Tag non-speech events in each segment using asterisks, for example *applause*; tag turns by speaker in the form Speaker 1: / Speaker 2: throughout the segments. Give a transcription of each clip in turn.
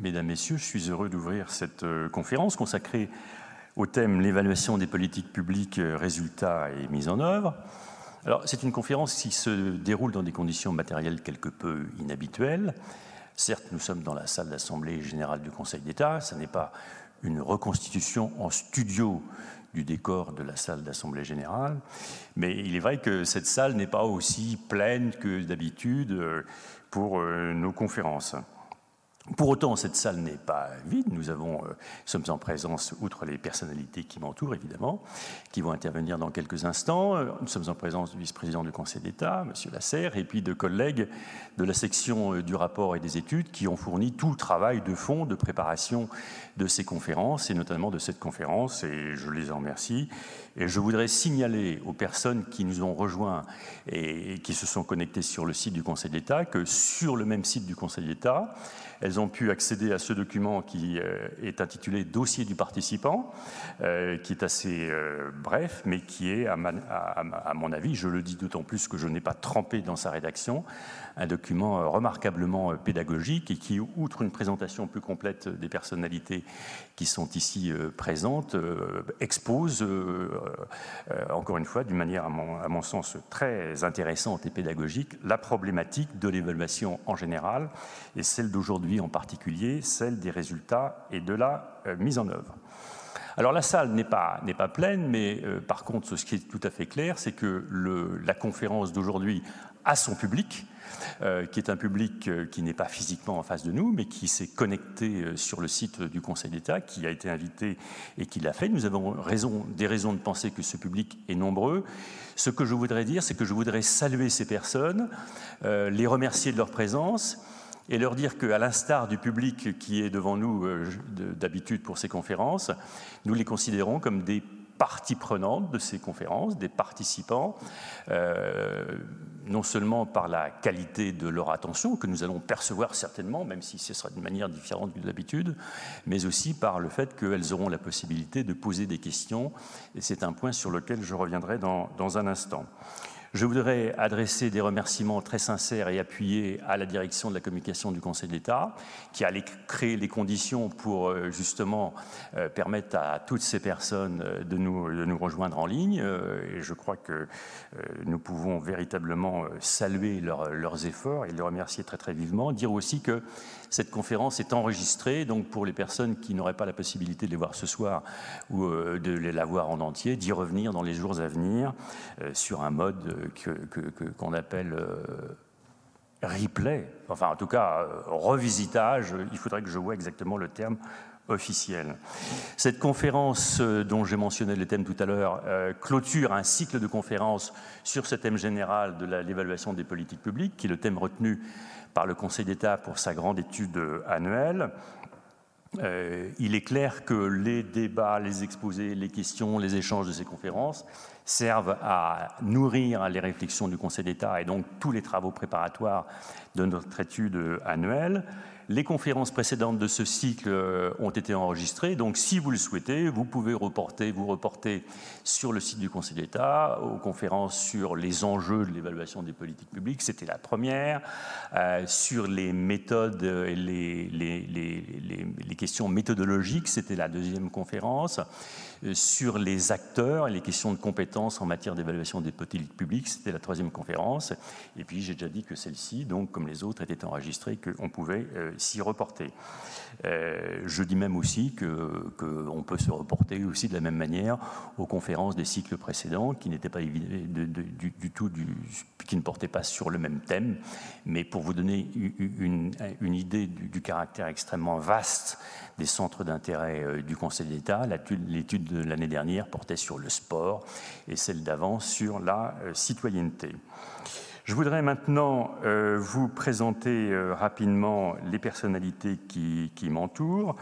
Speaker 1: Mesdames, Messieurs, je suis heureux d'ouvrir cette conférence consacrée au thème L'évaluation des politiques publiques, résultats et mise en œuvre. Alors, c'est une conférence qui se déroule dans des conditions matérielles quelque peu inhabituelles. Certes, nous sommes dans la salle d'Assemblée générale du Conseil d'État, ce n'est pas une reconstitution en studio du décor de la salle d'Assemblée générale, mais il est vrai que cette salle n'est pas aussi pleine que d'habitude euh, pour euh, nos conférences. Pour autant, cette salle n'est pas vide. Nous euh, sommes en présence, outre les personnalités qui m'entourent évidemment, qui vont intervenir dans quelques instants, euh, nous sommes en présence du vice-président du Conseil d'État, M. Lasserre, et puis de collègues de la section euh, du rapport et des études qui ont fourni tout le travail de fond de préparation de ces conférences, et notamment de cette conférence, et je les en remercie. Et je voudrais signaler aux personnes qui nous ont rejoints et qui se sont connectées sur le site du Conseil d'État que sur le même site du Conseil d'État, elles ont pu accéder à ce document qui euh, est intitulé Dossier du participant, euh, qui est assez euh, bref, mais qui est, à, mon avis, je le dis d'autant plus que je n'ai pas trempé dans sa rédaction, un document remarquablement pédagogique et qui, outre une présentation plus complète des personnalités qui sont ici présentes, expose, encore une fois, d'une manière, à mon, sens, très intéressante et pédagogique, la problématique de l'évaluation en général et celle d'aujourd'hui en particulier, celle des résultats et de la euh, mise en œuvre. Alors la salle n'est pas, pas pleine, mais euh, par contre, ce qui est tout à fait clair, c'est que la conférence d'aujourd'hui a son public, euh, qui est un public qui n'est pas physiquement en face de nous, mais qui s'est connecté sur le site du Conseil d'État, qui a été invité et qui l'a fait. Nous avons raison, des raisons de penser que ce public est nombreux. Ce que je voudrais dire, c'est que je voudrais saluer ces personnes, les remercier de leur présence et leur dire qu'à l'instar du public qui est devant nous euh, d'habitude pour ces conférences, nous les considérons comme des parties prenantes de ces conférences, des participants, euh, non seulement par la qualité de leur attention, que nous allons percevoir certainement, même si ce sera d'une manière différente de d'habitude, mais aussi par le fait qu'elles auront la possibilité de poser des questions, et c'est un point sur lequel je reviendrai dans un instant. Je voudrais adresser des remerciements très sincères et appuyés à la direction de la communication du Conseil d'État, qui a créé les conditions pour euh, justement euh, permettre à toutes ces personnes euh, de nous, de nous rejoindre en ligne. Et je crois que nous pouvons véritablement saluer leurs efforts et les remercier très très vivement. Dire aussi que cette conférence est enregistrée, donc pour les personnes qui n'auraient pas la possibilité de les voir ce soir ou euh, de la voir en entier, d'y revenir dans les jours à venir euh, sur un mode qu'on appelle euh, replay, enfin en tout cas revisitage, il faudrait que je vois exactement le terme officiel. Cette conférence dont j'ai mentionné le thème tout à l'heure clôture un cycle de conférences sur ce thème général de l'évaluation des politiques publiques, qui est le thème retenu par le Conseil d'État pour sa grande étude annuelle. Euh, il est clair que les débats, les exposés, les questions, les échanges de ces conférences servent à nourrir les réflexions du Conseil d'État et donc tous les travaux préparatoires de notre étude annuelle. Les conférences précédentes de ce cycle euh, ont été enregistrées, donc si vous le souhaitez, vous pouvez reporter, vous reporter sur le site du Conseil d'État aux conférences sur les enjeux de l'évaluation des politiques publiques, c'était la première, euh, sur les méthodes et les, questions méthodologiques, c'était la deuxième conférence. Euh, sur les acteurs et les questions de compétences en matière d'évaluation des politiques publiques. C'était la troisième conférence. Et puis j'ai déjà dit que celle-ci, donc comme les autres, était enregistrée, qu'on pouvait euh, s'y reporter. Euh, je dis même aussi qu'on peut se reporter aussi de la même manière aux conférences des cycles précédents, qui n'étaient pas du, tout, qui ne portaient pas sur le même thème, mais pour vous donner une, une idée du, caractère extrêmement vaste des centres d'intérêt du Conseil d'État, l'étude de l'année dernière portait sur le sport et celle d'avant sur la euh, citoyenneté. Je voudrais maintenant euh, vous présenter euh, rapidement les personnalités qui, m'entourent.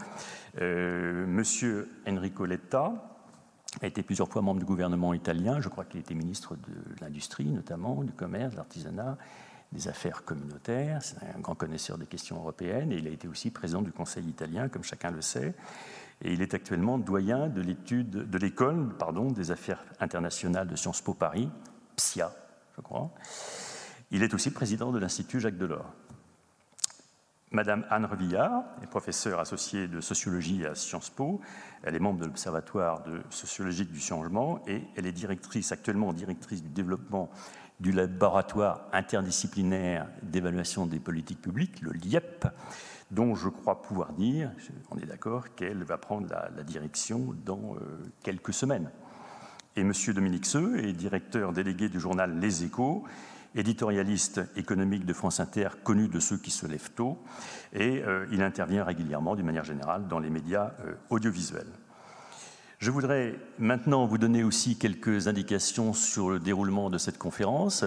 Speaker 1: Monsieur Enrico Letta a été plusieurs fois membre du gouvernement italien. Je crois qu'il était ministre de l'Industrie, notamment, du commerce, de l'artisanat, des affaires communautaires. C'est un grand connaisseur des questions européennes et il a été aussi président du Conseil italien, comme chacun le sait et il est actuellement doyen de l'étude de l'école des affaires internationales de Sciences Po Paris, PSIA, je crois. Il est aussi président de l'Institut Jacques Delors. Madame Anne Revillard est professeure associée de sociologie à Sciences Po. Elle est membre de l'Observatoire de sociologie du changement et elle est directrice, actuellement directrice du développement du laboratoire interdisciplinaire d'évaluation des politiques publiques, le LIEP, dont je crois pouvoir dire, on est d'accord, qu'elle va prendre la, direction dans euh, quelques semaines. Et M. Dominique Seux est directeur délégué du journal Les Échos éditorialiste économique de France Inter, connu de ceux qui se lèvent tôt, et euh, il intervient régulièrement, d'une manière générale, dans les médias euh, audiovisuels. Je voudrais maintenant vous donner aussi quelques indications sur le déroulement de cette conférence.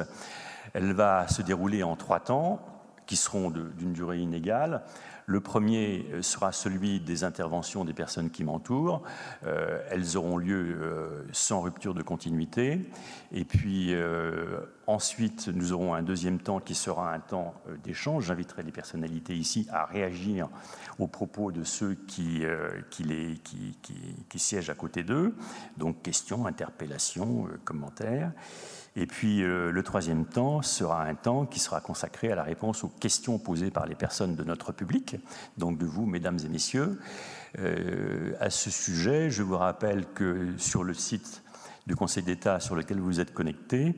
Speaker 1: Elle va se dérouler en trois temps, qui seront d'une durée inégale. Le premier euh, sera celui des interventions des personnes qui m'entourent. Euh, elles auront lieu euh, sans rupture de continuité. Et puis ensuite, nous aurons un deuxième temps qui sera un temps d'échange. J'inviterai les personnalités ici à réagir aux propos de ceux qui, siègent à côté d'eux. Donc questions, interpellations, commentaires. Et puis euh, le troisième temps sera un temps qui sera consacré à la réponse aux questions posées par les personnes de notre public, donc de vous, mesdames et messieurs. Euh, à ce sujet, je vous rappelle que sur le site du Conseil d'État sur lequel vous êtes connecté,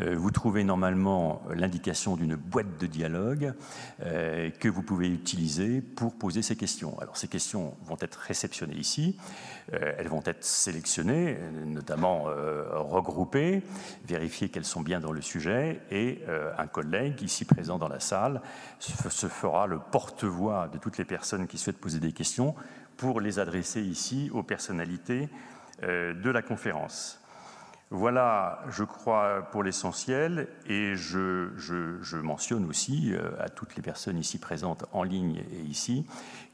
Speaker 1: euh, vous trouvez normalement l'indication d'une boîte de dialogue euh, que vous pouvez utiliser pour poser ces questions. Alors ces questions vont être réceptionnées ici, euh, elles vont être sélectionnées, notamment regroupées, vérifier qu'elles sont bien dans le sujet, et un collègue ici présent dans la salle se fera le porte-voix de toutes les personnes qui souhaitent poser des questions pour les adresser ici aux personnalités de la conférence. Voilà, je crois, pour l'essentiel, et je, mentionne aussi euh, à toutes les personnes ici présentes en ligne et ici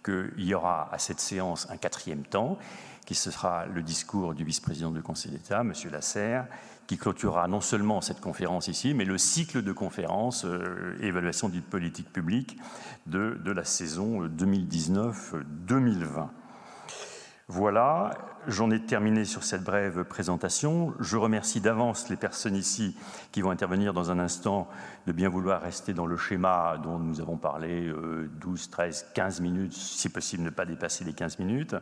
Speaker 1: qu'il y aura à cette séance un quatrième temps, qui sera le discours du vice-président du Conseil d'État, M. Lasserre, qui clôturera non seulement cette conférence ici, mais le cycle de conférences euh, évaluation d'une politique publique de, de la saison 2019-2020. Voilà, j'en ai terminé sur cette brève présentation. Je remercie d'avance les personnes ici qui vont intervenir dans un instant de bien vouloir rester dans le schéma dont nous avons parlé 12, 13, 15 minutes, si possible ne pas dépasser les 15 minutes.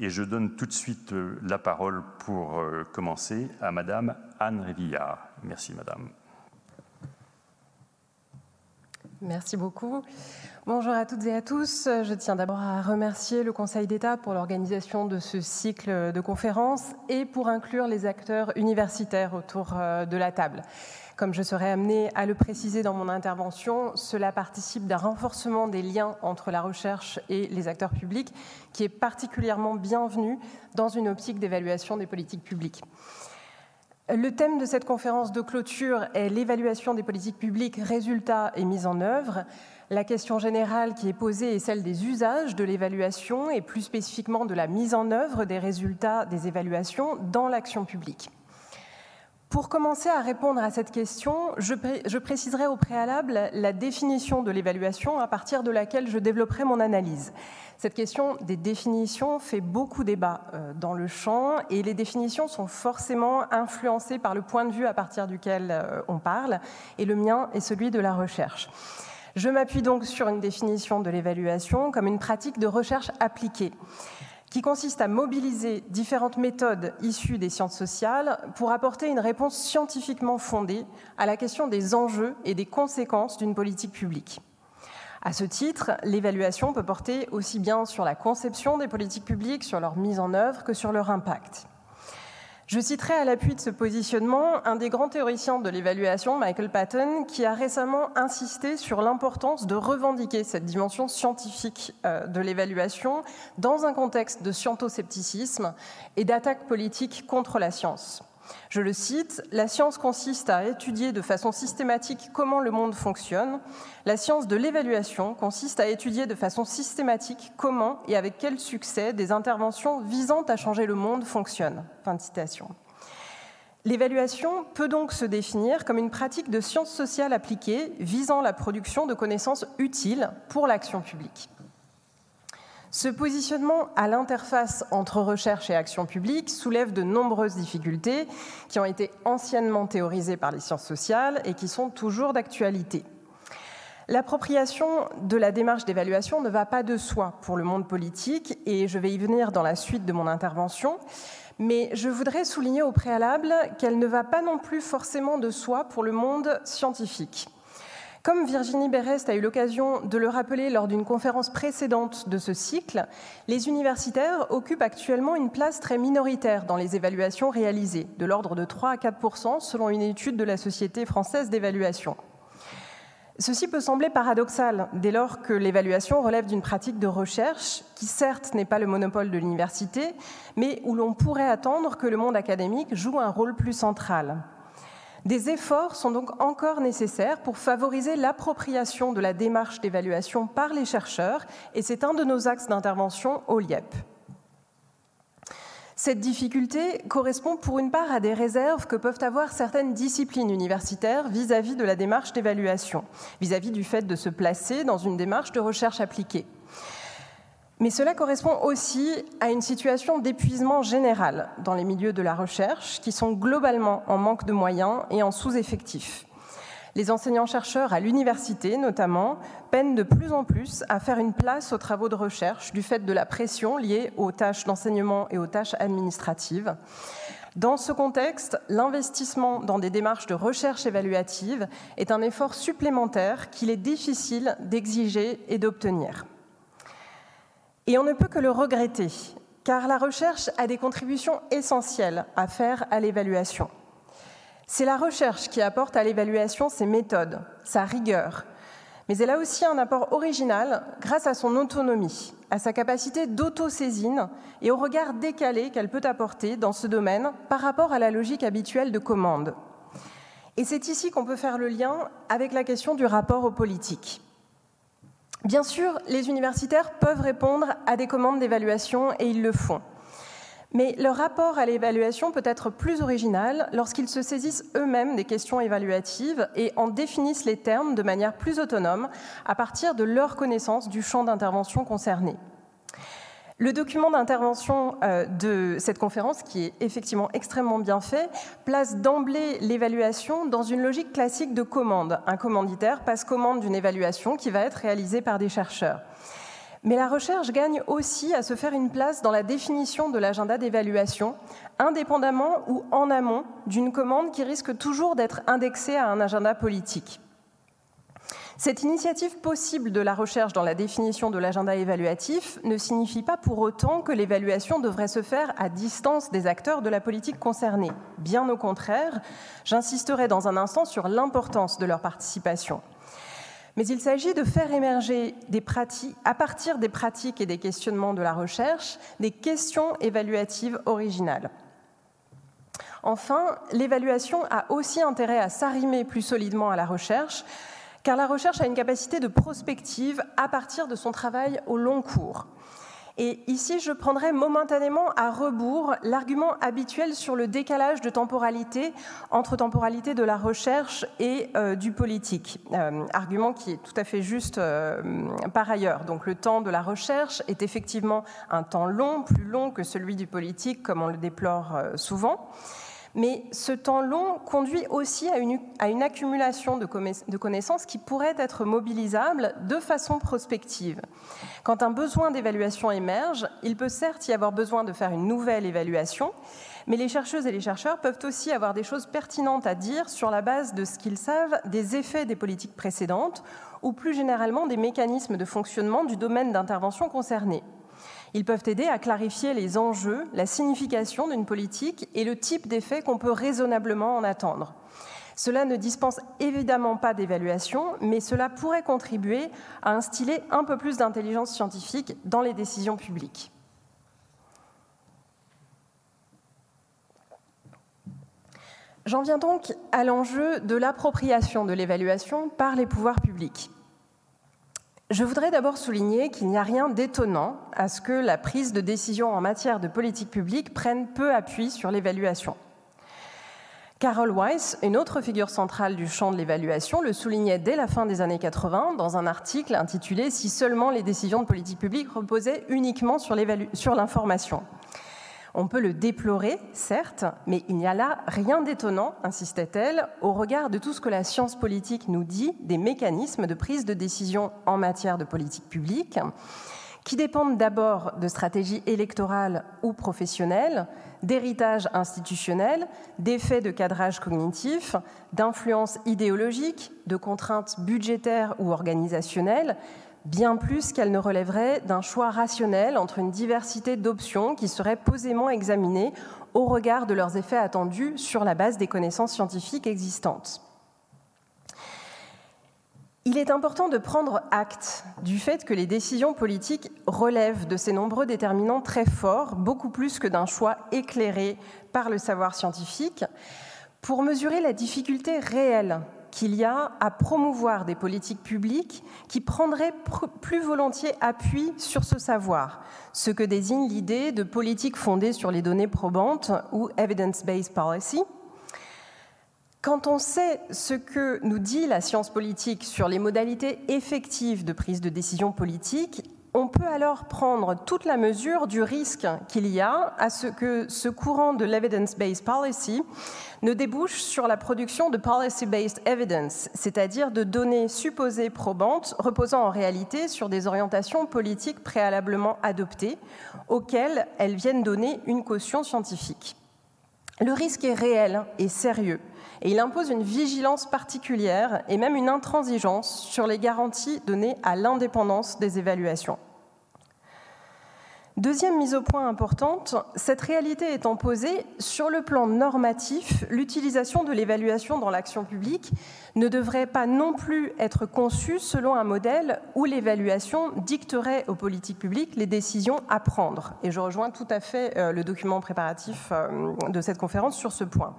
Speaker 1: Et je donne tout de suite euh, la parole pour euh, commencer à Madame Anne Révillard. Merci Madame.
Speaker 2: Merci beaucoup. Bonjour à toutes et à tous. Je tiens d'abord à remercier le Conseil d'État pour l'organisation de ce cycle de conférences et pour inclure les acteurs universitaires autour euh, de la table. Comme je serai amenée à le préciser dans mon intervention, cela participe d'un renforcement des liens entre la recherche et les acteurs publics qui est particulièrement bienvenu dans une optique d'évaluation des politiques publiques. Le thème de cette conférence de clôture est l'évaluation des politiques publiques, résultats et mise en œuvre. La question générale qui est posée est celle des usages de l'évaluation et plus spécifiquement de la mise en œuvre des résultats des évaluations dans l'action publique. Pour commencer à répondre à cette question, je, préciserai au préalable la définition de l'évaluation à partir de laquelle je développerai mon analyse. Cette question des définitions fait beaucoup débat euh, dans le champ et les définitions sont forcément influencées par le point de vue à partir duquel euh, on parle et le mien est celui de la recherche. Je m'appuie donc sur une définition de l'évaluation comme une pratique de recherche appliquée qui consiste à mobiliser différentes méthodes issues des sciences sociales pour apporter une réponse scientifiquement fondée à la question des enjeux et des conséquences d'une politique publique. À ce titre, l'évaluation peut porter aussi bien sur la conception des politiques publiques, sur leur mise en œuvre, que sur leur impact. Je citerai à l'appui de ce positionnement un des grands théoriciens de l'évaluation, Michael Patton, qui a récemment insisté sur l'importance de revendiquer cette dimension scientifique euh, de l'évaluation dans un contexte de scientoscepticisme et d'attaque politique contre la science. Je le cite, La science consiste à étudier de façon systématique comment le monde fonctionne. La science de l'évaluation consiste à étudier de façon systématique comment et avec quel succès des interventions visant à changer le monde fonctionnent. L'évaluation peut donc se définir comme une pratique de sciences sociales appliquées visant la production de connaissances utiles pour l'action publique. Ce positionnement à l'interface entre recherche et action publique soulève de nombreuses difficultés qui ont été anciennement théorisées par les sciences sociales et qui sont toujours d'actualité. L'appropriation de la démarche d'évaluation ne va pas de soi pour le monde politique et je vais y venir dans la suite de mon intervention. Mais je voudrais souligner au préalable qu'elle ne va pas non plus forcément de soi pour le monde scientifique. Comme Virginie Berest a eu l'occasion de le rappeler lors d'une conférence précédente de ce cycle, les universitaires occupent actuellement une place très minoritaire dans les évaluations réalisées, de l'ordre de 3 à 4% selon une étude de la Société française d'évaluation. Ceci peut sembler paradoxal dès lors que l'évaluation relève d'une pratique de recherche qui certes n'est pas le monopole de l'université, mais où l'on pourrait attendre que le monde académique joue un rôle plus central. Des efforts sont donc encore nécessaires pour favoriser l'appropriation de la démarche d'évaluation par les chercheurs, et c'est un de nos axes d'intervention au LIEP. Cette difficulté correspond pour une part à des réserves que peuvent avoir certaines disciplines universitaires vis-à-vis de la démarche d'évaluation, vis-à-vis du fait de se placer dans une démarche de recherche appliquée. Mais cela correspond aussi à une situation d'épuisement général dans les milieux de la recherche qui sont globalement en manque de moyens et en sous-effectifs. Les enseignants-chercheurs à l'université, notamment, peinent de plus en plus à faire une place aux travaux de recherche du fait de la pression liée aux tâches d'enseignement et aux tâches administratives. Dans ce contexte, l'investissement dans des démarches de recherche évaluative est un effort supplémentaire qu'il est difficile d'exiger et d'obtenir. Et on ne peut que le regretter, car la recherche a des contributions essentielles à faire à l'évaluation. C'est la recherche qui apporte à l'évaluation ses méthodes, sa rigueur, mais elle a aussi un apport original grâce à son autonomie, à sa capacité d'auto-saisine et au regard décalé qu'elle peut apporter dans ce domaine par rapport à la logique habituelle de commande. Et c'est ici qu'on peut faire le lien avec la question du rapport aux politiques. Bien sûr, les universitaires peuvent répondre à des commandes d'évaluation et ils le font. Mais leur rapport à l'évaluation peut être plus original lorsqu'ils se saisissent eux-mêmes des questions évaluatives et en définissent les termes de manière plus autonome à partir de leur connaissance du champ d'intervention concerné. Le document d'intervention euh, de cette conférence, qui est effectivement extrêmement bien fait, place d'emblée l'évaluation dans une logique classique de commande. Un commanditaire passe commande d'une évaluation qui va être réalisée par des chercheurs. Mais la recherche gagne aussi à se faire une place dans la définition de l'agenda d'évaluation, indépendamment ou en amont d'une commande qui risque toujours d'être indexée à un agenda politique. Cette initiative possible de la recherche dans la définition de l'agenda évaluatif ne signifie pas pour autant que l'évaluation devrait se faire à distance des acteurs de la politique concernée. Bien au contraire, j'insisterai dans un instant sur l'importance de leur participation. Mais il s'agit de faire émerger à partir des pratiques et des questionnements de la recherche, des questions évaluatives originales. Enfin, l'évaluation a aussi intérêt à s'arrimer plus solidement à la recherche car la recherche a une capacité de prospective à partir de son travail au long cours. Et ici, je prendrai momentanément à rebours l'argument habituel sur le décalage de temporalité entre temporalité de la recherche et euh, du politique. Euh, argument qui est tout à fait juste euh, par ailleurs. Donc le temps de la recherche est effectivement un temps long, plus long que celui du politique, comme on le déplore souvent. Mais ce temps long conduit aussi à une, accumulation de, connaissances qui pourraient être mobilisables de façon prospective. Quand un besoin d'évaluation émerge, il peut certes y avoir besoin de faire une nouvelle évaluation, mais les chercheuses et les chercheurs peuvent aussi avoir des choses pertinentes à dire sur la base de ce qu'ils savent des effets des politiques précédentes ou plus généralement des mécanismes de fonctionnement du domaine d'intervention concerné. Ils peuvent aider à clarifier les enjeux, la signification d'une politique et le type d'effet qu'on peut raisonnablement en attendre. Cela ne dispense évidemment pas d'évaluation, mais cela pourrait contribuer à instiller un peu plus d'intelligence scientifique dans les décisions publiques. J'en viens donc à l'enjeu de l'appropriation de l'évaluation par les pouvoirs publics. Je voudrais d'abord souligner qu'il n'y a rien d'étonnant à ce que la prise de décision en matière de politique publique prenne peu appui sur l'évaluation. Carol Weiss, une autre figure centrale du champ de l'évaluation, le soulignait dès la fin des années 80 dans un article intitulé Si seulement les décisions de politique publique reposaient uniquement sur l'information. On peut le déplorer, certes, mais il n'y a là rien d'étonnant, insistait-elle, au regard de tout ce que la science politique nous dit des mécanismes de prise de décision en matière de politique publique, qui dépendent d'abord de stratégies électorales ou professionnelles, d'héritage institutionnel, d'effets de cadrage cognitif, d'influence idéologique, de contraintes budgétaires ou organisationnelles, bien plus qu'elle ne relèverait d'un choix rationnel entre une diversité d'options qui seraient posément examinées au regard de leurs effets attendus sur la base des connaissances scientifiques existantes. Il est important de prendre acte du fait que les décisions politiques relèvent de ces nombreux déterminants très forts, beaucoup plus que d'un choix éclairé par le savoir scientifique, pour mesurer la difficulté réelle qu'il y a à promouvoir des politiques publiques qui prendraient plus volontiers appui sur ce savoir, ce que désigne l'idée de politique fondée sur les données probantes ou evidence-based policy. Quand on sait ce que nous dit la science politique sur les modalités effectives de prise de décision politique, on peut alors prendre toute la mesure du risque qu'il y a à ce que ce courant de l'evidence-based policy ne débouche sur la production de policy-based evidence, c'est-à-dire de données supposées probantes reposant en réalité sur des orientations politiques préalablement adoptées, auxquelles elles viennent donner une caution scientifique. Le risque est réel et sérieux, et il impose une vigilance particulière et même une intransigeance sur les garanties données à l'indépendance des évaluations. Deuxième mise au point importante, cette réalité étant posée, sur le plan normatif, l'utilisation de l'évaluation dans l'action publique ne devrait pas non plus être conçue selon un modèle où l'évaluation dicterait aux politiques publiques les décisions à prendre. Et je rejoins tout à fait euh, le document préparatif euh, de cette conférence sur ce point.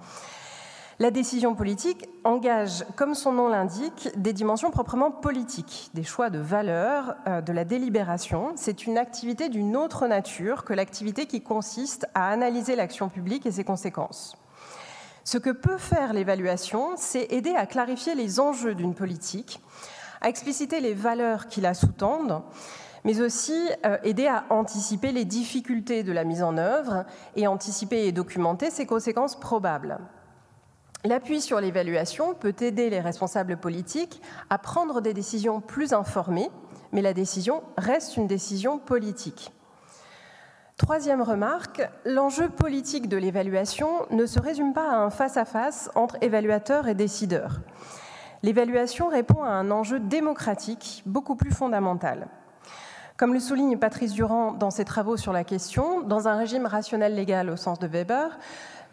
Speaker 2: La décision politique engage, comme son nom l'indique, des dimensions proprement politiques, des choix de valeur, euh, de la délibération. C'est une activité d'une autre nature que l'activité qui consiste à analyser l'action publique et ses conséquences. Ce que peut faire l'évaluation, c'est aider à clarifier les enjeux d'une politique, à expliciter les valeurs qui la sous-tendent, mais aussi euh, aider à anticiper les difficultés de la mise en œuvre et anticiper et documenter ses conséquences probables. L'appui sur l'évaluation peut aider les responsables politiques à prendre des décisions plus informées, mais la décision reste une décision politique. Troisième remarque, l'enjeu politique de l'évaluation ne se résume pas à un face-à-face entre évaluateurs et décideurs. L'évaluation répond à un enjeu démocratique beaucoup plus fondamental. Comme le souligne Patrice Durand dans ses travaux sur la question, dans un régime rationnel légal au sens de Weber,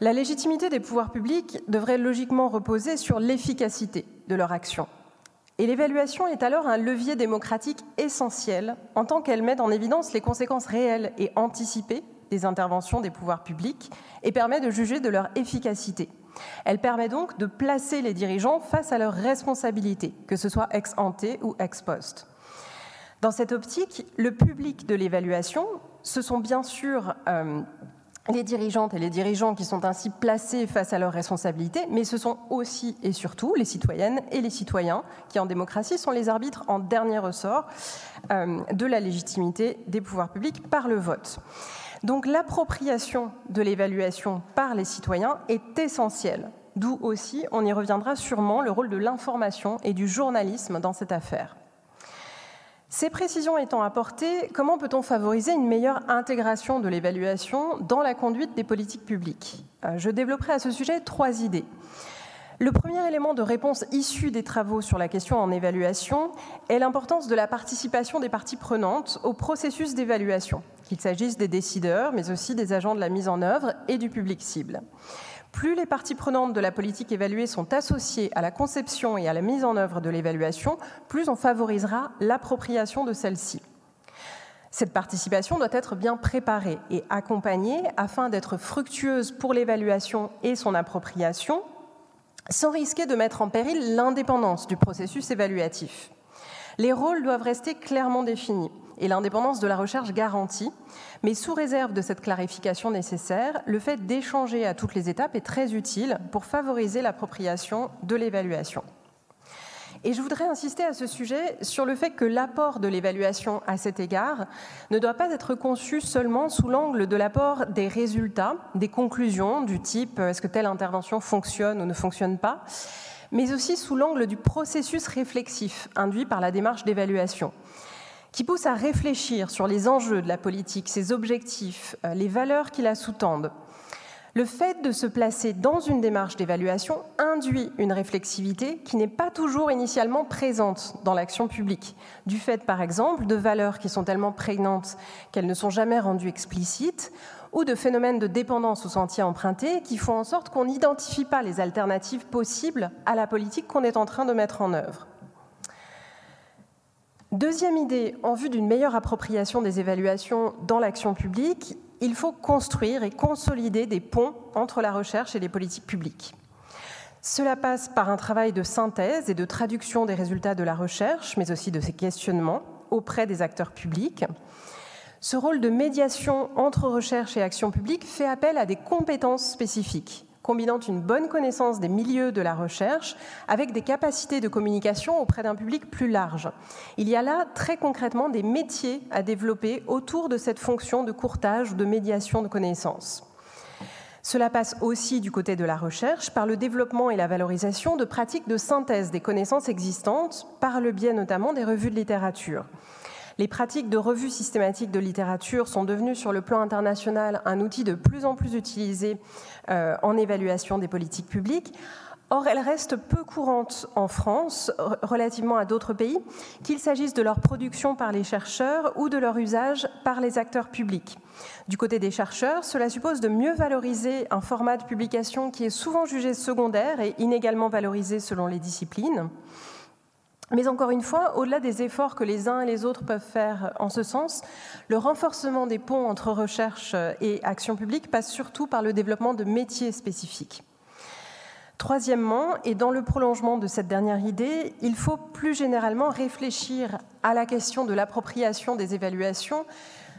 Speaker 2: la légitimité des pouvoirs publics devrait logiquement reposer sur l'efficacité de leur action. Et l'évaluation est alors un levier démocratique essentiel en tant qu'elle met en évidence les conséquences réelles et anticipées des interventions des pouvoirs publics et permet de juger de leur efficacité. Elle permet donc de placer les dirigeants face à leurs responsabilités, que ce soit ex ante ou ex post. Dans cette optique, le public de l'évaluation, ce sont bien sûr euh, les dirigeantes et les dirigeants qui sont ainsi placés face à leurs responsabilités, mais ce sont aussi et surtout les citoyennes et les citoyens qui, en démocratie, sont les arbitres en dernier ressort euh, de la légitimité des pouvoirs publics par le vote. Donc l'appropriation de l'évaluation par les citoyens est essentielle, d'où aussi, on y reviendra sûrement, le rôle de l'information et du journalisme dans cette affaire. Ces précisions étant apportées, comment peut-on favoriser une meilleure intégration de l'évaluation dans la conduite des politiques publiques? Euh, Je développerai à ce sujet trois idées. Le premier élément de réponse issu des travaux sur la question en évaluation est l'importance de la participation des parties prenantes au processus d'évaluation, qu'il s'agisse des décideurs, mais aussi des agents de la mise en œuvre et du public cible. Plus les parties prenantes de la politique évaluée sont associées à la conception et à la mise en œuvre de l'évaluation, plus on favorisera l'appropriation de celle-ci. Cette participation doit être bien préparée et accompagnée afin d'être fructueuse pour l'évaluation et son appropriation, sans risquer de mettre en péril l'indépendance du processus évaluatif. Les rôles doivent rester clairement définis et l'indépendance de la recherche garantie, mais sous réserve de cette clarification nécessaire, le fait d'échanger à toutes les étapes est très utile pour favoriser l'appropriation de l'évaluation. Et je voudrais insister à ce sujet sur le fait que l'apport de l'évaluation à cet égard ne doit pas être conçu seulement sous l'angle de l'apport des résultats, des conclusions du type est-ce que telle intervention fonctionne ou ne fonctionne pas, mais aussi sous l'angle du processus réflexif induit par la démarche d'évaluation qui pousse à réfléchir sur les enjeux de la politique, ses objectifs, euh, les valeurs qui la sous-tendent, le fait de se placer dans une démarche d'évaluation induit une réflexivité qui n'est pas toujours initialement présente dans l'action publique, du fait par exemple de valeurs qui sont tellement prégnantes qu'elles ne sont jamais rendues explicites, ou de phénomènes de dépendance au sentier emprunté qui font en sorte qu'on n'identifie pas les alternatives possibles à la politique qu'on est en train de mettre en œuvre. Deuxième idée, en vue d'une meilleure appropriation des évaluations dans l'action publique, il faut construire et consolider des ponts entre la recherche et les politiques publiques. Cela passe par un travail de synthèse et de traduction des résultats de la recherche, mais aussi de ses questionnements auprès des acteurs publics. Ce rôle de médiation entre recherche et action publique fait appel à des compétences spécifiques combinant une bonne connaissance des milieux de la recherche avec des capacités de communication auprès d'un public plus large. Il y a là très concrètement des métiers à développer autour de cette fonction de courtage ou de médiation de connaissances. Cela passe aussi du côté de la recherche par le développement et la valorisation de pratiques de synthèse des connaissances existantes par le biais notamment des revues de littérature. Les pratiques de revue systématique de littérature sont devenues sur le plan international un outil de plus en plus utilisé euh, en évaluation des politiques publiques. Or, elles restent peu courantes en France relativement à d'autres pays, qu'il s'agisse de leur production par les chercheurs ou de leur usage par les acteurs publics. Du côté des chercheurs, cela suppose de mieux valoriser un format de publication qui est souvent jugé secondaire et inégalement valorisé selon les disciplines. Mais encore une fois, au-delà des efforts que les uns et les autres peuvent faire en ce sens, le renforcement des ponts entre recherche et action publique passe surtout par le développement de métiers spécifiques. Troisièmement, et dans le prolongement de cette dernière idée, il faut plus généralement réfléchir à la question de l'appropriation des évaluations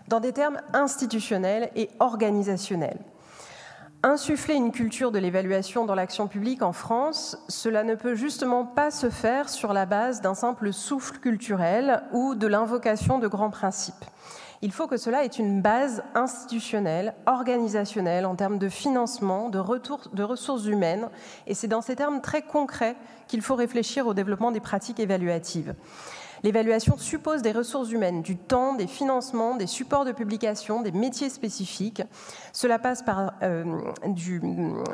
Speaker 2: dans des termes institutionnels et organisationnels. Insuffler une culture de l'évaluation dans l'action publique en France, cela ne peut justement pas se faire sur la base d'un simple souffle culturel ou de l'invocation de grands principes. Il faut que cela ait une base institutionnelle, organisationnelle, en termes de financement, de, retour, de ressources humaines, et c'est dans ces termes très concrets qu'il faut réfléchir au développement des pratiques évaluatives. L'évaluation suppose des ressources humaines, du temps, des financements, des supports de publication, des métiers spécifiques. Cela passe par euh, du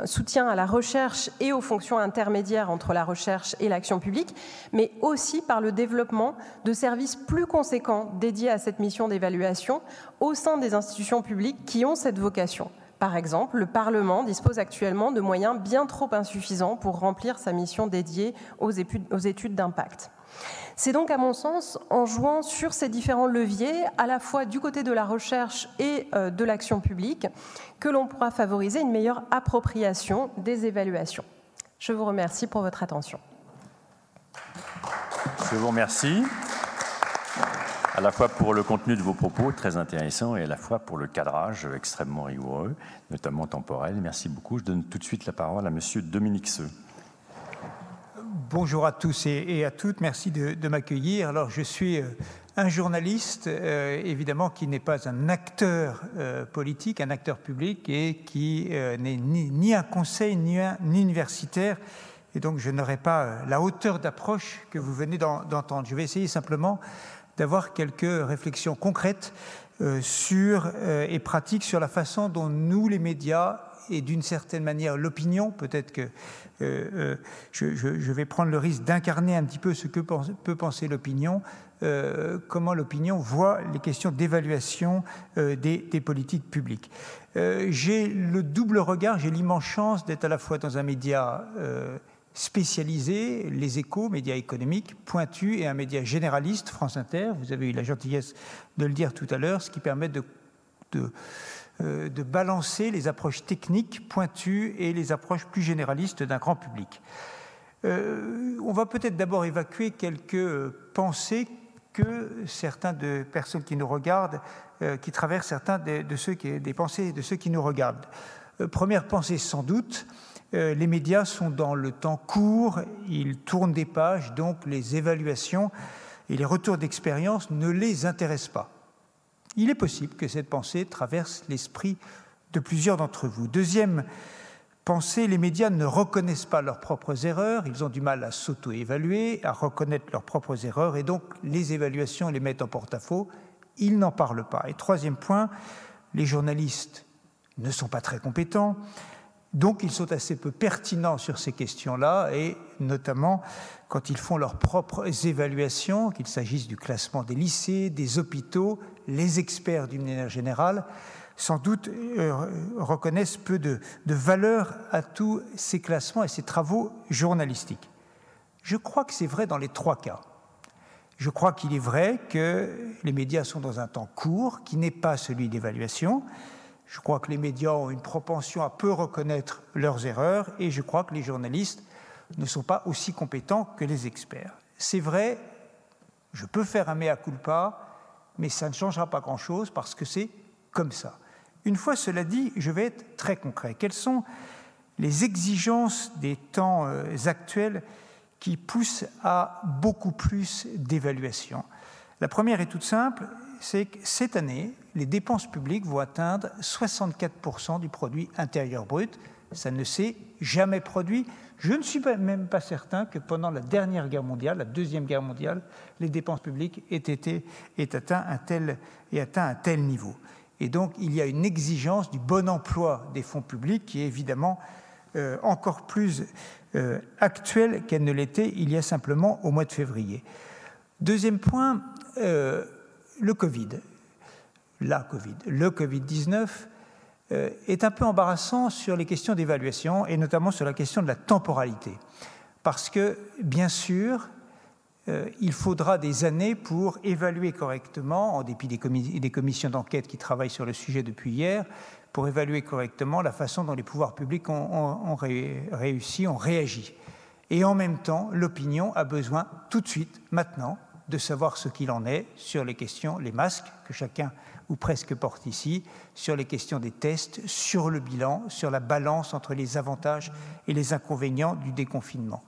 Speaker 2: soutien à la recherche et aux fonctions intermédiaires entre la recherche et l'action publique, mais aussi par le développement de services plus conséquents dédiés à cette mission d'évaluation au sein des institutions publiques qui ont cette vocation. Par exemple, le Parlement dispose actuellement de moyens bien trop insuffisants pour remplir sa mission dédiée aux études d'impact. C'est donc, à mon sens, en jouant sur ces différents leviers, à la fois du côté de la recherche et euh, de l'action publique, que l'on pourra favoriser une meilleure appropriation des évaluations. Je vous remercie pour votre attention.
Speaker 1: Je vous remercie à la fois pour le contenu de vos propos très intéressants et à la fois pour le cadrage extrêmement rigoureux, notamment temporel. Merci beaucoup. Je donne tout de suite la parole à Monsieur Dominique Seux.
Speaker 3: Bonjour à tous et, à toutes, merci de, m'accueillir. Alors je suis euh, un journaliste, euh, évidemment, qui n'est pas un acteur euh, politique, un acteur public, et qui n'est ni, un conseil ni un universitaire, et donc je n'aurai pas la hauteur d'approche que vous venez d'entendre. Je vais essayer simplement d'avoir quelques réflexions concrètes sur, et pratiques sur la façon dont nous, les médias, et d'une certaine manière l'opinion, peut-être que euh, euh, je, vais prendre le risque d'incarner un petit peu ce que peut penser l'opinion, euh, comment l'opinion voit les questions d'évaluation des, politiques publiques. j'ai le double regard, j'ai l'immense chance d'être à la fois dans un média spécialisé, les échos, médias économiques, pointu, et un média généraliste, France Inter. Vous avez eu la gentillesse de le dire tout à l'heure, ce qui permet de, de balancer les approches techniques pointues et les approches plus généralistes d'un grand public. Euh, on va peut-être d'abord évacuer quelques pensées que certains de personnes qui nous regardent, euh, qui traversent certains de, ceux des pensées de ceux qui nous regardent. première pensée sans doute, euh, les médias sont dans le temps court, ils tournent des pages, donc les évaluations et les retours d'expérience ne les intéressent pas. Il est possible que cette pensée traverse l'esprit de plusieurs d'entre vous. Deuxième pensée, les médias ne reconnaissent pas leurs propres erreurs, ils ont du mal à s'auto-évaluer, à reconnaître leurs propres erreurs, et donc les évaluations les mettent en porte-à-faux, ils n'en parlent pas. Et troisième point, les journalistes ne sont pas très compétents, donc ils sont assez peu pertinents sur ces questions-là, et notamment quand ils font leurs propres évaluations, qu'il s'agisse du classement des lycées, des hôpitaux, les experts d'une manière générale, sans doute euh, reconnaissent peu de, de valeur à tous ces classements et ces travaux journalistiques. Je crois que c'est vrai dans les trois cas. Je crois qu'il est vrai que les médias sont dans un temps court, qui n'est pas celui d'évaluation. Je crois que les médias ont une propension à peu reconnaître leurs erreurs et je crois que les journalistes ne sont pas aussi compétents que les experts. C'est vrai, je peux faire un mea culpa, mais ça ne changera pas grand-chose parce que c'est comme ça. Une fois cela dit, je vais être très concret. Quelles sont les exigences des temps euh, actuels qui poussent à beaucoup plus d'évaluation? La première est toute simple, c'est que cette année, les dépenses publiques vont atteindre 64% du produit intérieur brut. Ça ne s'est jamais produit. Je ne suis même pas certain que pendant la dernière guerre mondiale, la deuxième guerre mondiale, les dépenses publiques aient, atteint un tel niveau. Et donc, il y a une exigence du bon emploi des fonds publics qui est évidemment euh, encore plus euh, actuelle qu'elle ne l'était il y a simplement au mois de février. Deuxième point, euh, le Covid. La Covid. Le Covid-19 est un peu embarrassant sur les questions d'évaluation et notamment sur la question de la temporalité. Parce que, bien sûr, euh, il faudra des années pour évaluer correctement, en dépit des, commissions d'enquête qui travaillent sur le sujet depuis hier, pour évaluer correctement la façon dont les pouvoirs publics ont, réussi, ont réagi. Et en même temps, l'opinion a besoin tout de suite, maintenant, de savoir ce qu'il en est sur les questions, les masques que chacun ou presque porte ici, sur les questions des tests, sur le bilan, sur la balance entre les avantages et les inconvénients du déconfinement.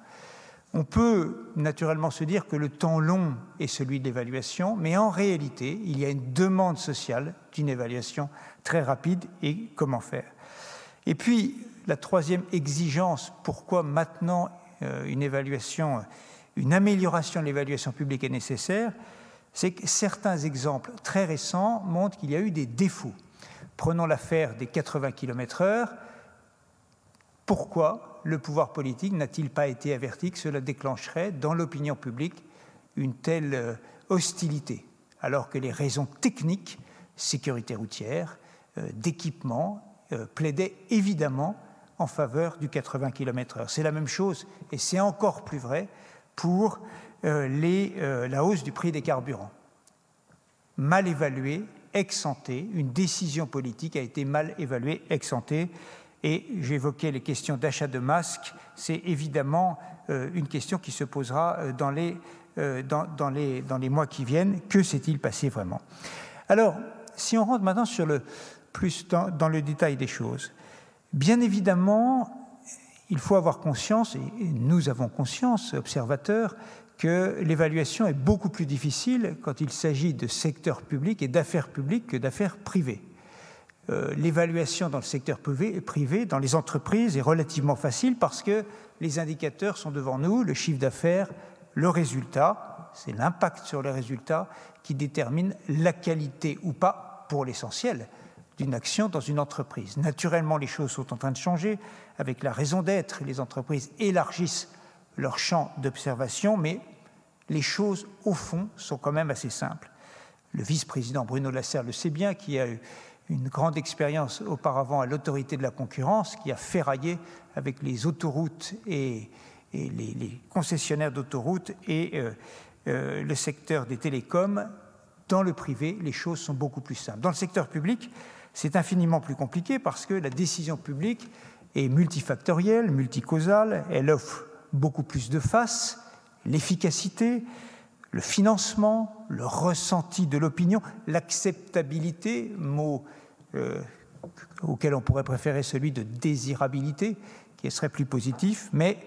Speaker 3: On peut naturellement se dire que le temps long est celui de l'évaluation, mais en réalité, il y a une demande sociale d'une évaluation très rapide et comment faire. Et puis, la troisième exigence, pourquoi maintenant euh, une évaluation, une amélioration de l'évaluation publique est nécessaire, c'est que certains exemples très récents montrent qu'il y a eu des défauts. Prenons l'affaire des 80 km/h. Pourquoi le pouvoir politique n'a-t-il pas été averti que cela déclencherait dans l'opinion publique une telle euh, hostilité, alors que les raisons techniques, sécurité routière, euh, d'équipement, euh, plaidaient évidemment en faveur du 80 km/h. C'est la même chose, et c'est encore plus vrai pour les, la hausse du prix des carburants. Mal évalué, ex une décision politique a été mal évaluée ex ante, et j'évoquais les questions d'achat de masques. C'est évidemment euh, une question qui se posera euh, dans les, euh, dans, les, dans les mois qui viennent. Que s'est-il passé vraiment? Alors, si on rentre maintenant sur le, plus dans, le détail des choses, bien évidemment, il faut avoir conscience, et nous avons conscience, observateurs, que l'évaluation est beaucoup plus difficile quand il s'agit de secteur public et d'affaires publiques que d'affaires privées. Euh, l'évaluation dans le secteur privé, privé, dans les entreprises, est relativement facile parce que les indicateurs sont devant nous, le chiffre d'affaires, le résultat, c'est l'impact sur le résultat qui détermine la qualité ou pas, pour l'essentiel, d'une action dans une entreprise. Naturellement, les choses sont en train de changer avec la raison d'être. Les entreprises élargissent leur champ d'observation, mais les choses, au fond, sont quand même assez simples. Le vice-président Bruno Lasserre le sait bien, qui a eu une grande expérience auparavant à l'autorité de la concurrence qui a ferraillé avec les autoroutes et, les, concessionnaires d'autoroutes et euh, euh, le secteur des télécoms. Dans le privé, les choses sont beaucoup plus simples. Dans le secteur public, c'est infiniment plus compliqué parce que la décision publique est multifactorielle, multicausale, elle offre beaucoup plus de faces, l'efficacité, le financement, le ressenti de l'opinion, l'acceptabilité, mot euh, auquel on pourrait préférer celui de désirabilité, qui serait plus positif, mais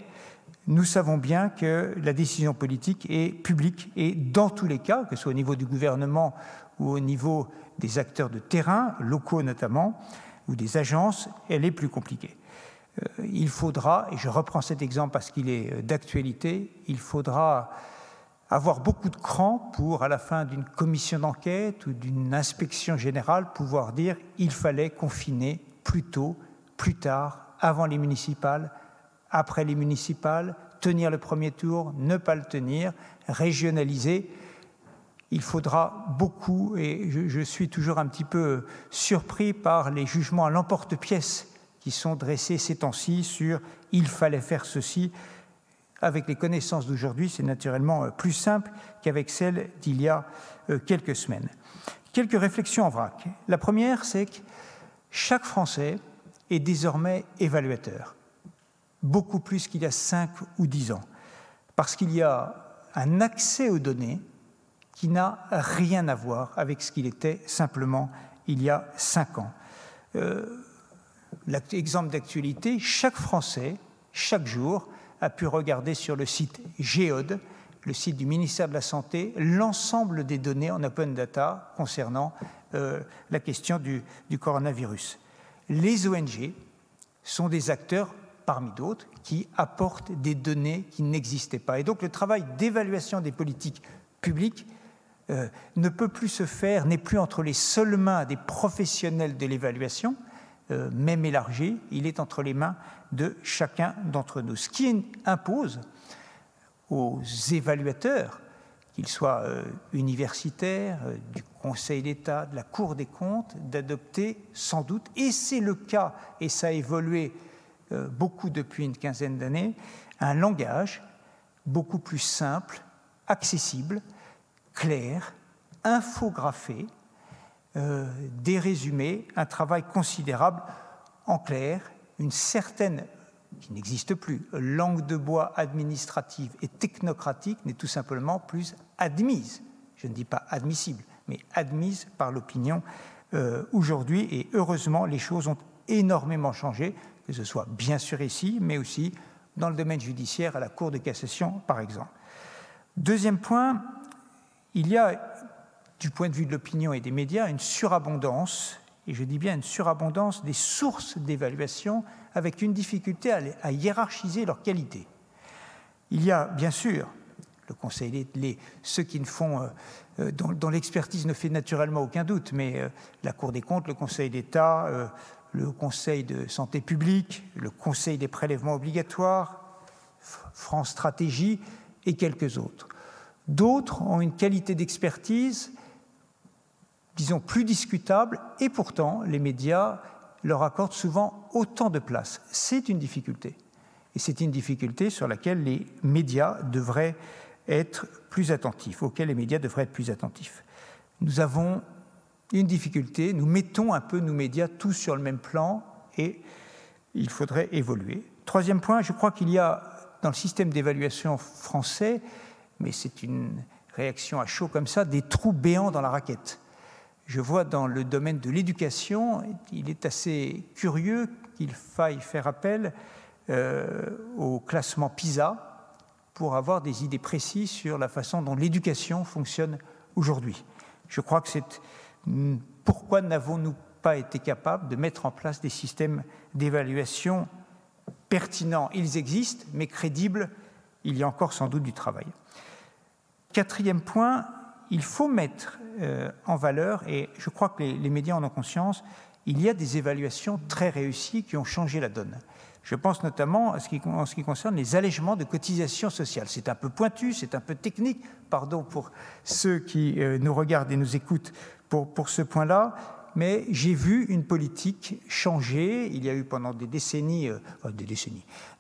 Speaker 3: nous savons bien que la décision politique est publique et dans tous les cas, que ce soit au niveau du gouvernement ou au niveau des acteurs de terrain, locaux notamment, ou des agences, elle est plus compliquée. Il faudra, et je reprends cet exemple parce qu'il est euh, d'actualité, il faudra avoir beaucoup de cran pour, à la fin d'une commission d'enquête ou d'une inspection générale, pouvoir dire il fallait confiner plus tôt, plus tard, avant les municipales, après les municipales, tenir le premier tour, ne pas le tenir, régionaliser. Il faudra beaucoup, et je, suis toujours un petit peu surpris par les jugements à l'emporte-pièce qui sont dressés ces temps-ci sur il fallait faire ceci. Avec les connaissances d'aujourd'hui, c'est naturellement plus simple qu'avec celles d'il y a euh, quelques semaines. Quelques réflexions en vrac. La première, c'est que chaque Français est désormais évaluateur beaucoup plus qu'il y a 5 ou 10 ans, parce qu'il y a un accès aux données qui n'a rien à voir avec ce qu'il était simplement il y a 5 ans. Euh, L'exemple d'actualité, chaque Français, chaque jour, a pu regarder sur le site Géode, le site du ministère de la Santé, l'ensemble des données en open data concernant euh, la question du, coronavirus. Les ONG sont des acteurs parmi d'autres, qui apportent des données qui n'existaient pas. Et donc le travail d'évaluation des politiques publiques euh, ne peut plus se faire, n'est plus entre les seules mains des professionnels de l'évaluation, euh, même élargi, il est entre les mains de chacun d'entre nous. Ce qui impose aux évaluateurs, qu'ils soient euh, universitaires, du Conseil d'État, de la Cour des comptes, d'adopter sans doute, et c'est le cas, et ça a évolué euh, beaucoup depuis une quinzaine d'années, un langage beaucoup plus simple, accessible, clair, infographé, euh, des résumés, un travail considérable en clair, une certaine, qui n'existe plus, langue de bois administrative et technocratique n'est tout simplement plus admise. Je ne dis pas admissible, mais admise par l'opinion euh, aujourd'hui. Et heureusement, les choses ont énormément changé que ce soit bien sûr ici, mais aussi dans le domaine judiciaire, à la Cour de cassation, par exemple. Deuxième point, il y a, du point de vue de l'opinion et des médias, une surabondance, et je dis bien une surabondance des sources d'évaluation avec une difficulté à, hiérarchiser leur qualité. Il y a bien sûr le Conseil, les, ceux qui ne font, euh, euh, dont, l'expertise ne fait naturellement aucun doute, mais euh, la Cour des comptes, le Conseil d'État, le Conseil de santé publique, le Conseil des prélèvements obligatoires, France Stratégie et quelques autres. D'autres ont une qualité d'expertise, disons, plus discutable, et pourtant les médias leur accordent souvent autant de place. C'est une difficulté. Et c'est une difficulté sur laquelle les médias devraient être plus attentifs, auxquels les médias devraient être plus attentifs. Nous avons une difficulté. Nous mettons un peu nos médias tous sur le même plan et il faudrait évoluer. Troisième point, je crois qu'il y a dans le système d'évaluation français, mais c'est une réaction à chaud comme ça, des trous béants dans la raquette. Je vois dans le domaine de l'éducation, il est assez curieux qu'il faille faire appel euh, au classement PISA pour avoir des idées précises sur la façon dont l'éducation fonctionne aujourd'hui. Je crois que c'est pourquoi n'avons-nous pas été capables de mettre en place des systèmes d'évaluation pertinents? Ils existent, mais crédibles, il y a encore sans doute du travail. Quatrième point, il faut mettre euh, en valeur, et je crois que les, médias en ont conscience, il y a des évaluations très réussies qui ont changé la donne. Je pense notamment en ce qui concerne les allègements de cotisations sociales. C'est un peu pointu, c'est un peu technique, pardon pour ceux qui euh, nous regardent et nous écoutent pour, ce point-là, mais j'ai vu une politique changer. Il y a eu pendant des décennies, euh,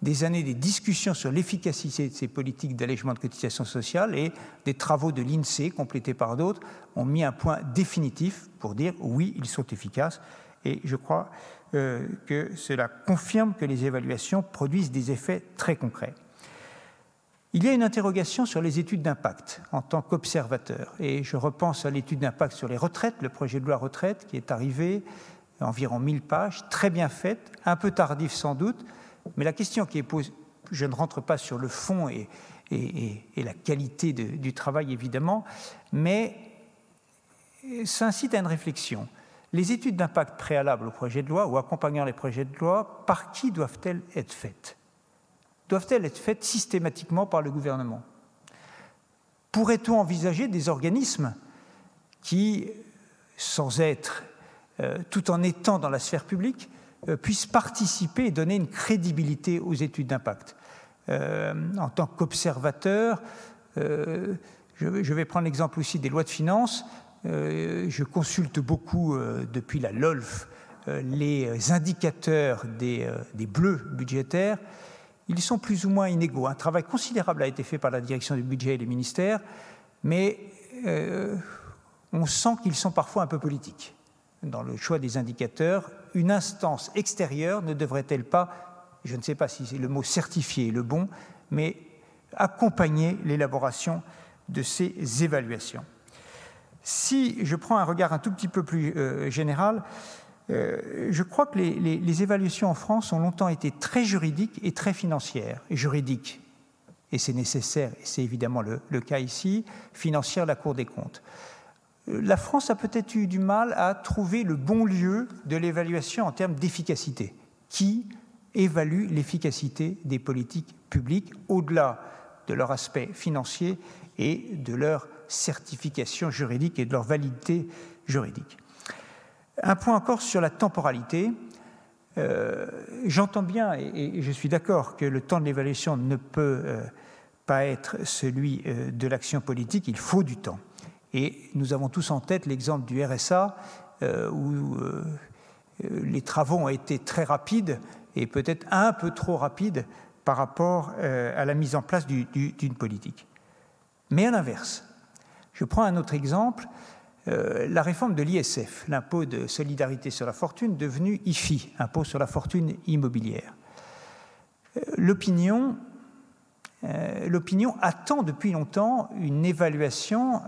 Speaker 3: des années, des discussions sur l'efficacité de ces politiques d'allègement de cotisations sociales et des travaux de l'INSEE, complétés par d'autres, ont mis un point définitif pour dire oui, ils sont efficaces. Et je crois euh, que cela confirme que les évaluations produisent des effets très concrets. Il y a une interrogation sur les études d'impact en tant qu'observateur. Et je repense à l'étude d'impact sur les retraites, le projet de loi retraite qui est arrivé, environ 1000 pages, très bien faite, un peu tardif sans doute, Mais la question qui est posée, je ne rentre pas sur le fond et, la qualité du travail, évidemment, mais ça incite à une réflexion. Les études d'impact préalables au projet de loi ou accompagnant les projets de loi, par qui doivent-elles être faites? Doivent-elles être faites systématiquement par le gouvernement? Pourrait-on envisager des organismes qui, sans être, euh, tout en étant dans la sphère publique, euh, puissent participer et donner une crédibilité aux études d'impact? Euh, En tant qu'observateur, je, vais prendre l'exemple aussi des lois de finances. je consulte beaucoup depuis la LOLF les indicateurs des bleus budgétaires ils sont plus ou moins inégaux. Un travail considérable a été fait par la direction du budget et les ministères, mais euh, on sent qu'ils sont parfois un peu politiques dans le choix des indicateurs. Une instance extérieure ne devrait-elle pas, je ne sais pas si le mot certifié le bon, mais accompagner l'élaboration de ces évaluations. Si je prends un regard un tout petit peu plus euh, général, euh, je crois que les, évaluations en France ont longtemps été très juridiques et très financières. Juridiques, et c'est nécessaire, et c'est évidemment le, cas ici, financière, la Cour des comptes. Euh, la France a peut-être eu du mal à trouver le bon lieu de l'évaluation en termes d'efficacité. Qui évalue l'efficacité des politiques publiques au-delà de leur aspect financier et de leur certification juridique et de leur validité juridique? Un point encore sur la temporalité. Euh, j'entends bien et, je suis d'accord que le temps de l'évaluation ne peut euh, pas être celui euh, de l'action politique, il faut du temps. Et nous avons tous en tête l'exemple du RSA où les travaux ont été très rapides et peut-être un peu trop rapides par rapport à la mise en place d'une politique. Mais à l'inverse, je prends un autre exemple. Euh, la réforme de l'ISF, l'impôt de solidarité sur la fortune, devenu IFI, impôt sur la fortune immobilière. Euh, l'opinion, euh, l'opinion attend depuis longtemps une évaluation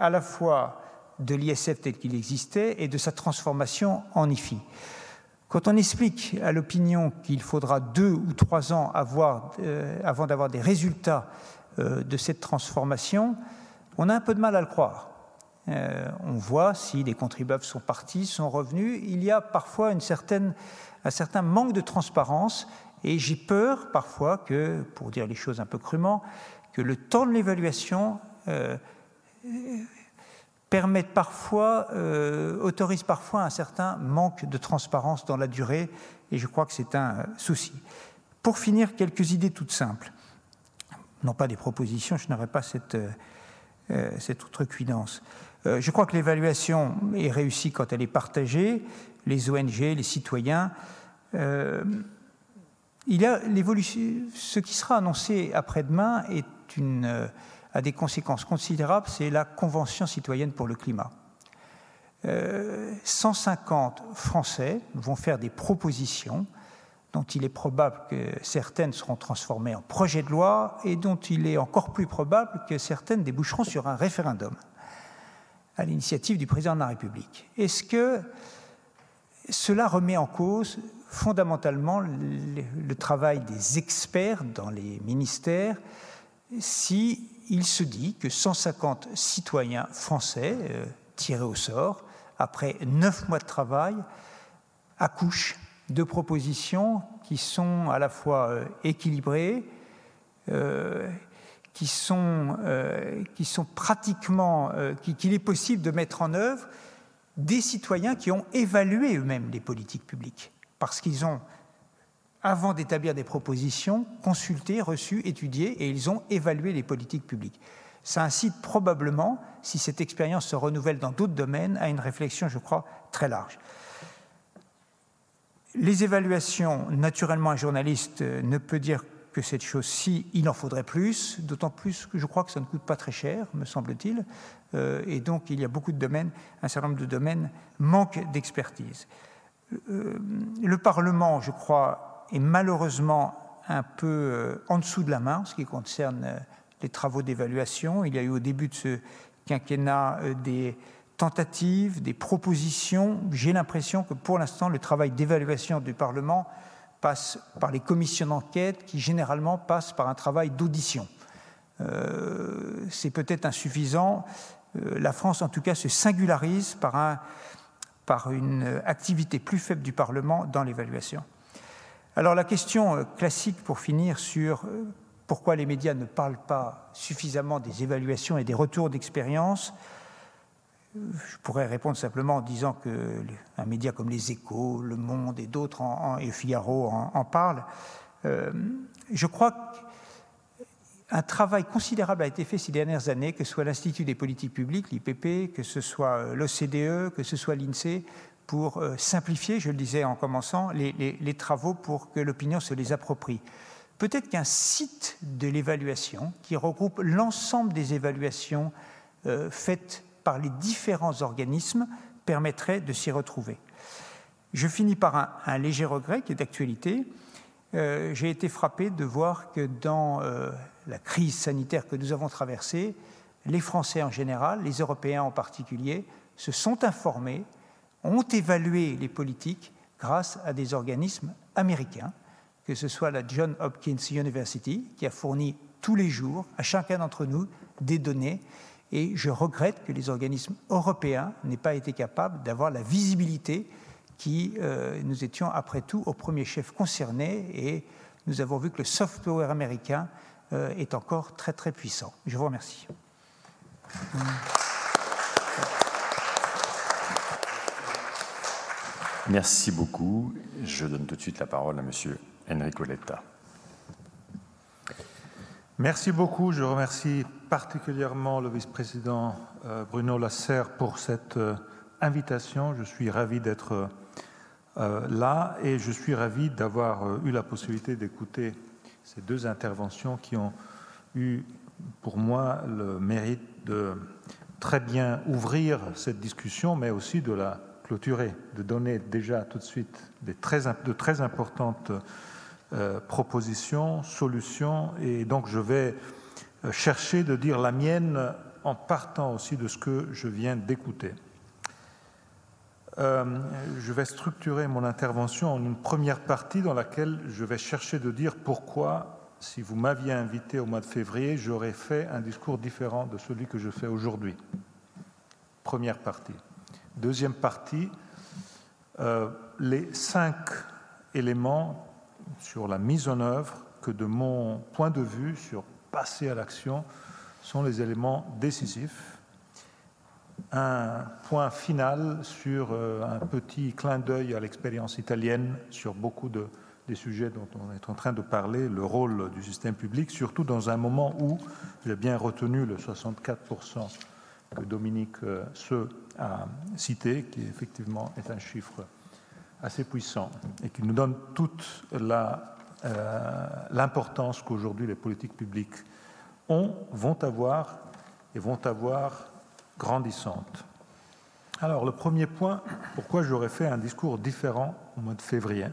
Speaker 3: à la fois de l'ISF tel qu'il existait et de sa transformation en IFI. Quand on explique à l'opinion qu'il faudra deux ou trois ans avant d'avoir des résultats de cette transformation, on a un peu de mal à le croire. Euh, on voit si les contribuables sont partis, sont revenus. Il y a parfois un certain manque de transparence et j'ai peur parfois que, pour dire les choses un peu crûment, que le temps de l'évaluation euh, permette parfois, euh, autorise parfois un certain manque de transparence dans la durée et je crois que c'est un souci. Pour finir, quelques idées toutes simples. Non pas des propositions, je n'aurais pas cette, cette outrecuidance. Euh, je crois que l'évaluation est réussie quand elle est partagée, les ONG, les citoyens. Euh, il y a ce qui sera annoncé après-demain euh, a des conséquences considérables, c'est la Convention citoyenne pour le climat. 150 Français vont faire des propositions dont il est probable que certaines seront transformées en projet de loi et dont il est encore plus probable que certaines déboucheront sur un référendum à l'initiative du président de la République. Est-ce que cela remet en cause fondamentalement le, travail des experts dans les ministères si il se dit que 150 citoyens français euh, tirés au sort, après neuf mois de travail, accouchent de propositions qui sont à la fois euh, équilibrées, euh, qui sont, euh, qui sont pratiquement, euh, qu'il est possible de mettre en œuvre des citoyens qui ont évalué eux-mêmes les politiques publiques, parce qu'ils ont, avant d'établir des propositions, consulté, reçu, étudié, et ils ont évalué les politiques publiques. Ça incite probablement, si cette expérience se renouvelle dans d'autres domaines, à une réflexion, je crois, très large. Les évaluations, naturellement, un journaliste ne peut dire que cette chose-ci, il en faudrait plus, d'autant plus que je crois que ça ne coûte pas très cher, me semble-t-il, euh, et donc il y a beaucoup de domaines, un certain nombre de domaines manquent d'expertise. Euh, le Parlement, je crois, est malheureusement un peu euh, en dessous de la main en ce qui concerne les travaux d'évaluation. Il y a eu au début de ce quinquennat des tentatives, des propositions. J'ai l'impression que pour l'instant, le travail d'évaluation du Parlement passe par les commissions d'enquête qui généralement passent par un travail d'audition. Euh, c'est peut-être insuffisant. Euh, la France, en tout cas, se singularise par, un, par une activité plus faible du Parlement dans l'évaluation. Alors la question euh, classique pour finir sur pourquoi les médias ne parlent pas suffisamment des évaluations et des retours d'expérience, je pourrais répondre simplement en disant qu'un média comme Les Échos, Le Monde et d'autres, et Figaro en, parlent. je crois un travail considérable a été fait ces dernières années, que ce soit l'Institut des politiques publiques, l'IPP, que ce soit euh, l'OCDE, que ce soit l'INSEE, pour euh, simplifier, je le disais en commençant, les, travaux pour que l'opinion se les approprie. Peut-être qu'un site de l'évaluation qui regroupe l'ensemble des évaluations euh, faites par les différents organismes permettrait de s'y retrouver. Je finis par un, léger regret qui est d'actualité. J'ai été frappé de voir que dans la crise sanitaire que nous avons traversée, les Français en général, les Européens en particulier, se sont informés, ont évalué les politiques grâce à des organismes américains, que ce soit la John Hopkins University, qui a fourni tous les jours à chacun d'entre nous des données, et je regrette que les organismes européens n'aient pas été capables d'avoir la visibilité qui euh, nous étions après tout au premier chef concernés, et nous avons vu que le software américain euh, est encore très très puissant. Je vous remercie.
Speaker 1: Merci beaucoup. Je donne tout de suite la parole à Monsieur Enrico Letta.
Speaker 4: Merci beaucoup. Je remercie particulièrement le vice-président euh, Bruno Lasserre pour cette euh, invitation. Je suis ravi d'être là et je suis ravi d'avoir eu la possibilité d'écouter ces deux interventions qui ont eu pour moi le mérite de très bien ouvrir cette discussion, mais aussi de la clôturer, de donner déjà tout de suite des très, de très importantes euh, propositions, solutions, et donc je vais euh, chercher de dire la mienne en partant aussi de ce que je viens d'écouter. Euh, je vais structurer mon intervention en une première partie dans laquelle je vais chercher de dire pourquoi, si vous m'aviez invité au mois de février, j'aurais fait un discours différent de celui que je fais aujourd'hui. Première partie. Deuxième partie, les cinq éléments sur la mise en œuvre que, de mon point de vue, sur passer à l'action, sont les éléments décisifs. Un point final sur euh, un petit clin d'œil à l'expérience italienne sur beaucoup de, des sujets dont on est en train de parler, le rôle du système public, surtout dans un moment où j'ai bien retenu le 64% que Dominique euh, Se a cité, qui effectivement est un chiffre assez puissant et qui nous donne toute euh, l'importance qu'aujourd'hui les politiques publiques ont, vont avoir et vont avoir grandissante. Alors le premier point, pourquoi j'aurais fait un discours différent au mois de février?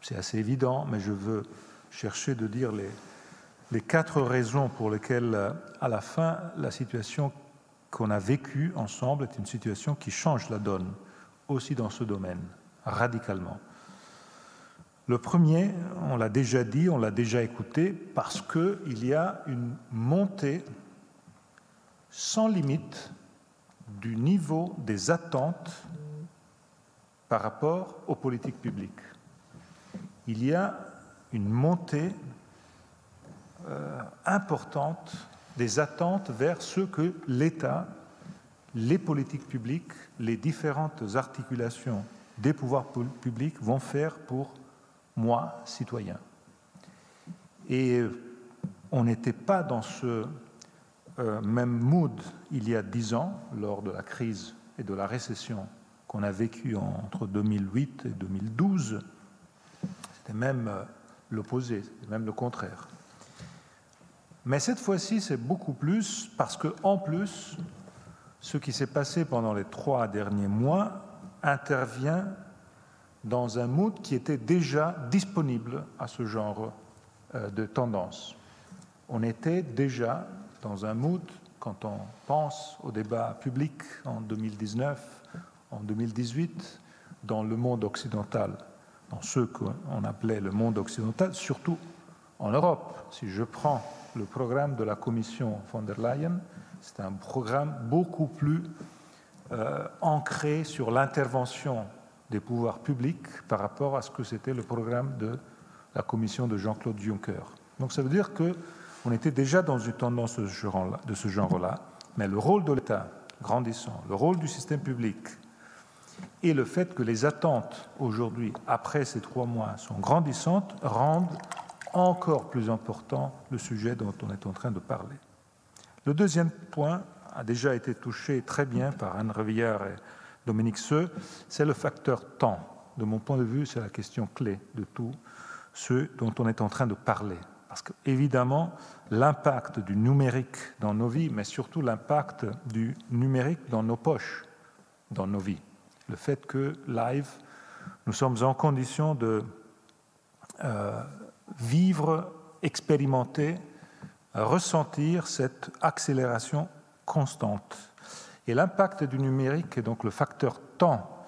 Speaker 4: C'est assez évident, mais je veux chercher de dire les, les quatre raisons pour lesquelles, à la fin, la situation qu'on a vécue ensemble est une situation qui change la donne, aussi dans ce domaine, radicalement. Le premier, on l'a déjà dit, on l'a déjà écouté, parce qu'il y a une montée sans limite du niveau des attentes par rapport aux politiques publiques. Il y a une montée euh, importante des attentes vers ce que l'État, les politiques publiques, les différentes articulations des pouvoirs publics vont faire pour moi, citoyen. Et on n'était pas dans ce euh, même mood il y a dix ans, lors de la crise et de la récession qu'on a vécue entre 2008 et 2012. C'était même euh, l'opposé, c'était même le contraire. Mais cette fois-ci, c'est beaucoup plus parce que, en plus, ce qui s'est passé pendant les trois derniers mois intervient dans un mood qui était déjà disponible à ce genre euh, de tendance. On était déjà dans un mood, quand on pense au débat public en 2019, en 2018, dans le monde occidental dans ce qu'on appelait le monde occidental, surtout en Europe. Si je prends le programme de la Commission von der Leyen, c'est un programme beaucoup plus euh, ancré sur l'intervention des pouvoirs publics par rapport à ce que c'était le programme de la Commission de Jean-Claude Juncker. Donc ça veut dire qu'on était déjà dans une tendance de ce genre-là, mais le rôle de l'État grandissant, le rôle du système public et le fait que les attentes aujourd'hui, après ces trois mois, sont grandissantes, rendent encore plus important le sujet dont on est en train de parler. Le deuxième point a déjà été touché très bien par Anne Revillard et Dominique Seux, c'est le facteur temps. De mon point de vue, c'est la question clé de tout ce dont on est en train de parler. Parce qu'évidemment, l'impact du numérique dans nos vies, mais surtout l'impact du numérique dans nos poches, dans nos vies. Le fait que live, nous sommes en condition de euh, vivre, expérimenter, ressentir cette accélération constante. Et l'impact du numérique et donc le facteur temps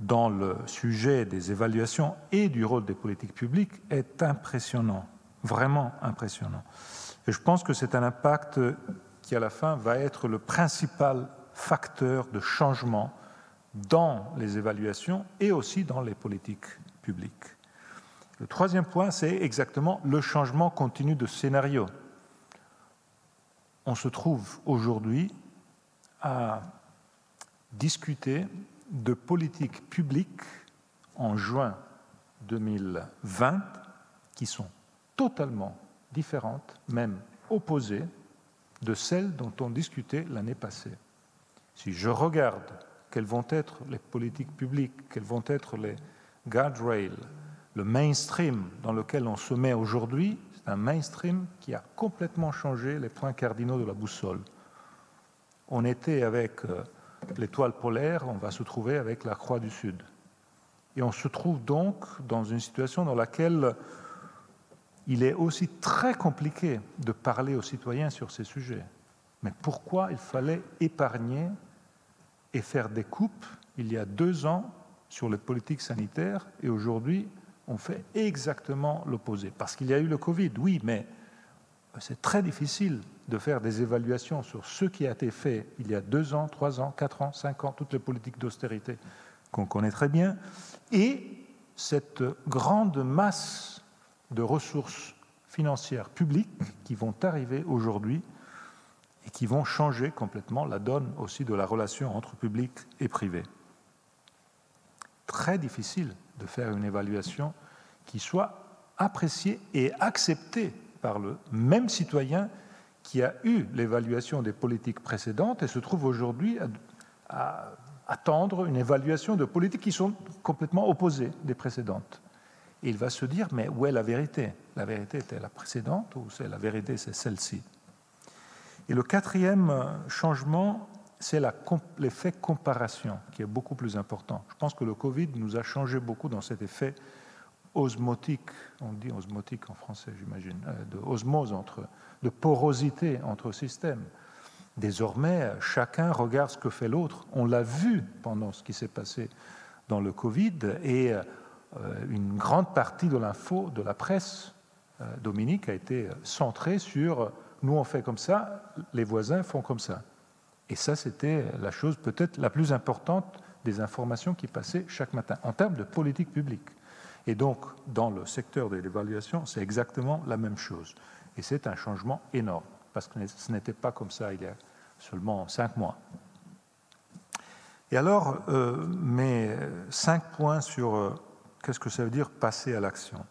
Speaker 4: dans le sujet des évaluations et du rôle des politiques publiques est impressionnant, vraiment impressionnant. Et je pense que c'est un impact qui, à la fin, va être le principal facteur de changement dans les évaluations et aussi dans les politiques publiques. Le troisième point, c'est exactement le changement continu de scénario. On se trouve aujourd'hui à discuter de politiques publiques en juin 2020 qui sont totalement différentes, même opposées, de celles dont on discutait l'année passée. Si je regarde quelles vont être les politiques publiques, quels vont être les guardrails, le mainstream dans lequel on se met aujourd'hui, un mainstream qui a complètement changé les points cardinaux de la boussole. On était avec euh, l'étoile polaire, on va se trouver avec la croix du Sud. Et on se trouve donc dans une situation dans laquelle il est aussi très compliqué de parler aux citoyens sur ces sujets. Mais pourquoi il fallait épargner et faire des coupes il y a deux ans sur les politiques sanitaires et aujourd'hui on fait exactement l'opposé. Parce qu'il y a eu le Covid, oui, mais c'est très difficile de faire des évaluations sur ce qui a été fait il y a deux ans, trois ans, quatre ans, cinq ans, toutes les politiques d'austérité qu'on connaît très bien, et cette grande masse de ressources financières publiques qui vont arriver aujourd'hui et qui vont changer complètement la donne aussi de la relation entre public et privé. Très difficile de faire une évaluation qui soit appréciée et acceptée par le même citoyen qui a eu l'évaluation des politiques précédentes et se trouve aujourd'hui à, attendre une évaluation de politiques qui sont complètement opposées des précédentes. Et il va se dire, mais où est la vérité? La vérité était la précédente ou c'est la vérité, c'est celle-ci? Et le quatrième changement, c'est l'effet comparaison qui est beaucoup plus important. Je pense que le Covid nous a changé beaucoup dans cet effet osmotique, on dit osmotique en français, j'imagine, euh, de osmose, entre, de porosité entre systèmes. Désormais, chacun regarde ce que fait l'autre. On l'a vu pendant ce qui s'est passé dans le Covid et euh, une grande partie de l'info de la presse, euh, Dominique, a été centrée sur nous on fait comme ça, les voisins font comme ça. Et ça, c'était la chose peut-être la plus importante des informations qui passaient chaque matin en termes de politique publique. Et donc, dans le secteur de l'évaluation, c'est exactement la même chose. Et c'est un changement énorme, parce que ce n'était pas comme ça il y a seulement cinq mois. Et alors, euh, mes cinq points sur euh, qu'est-ce que ça veut dire passer à l'action?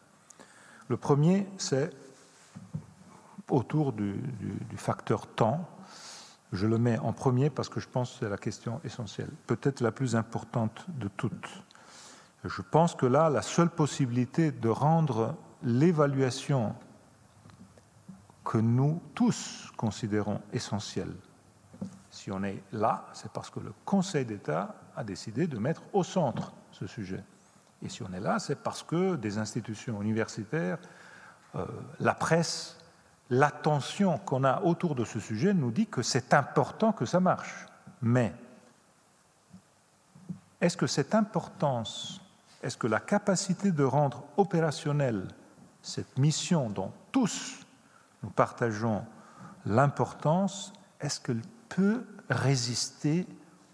Speaker 4: Le premier, c'est autour du, du, facteur temps. Je le mets en premier parce que je pense que c'est la question essentielle, peut-être la plus importante de toutes. Je pense que là, la seule possibilité de rendre l'évaluation que nous tous considérons essentielle, si on est là, c'est parce que le Conseil d'État a décidé de mettre au centre ce sujet. Et si on est là, c'est parce que des institutions universitaires, euh, la presse, l'attention qu'on a autour de ce sujet nous dit que c'est important que ça marche. Mais est-ce que cette importance est-ce que la capacité de rendre opérationnelle cette mission dont tous nous partageons l'importance, est-ce qu'elle peut résister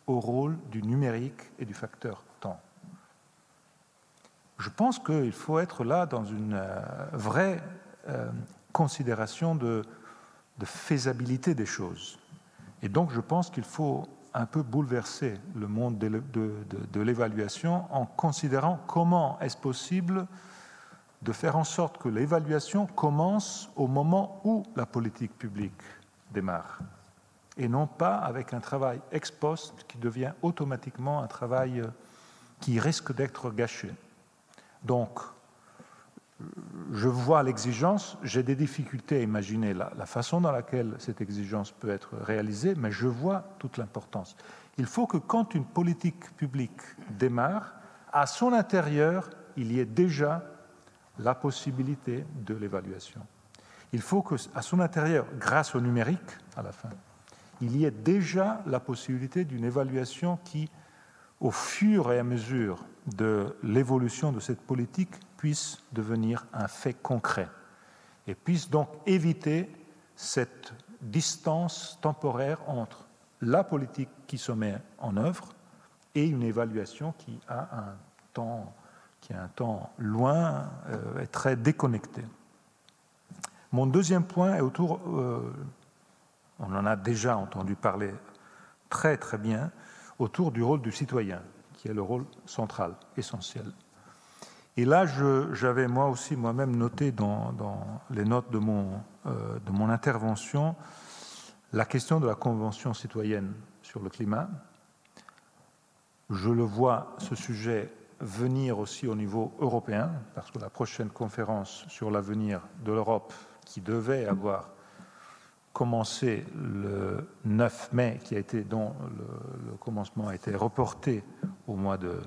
Speaker 4: au rôle du numérique et du facteur temps? Je pense qu'il faut être là dans une euh, vraie euh, considération de, faisabilité des choses. Et donc je pense qu'il faut un peu bouleverser le monde de l'évaluation en considérant comment est-ce possible de faire en sorte que l'évaluation commence au moment où la politique publique démarre, et non pas avec un travail ex post qui devient automatiquement un travail qui risque d'être gâché. Donc, je vois l'exigence, j'ai des difficultés à imaginer la, façon dans laquelle cette exigence peut être réalisée, mais je vois toute l'importance. Il faut que quand une politique publique démarre, à son intérieur, il y ait déjà la possibilité de l'évaluation. Il faut qu'à son intérieur, grâce au numérique, à la fin, il y ait déjà la possibilité d'une évaluation qui, au fur et à mesure de l'évolution de cette politique, puisse devenir un fait concret et puisse donc éviter cette distance temporaire entre la politique qui se met en œuvre et une évaluation qui a un temps qui est un temps loin euh, et très déconnecté. Mon deuxième point est autour, euh, on en a déjà entendu parler très très bien, autour du rôle du citoyen, qui est le rôle central, essentiel. Et là, j'avais moi aussi moi-même noté dans, les notes de mon, euh, de mon intervention la question de la Convention citoyenne sur le climat. Je le vois, ce sujet, venir aussi au niveau européen, parce que la prochaine conférence sur l'avenir de l'Europe, qui devait avoir commencé le 9 mai, qui a été, dont le, commencement a été reporté au mois de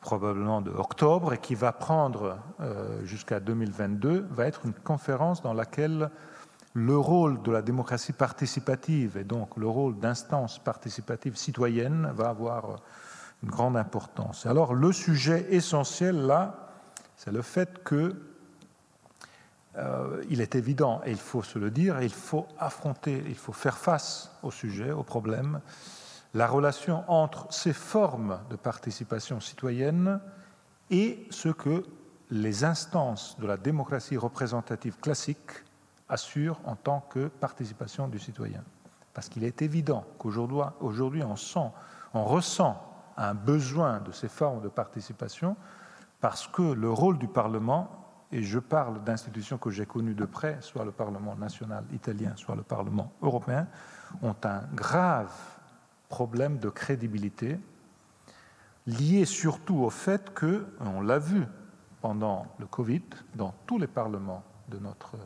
Speaker 4: probablement de octobre et qui va prendre euh, jusqu'à 2022, va être une conférence dans laquelle le rôle de la démocratie participative et donc le rôle d'instance participative citoyenne va avoir une grande importance. Alors le sujet essentiel là, c'est le fait que euh, il est évident, et il faut se le dire, il faut affronter, il faut faire face au sujet, au problème, la relation entre ces formes de participation citoyenne et ce que les instances de la démocratie représentative classique assurent en tant que participation du citoyen. Parce qu'il est évident qu'aujourd'hui, on on ressent un besoin de ces formes de participation parce que le rôle du Parlement, et je parle d'institutions que j'ai connues de près, soit le Parlement national italien, soit le Parlement européen, ont un grave problème de crédibilité lié surtout au fait que, on l'a vu pendant le Covid, dans tous les parlements de, notre,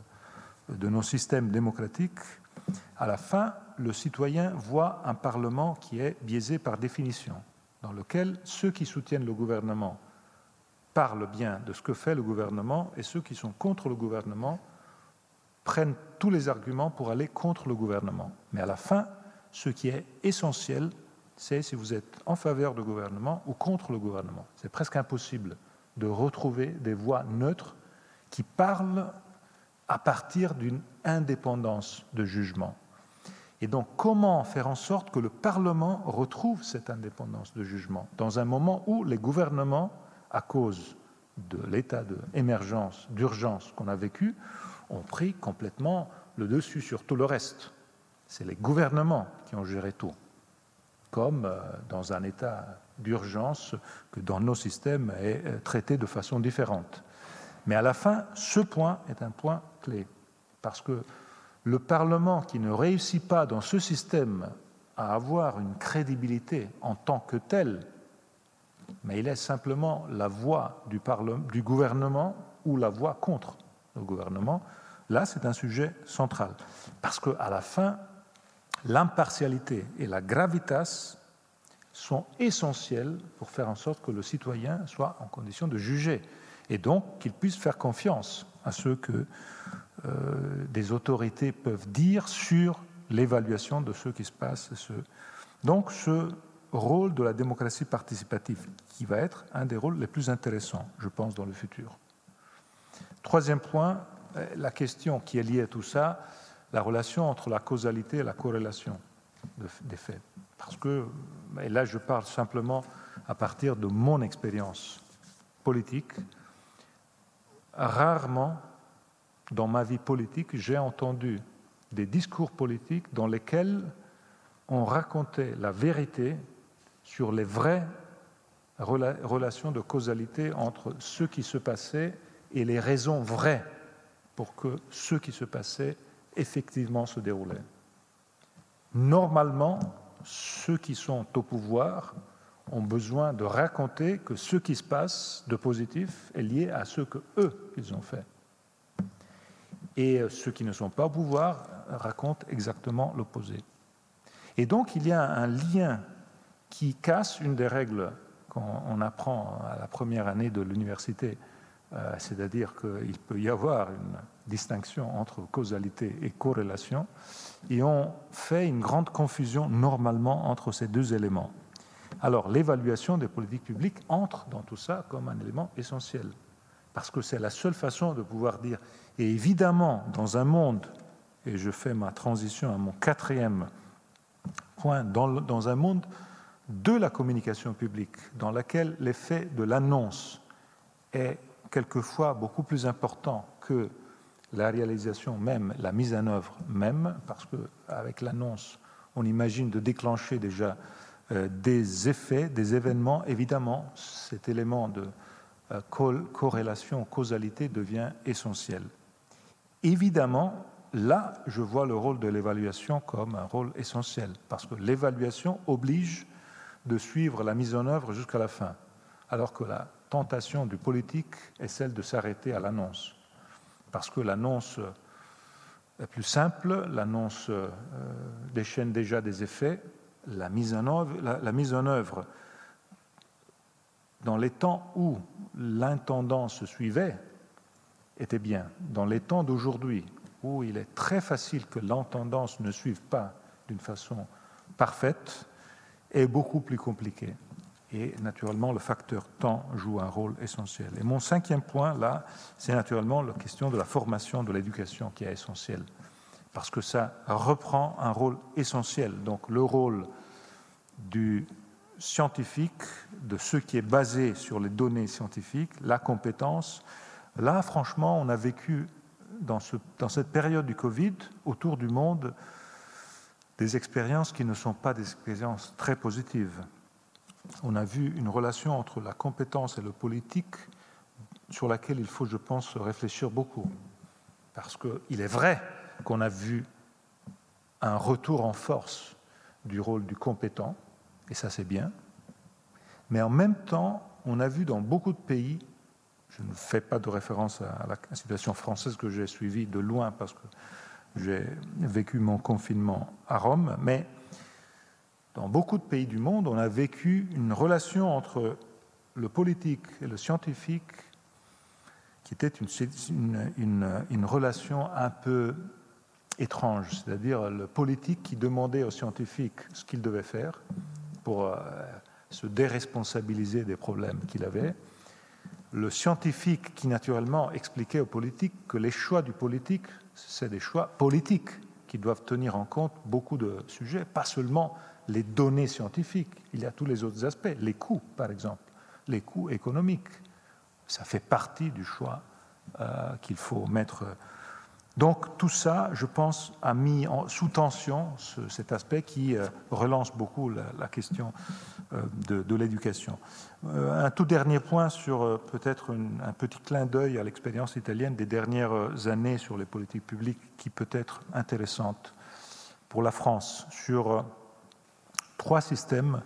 Speaker 4: de nos systèmes démocratiques, à la fin, le citoyen voit un Parlement qui est biaisé par définition dans lequel ceux qui soutiennent le gouvernement parlent bien de ce que fait le gouvernement et ceux qui sont contre le gouvernement prennent tous les arguments pour aller contre le gouvernement. Mais à la fin, ce qui est essentiel, c'est si vous êtes en faveur du gouvernement ou contre le gouvernement. C'est presque impossible de retrouver des voix neutres qui parlent à partir d'une indépendance de jugement. Et donc, comment faire en sorte que le Parlement retrouve cette indépendance de jugement dans un moment où les gouvernements, à cause de l'état d'émergence, d'urgence qu'on a vécu, ont pris complètement le dessus sur tout le reste. C'est les gouvernements qui ont géré tout, comme euh, dans un état d'urgence que dans nos systèmes est euh, traité de façon différente. Mais à la fin, ce point est un point clé, parce que le Parlement qui ne réussit pas dans ce système à avoir une crédibilité en tant que tel, mais il est simplement la voix du, du gouvernement ou la voix contre le gouvernement, là c'est un sujet central. Parce qu'à la fin, l'impartialité et la gravitas sont essentielles pour faire en sorte que le citoyen soit en condition de juger et donc qu'il puisse faire confiance à ceux que euh, des autorités peuvent dire sur l'évaluation de ce qui se passe. Donc ce rôle de la démocratie participative, qui va être un des rôles les plus intéressants, je pense, dans le futur. Troisième point, euh, la question qui est liée à tout ça, la relation entre la causalité et la corrélation des faits. Parce que, et là je parle simplement à partir de mon expérience politique, rarement dans ma vie politique j'ai entendu des discours politiques dans lesquels on racontait la vérité sur les vraies relations de causalité entre ce qui se passait et les raisons vraies pour que ce qui se passait effectivement se déroulait. Normalement, ceux qui sont au pouvoir ont besoin de raconter que ce qui se passe de positif est lié à ce que eux ils ont fait. Et ceux qui ne sont pas au pouvoir racontent exactement l'opposé. Et donc il y a un lien qui casse une des règles qu'on apprend à la première année de l'université, euh, c'est-à-dire qu'il peut y avoir une distinction entre causalité et corrélation, et on fait une grande confusion normalement entre ces deux éléments. Alors l'évaluation des politiques publiques entre dans tout ça comme un élément essentiel, parce que c'est la seule façon de pouvoir dire, et évidemment dans un monde, et je fais ma transition à mon quatrième point, dans, dans un monde de la communication publique, dans laquelle l'effet de l'annonce est quelquefois beaucoup plus important que la réalisation même, la mise en œuvre même, parce qu'avec l'annonce, on imagine de déclencher déjà euh, des effets, des événements. Évidemment, cet élément de euh, corrélation, causalité devient essentiel. Évidemment, là, je vois le rôle de l'évaluation comme un rôle essentiel, parce que l'évaluation oblige de suivre la mise en œuvre jusqu'à la fin, alors que la tentation du politique est celle de s'arrêter à l'annonce, parce que l'annonce est plus simple, l'annonce euh, déchaîne déjà des effets, la mise en œuvre, la mise en œuvre dans les temps où l'intendance suivait était bien. Dans les temps d'aujourd'hui, où il est très facile que l'intendance ne suive pas d'une façon parfaite, est beaucoup plus compliqué. Et naturellement, le facteur temps joue un rôle essentiel. Et mon cinquième point, là, c'est naturellement la question de la formation, de l'éducation qui est essentielle. Parce que ça reprend un rôle essentiel. Donc le rôle du scientifique, de ce qui est basé sur les données scientifiques, la compétence. Là, franchement, on a vécu dans, dans cette période du Covid, autour du monde, des expériences qui ne sont pas des expériences très positives. On a vu une relation entre la compétence et le politique sur laquelle il faut, je pense, réfléchir beaucoup. Parce qu'il est vrai qu'on a vu un retour en force du rôle du compétent, et ça c'est bien, mais en même temps, on a vu dans beaucoup de pays, je ne fais pas de référence à la situation française que j'ai suivie de loin parce que j'ai vécu mon confinement à Rome, mais dans beaucoup de pays du monde, on a vécu une relation entre le politique et le scientifique qui était une, relation un peu étrange, c'est-à-dire le politique qui demandait aux scientifiques ce qu'ils devaient faire pour euh, se déresponsabiliser des problèmes qu'il avait, le scientifique qui naturellement expliquait aux politiques que les choix du politique c'est des choix politiques qui doivent tenir en compte beaucoup de sujets, pas seulement les données scientifiques, il y a tous les autres aspects, les coûts par exemple, les coûts économiques. Ça fait partie du choix euh, qu'il faut mettre. Donc tout ça, je pense, a mis sous tension cet aspect qui euh, relance beaucoup la, question euh, de, l'éducation. Euh, un tout dernier point sur peut-être un petit clin d'œil à l'expérience italienne des dernières années sur les politiques publiques qui peut être intéressante pour la France, sur trois systèmes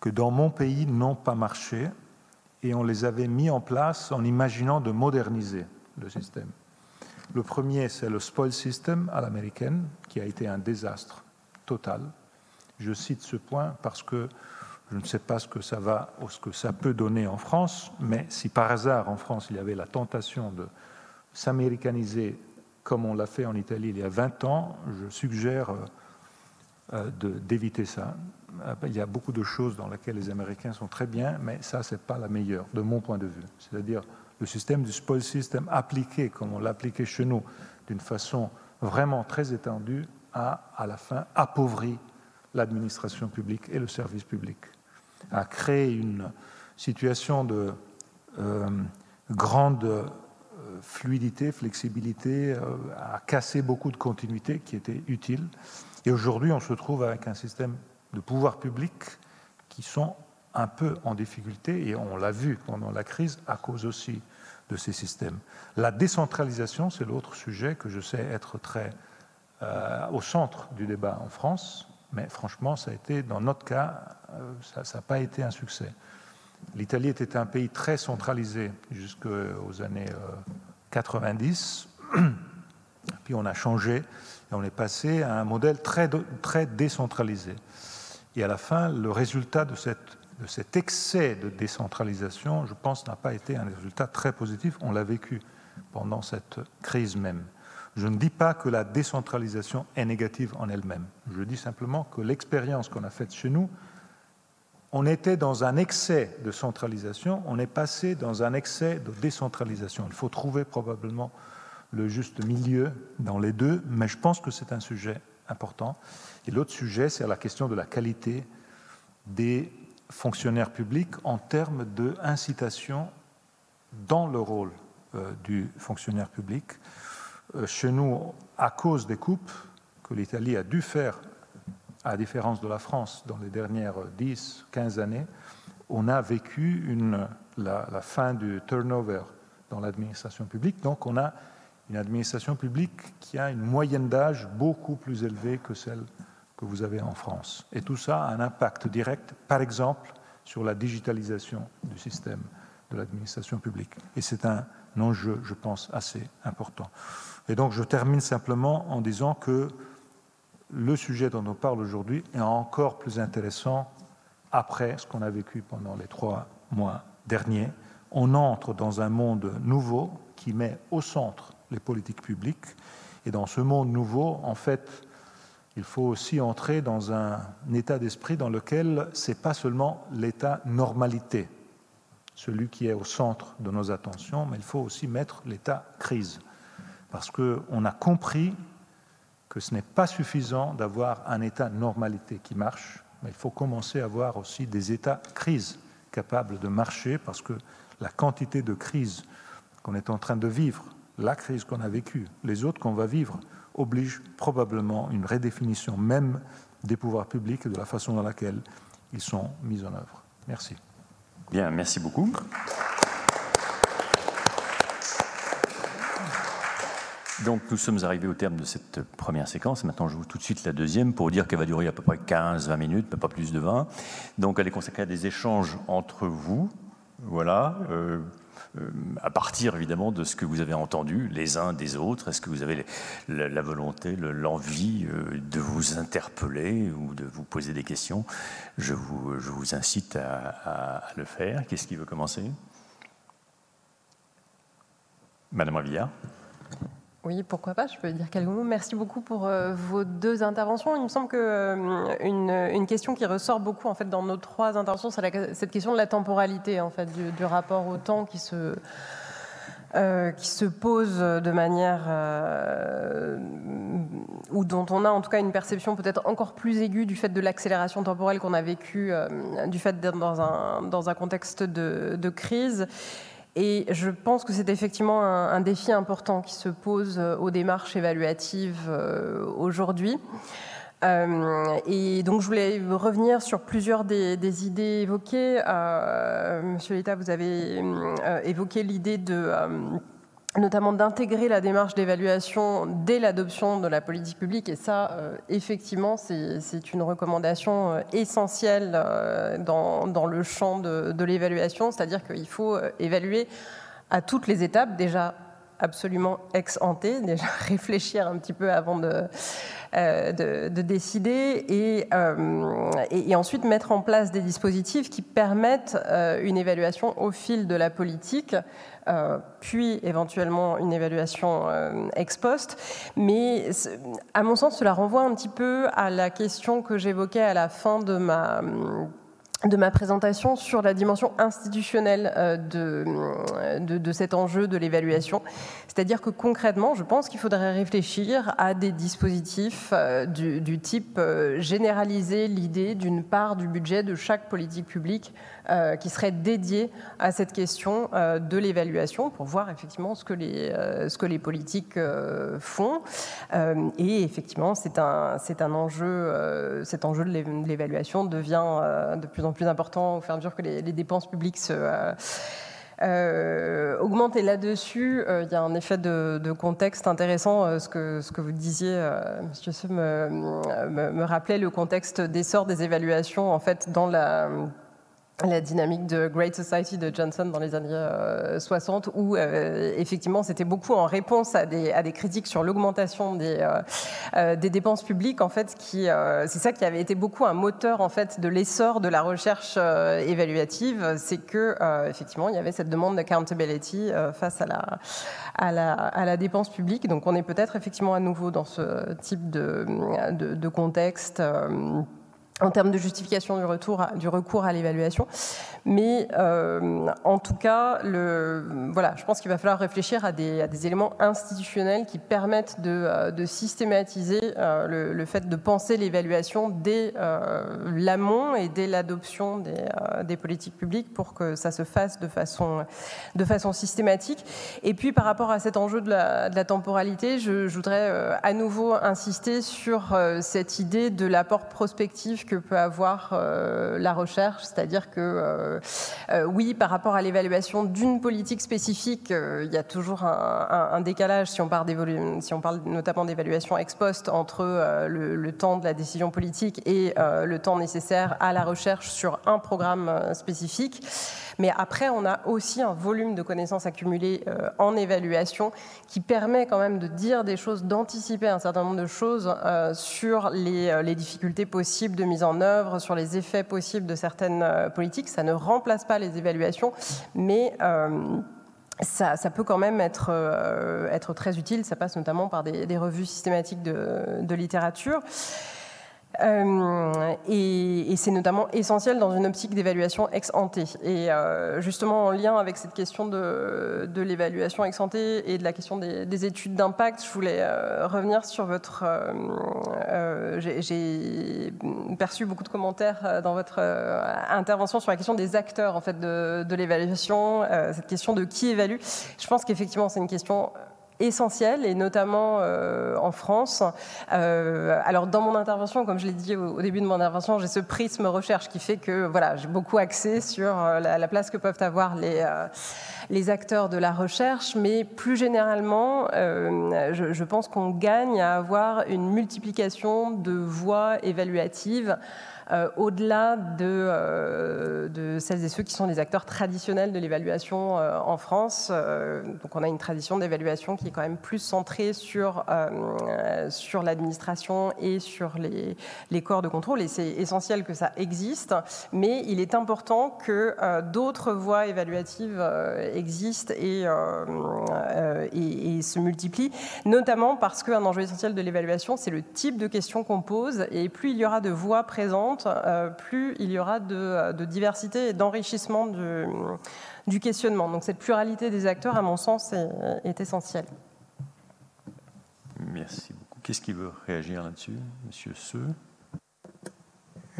Speaker 4: que dans mon pays n'ont pas marché et on les avait mis en place en imaginant de moderniser le système. Le premier, c'est le spoil system à l'américaine, qui a été un désastre total. Je cite ce point parce que je ne sais pas ce que ça va ou ce que ça peut donner en France, mais si par hasard en France il y avait la tentation de s'américaniser comme on l'a fait en Italie il y a 20 ans, je suggère euh, d'éviter ça. Il y a beaucoup de choses dans lesquelles les Américains sont très bien, mais ça, ce n'est pas la meilleure, de mon point de vue. C'est-à-dire le système du spoil system appliqué, comme on l'appliquait chez nous, d'une façon vraiment très étendue, a, à la fin, appauvri l'administration publique et le service public, a créé une situation de euh, grande euh, fluidité, flexibilité, euh, a cassé beaucoup de continuité qui était utile. Et aujourd'hui, on se trouve avec un système de pouvoir public qui sont un peu en difficulté, et on l'a vu pendant la crise à cause aussi de ces systèmes. La décentralisation, c'est l'autre sujet que je sais être très au centre du débat en France, mais franchement, ça a été, dans notre cas, ça n'a pas été un succès. L'Italie était un pays très centralisé jusqu'aux années 90. Euh, *clears throat* Puis on a changé et on est passé à un modèle très, très décentralisé. Et à la fin, le résultat de, cette, cet excès de décentralisation, je pense, n'a pas été un résultat très positif. On l'a vécu pendant cette crise même. Je ne dis pas que la décentralisation est négative en elle-même. Je dis simplement que l'expérience qu'on a faite chez nous on était dans un excès de centralisation, on est passé dans un excès de décentralisation. Il faut trouver probablement le juste milieu dans les deux, mais je pense que c'est un sujet important. Et l'autre sujet, c'est la question de la qualité des fonctionnaires publics en termes d'incitation dans le rôle euh, du fonctionnaire public. Euh, chez nous, à cause des coupes que l'Italie a dû faire à la différence de la France dans les dernières 10, 15 années, on a vécu une, la, fin du turnover dans l'administration publique. Donc on a une administration publique qui a une moyenne d'âge beaucoup plus élevée que celle que vous avez en France. Et tout ça a un impact direct, par exemple, sur la digitalisation du système de l'administration publique. Et c'est un enjeu, je pense, assez important. Et donc je termine simplement en disant que le sujet dont on parle aujourd'hui est encore plus intéressant après ce qu'on a vécu pendant les trois mois derniers. On entre dans un monde nouveau qui met au centre les politiques publiques. Et dans ce monde nouveau, en fait, il faut aussi entrer dans un état d'esprit dans lequel ce n'est pas seulement l'état normalité, celui qui est au centre de nos attentions, mais il faut aussi mettre l'état crise. Parce qu'on a compris que ce n'est pas suffisant d'avoir un état normalité qui marche, mais il faut commencer à avoir aussi des états crise capables de marcher parce que la quantité de crises qu'on est en train de vivre, la crise qu'on a vécue, les autres qu'on va vivre, oblige probablement une redéfinition même des pouvoirs publics et de la façon dans laquelle ils sont mis en œuvre. Merci.
Speaker 1: Bien, merci beaucoup. Donc nous sommes arrivés au terme de cette première séquence. Maintenant, je vous tout de suite la deuxième pour vous dire qu'elle va durer à peu près 15-20 minutes, pas plus de 20. Donc elle est consacrée à des échanges entre vous, voilà, euh, à partir évidemment de ce que vous avez entendu les uns des autres. Est-ce que vous avez la, volonté, l'envie euh, de vous interpeller ou de vous poser des questions je vous, incite à, le faire. Qu'est-ce qui veut commencer? Madame Ravillard
Speaker 2: oui, pourquoi pas, je peux dire quelques mots. Merci beaucoup pour euh, vos deux interventions. Il me semble qu'une euh, une, question qui ressort beaucoup en fait, dans nos trois interventions, c'est cette question de la temporalité en fait, du, rapport au temps qui se, euh, qui se pose de manière ou dont on a en tout cas une perception peut-être encore plus aiguë du fait de l'accélération temporelle qu'on a vécue du fait d'être dans un, dans un contexte de crise. Et je pense que c'est effectivement un, défi important qui se pose euh, aux démarches évaluatives euh, aujourd'hui. Euh, et donc, je voulais revenir sur plusieurs des, idées évoquées. Monsieur l'État, vous avez évoqué l'idée de notamment d'intégrer la démarche d'évaluation dès l'adoption de la politique publique. Et ça, euh, effectivement, c'est une recommandation euh, essentielle euh, dans, le champ de, l'évaluation, c'est-à-dire qu'il faut évaluer à toutes les étapes, déjà absolument ex ante, déjà *laughs* réfléchir un petit peu avant de, euh, de, décider et, euh, et, et, ensuite mettre en place des dispositifs qui permettent euh, une évaluation au fil de la politique. puis éventuellement une évaluation ex post. Mais à mon sens, cela renvoie un petit peu à la question que j'évoquais à la fin de ma de ma présentation sur la dimension institutionnelle euh, de, de, cet enjeu de l'évaluation. C'est-à-dire que concrètement, je pense qu'il faudrait réfléchir à des dispositifs euh, du, type euh, généraliser l'idée d'une part du budget de chaque politique publique euh, qui serait dédié à cette question euh, de l'évaluation pour voir effectivement ce que les, euh, ce que les politiques font. et effectivement, c'est un, un enjeu, cet enjeu de l'évaluation devient de plus en plus important au fur et à mesure que les, dépenses publiques se... Euh, augmente. Et là-dessus, il y a un effet de, contexte intéressant. ce, que, ce que vous disiez, Monsieur me, me, me, rappelait le contexte d'essor des évaluations en fait dans la la dynamique de Great Society de Johnson dans les années 60, euh, où euh, effectivement c'était beaucoup en réponse à des, critiques sur l'augmentation des, euh, des dépenses publiques. En fait, c'est ça qui avait été beaucoup un moteur en fait de l'essor de la recherche évaluative, c'est que effectivement il y avait cette demande d'accountability face à la, à à la dépense publique. Donc on est peut-être effectivement à nouveau dans ce type de contexte en termes de justification du, retour du recours à l'évaluation. Mais euh, en tout cas, voilà, je pense qu'il va falloir réfléchir à des, éléments institutionnels qui permettent de, euh, systématiser euh, le, fait de penser l'évaluation dès l'amont et dès l'adoption des, politiques publiques pour que ça se fasse de façon, systématique. Et puis par rapport à cet enjeu de la, temporalité, je voudrais à nouveau insister sur cette idée de l'apport prospectif que peut avoir euh, la recherche, c'est-à-dire que euh, euh, oui, par rapport à l'évaluation d'une politique spécifique, il y a toujours un, décalage si on, parle si on parle notamment d'évaluation ex post entre le, le, temps de la décision politique et le temps nécessaire à la recherche sur un programme spécifique. Mais après, on a aussi un volume de connaissances accumulées euh, en évaluation qui permet quand même de dire des choses, d'anticiper un certain nombre de choses euh, sur les, euh, les, difficultés possibles de mise en œuvre, sur les effets possibles de certaines politiques. Ça ne remplace pas les évaluations, mais ça, ça, peut quand même être, être très utile. Ça passe notamment par des, des revues systématiques de, de littérature. Euh, et, c'est notamment essentiel dans une optique d'évaluation ex ante. Et euh, justement, en lien avec cette question de, l'évaluation ex ante et de la question des, des études d'impact, je voulais euh, revenir sur votre. J'ai perçu beaucoup de commentaires dans votre intervention sur la question des acteurs en fait de l'évaluation, cette question de qui évalue. Je pense qu'effectivement, c'est une question essentiel et notamment euh, en France. Euh, alors dans mon intervention, comme je l'ai dit au, début de mon intervention, j'ai ce prisme recherche qui fait que voilà, j'ai beaucoup axé sur euh, la, la, place que peuvent avoir les, euh, les acteurs de la recherche, mais plus généralement, euh, je, je, pense qu'on gagne à avoir une multiplication de voies évaluatives euh, au-delà de, euh, de, celles et ceux qui sont les acteurs traditionnels de l'évaluation euh, en France. donc on a une tradition d'évaluation qui est quand même plus centrée sur, sur l'administration et sur les, les, corps de contrôle, et c'est essentiel que ça existe, mais il est important que d'autres voies évaluatives existent et, et, et, se multiplient, notamment parce qu'un enjeu essentiel de l'évaluation, c'est le type de questions qu'on pose, et plus il y aura de voix présentes, euh, plus il y aura de, de diversité et d'enrichissement du, du, questionnement. Donc cette pluralité des acteurs, à mon sens, est, est essentielle.
Speaker 1: Merci beaucoup. Qu'est-ce qui veut réagir là-dessus, Monsieur Seux?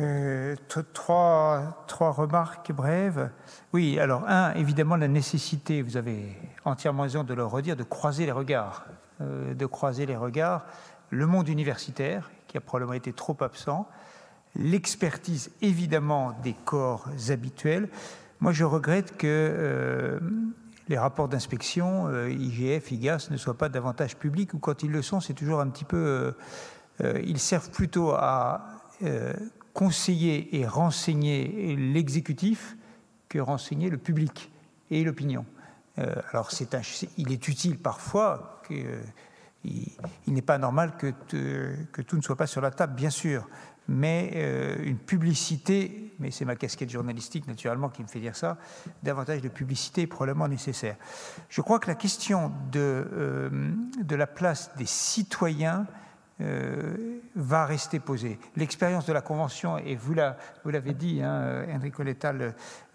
Speaker 3: Euh, trois, trois remarques brèves. Oui, alors un, évidemment la nécessité, vous avez entièrement raison de le redire, de croiser les regards, euh, de croiser les regards. Le monde universitaire, qui a probablement été trop absent, l'expertise évidemment des corps habituels. Moi, je regrette que euh, les rapports d'inspection, euh, IGF, IGAS, ne soient pas davantage publics, ou quand ils le sont, c'est toujours un petit peu... Euh, ils servent plutôt à conseiller et renseigner l'exécutif que renseigner le public et l'opinion. alors il est utile parfois il, n'est pas normal que, tout ne soit pas sur la table, bien sûr, mais euh, une publicité, mais c'est ma casquette journalistique naturellement qui me fait dire ça, davantage de publicité est probablement nécessaire. Je crois que la question de, euh, de la place des citoyens euh, va rester posée. L'expérience de la Convention, et vous l'avez dit, hein, Enrico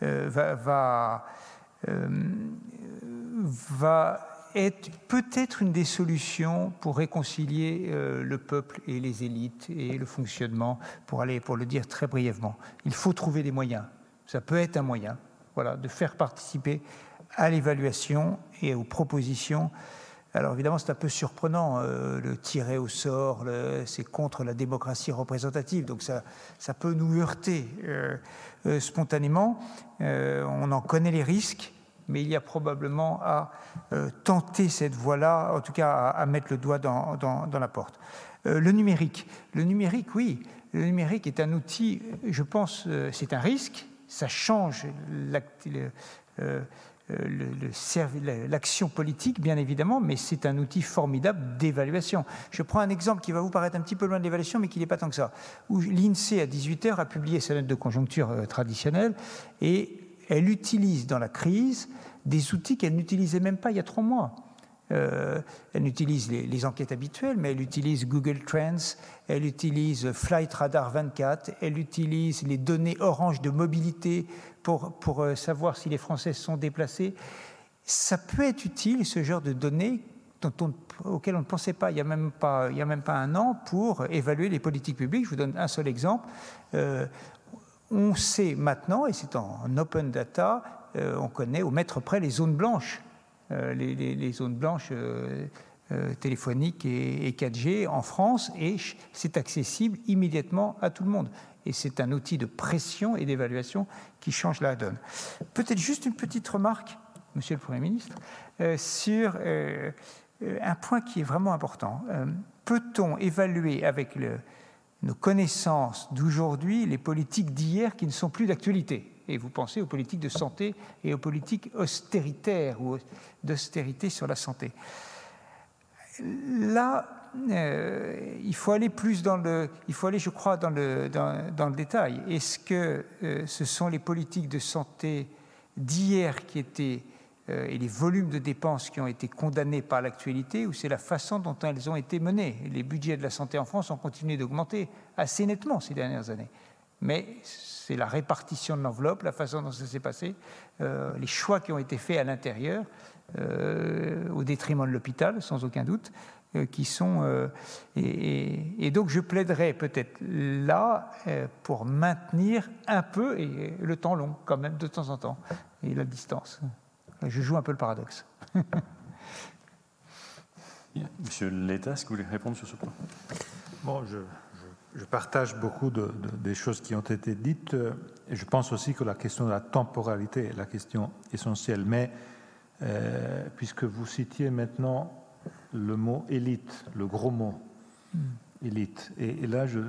Speaker 3: va, va est peut-être une des solutions pour réconcilier euh, le peuple et les élites et le fonctionnement, pour aller, pour le dire très brièvement. Il faut trouver des moyens. Ça peut être un moyen, voilà, de faire participer à l'évaluation et aux propositions. Alors évidemment, c'est un peu surprenant, euh, le tirer au sort, c'est contre la démocratie représentative, donc ça, ça peut nous heurter euh, spontanément. on en connaît les risques mais il y a probablement à euh, tenter cette voie-là, en tout cas à, mettre le doigt dans, la porte. Euh, le numérique. Le numérique, oui, le numérique est un outil, je pense, euh, c'est un risque, ça change l'action politique, bien évidemment, mais c'est un outil formidable d'évaluation. Je prends un exemple qui va vous paraître un petit peu loin de l'évaluation, mais qui n'est pas tant que ça. L'INSEE, à 18h, a publié sa note de conjoncture traditionnelle et elle utilise dans la crise des outils qu'elle n'utilisait même pas il y a trois mois. Euh, elle utilise les, enquêtes habituelles, mais elle utilise Google Trends, elle utilise Flight Radar 24, elle utilise les données orange de mobilité pour, pour euh, savoir si les Français sont déplacés. Ça peut être utile, ce genre de données dont on, auxquelles on ne pensait pas il n'y a, même pas, il a même pas un an pour évaluer les politiques publiques. Je vous donne un seul exemple. Euh, on sait maintenant, et c'est en open data, euh, on connaît au mètre près les zones blanches, euh, les, zones blanches euh, téléphoniques et, 4G en France, et c'est accessible immédiatement à tout le monde. Et c'est un outil de pression et d'évaluation qui change la donne. Peut-être juste une petite remarque, Monsieur le Premier ministre, sur un point qui est vraiment important. Peut-on évaluer avec le, nos connaissances d'aujourd'hui les politiques d'hier qui ne sont plus d'actualité. Et vous pensez aux politiques de santé et aux politiques austéritaires ou d'austérité sur la santé. Là, euh, il faut aller plus dans le, il faut aller, je crois, dans le, dans, le détail. Est-ce que euh, ce sont les politiques de santé d'hier qui étaient et les volumes de dépenses qui ont été condamnés par l'actualité ou c'est la façon dont elles ont été menées. Les budgets de la santé en France ont continué d'augmenter assez nettement ces dernières années. Mais c'est la répartition de l'enveloppe, la façon dont ça s'est passé, euh, les choix qui ont été faits à l'intérieur, euh, au détriment de l'hôpital, sans aucun doute, qui sont. Et, et, donc je plaiderais peut-être là pour maintenir un peu, et le temps long quand même, de temps en temps, et la distance. Je joue un peu le paradoxe. *laughs*
Speaker 1: Monsieur Léta, est-ce que vous voulez répondre sur ce point?
Speaker 4: Bon, je, partage beaucoup de, des choses qui ont été dites. Et je pense aussi que la question de la temporalité est la question essentielle. Mais euh, puisque vous citiez maintenant le mot élite, le gros mot, hmm. élite, et, là je,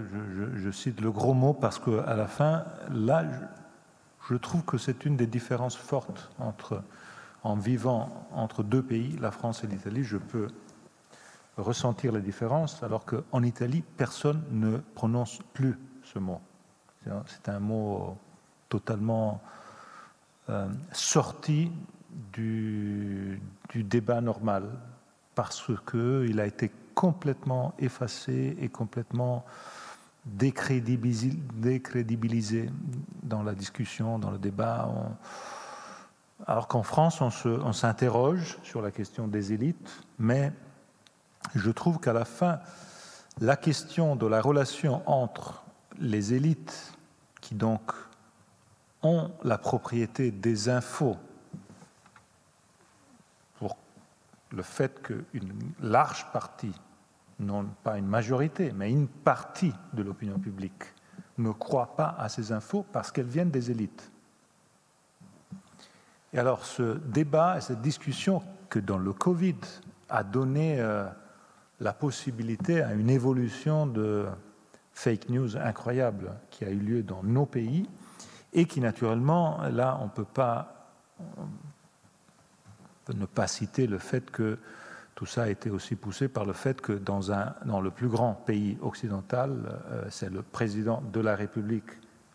Speaker 4: je, cite le gros mot parce qu'à la fin, là, je trouve que c'est une des différences fortes entre en vivant entre deux pays, la France et l'Italie, je peux ressentir la différence, alors qu'en Italie, personne ne prononce plus ce mot. C'est un mot totalement euh, sorti du, débat normal, parce qu'il a été complètement effacé et complètement décrédibilisé, dans la discussion, dans le débat. Alors qu'en France, on s'interroge sur la question des élites, mais je trouve qu'à la fin, la question de la relation entre les élites, qui donc ont la propriété des infos, pour le fait qu'une large partie, non pas une majorité, mais une partie de l'opinion publique ne croit pas à ces infos parce qu'elles viennent des élites. Et alors ce débat et cette discussion que dans le Covid a donné euh, la possibilité à une évolution de fake news incroyable qui a eu lieu dans nos pays et qui naturellement, là, on ne peut pas ne pas citer le fait que tout ça a été aussi poussé par le fait que dans, un, dans le plus grand pays occidental, euh, c'est le président de la République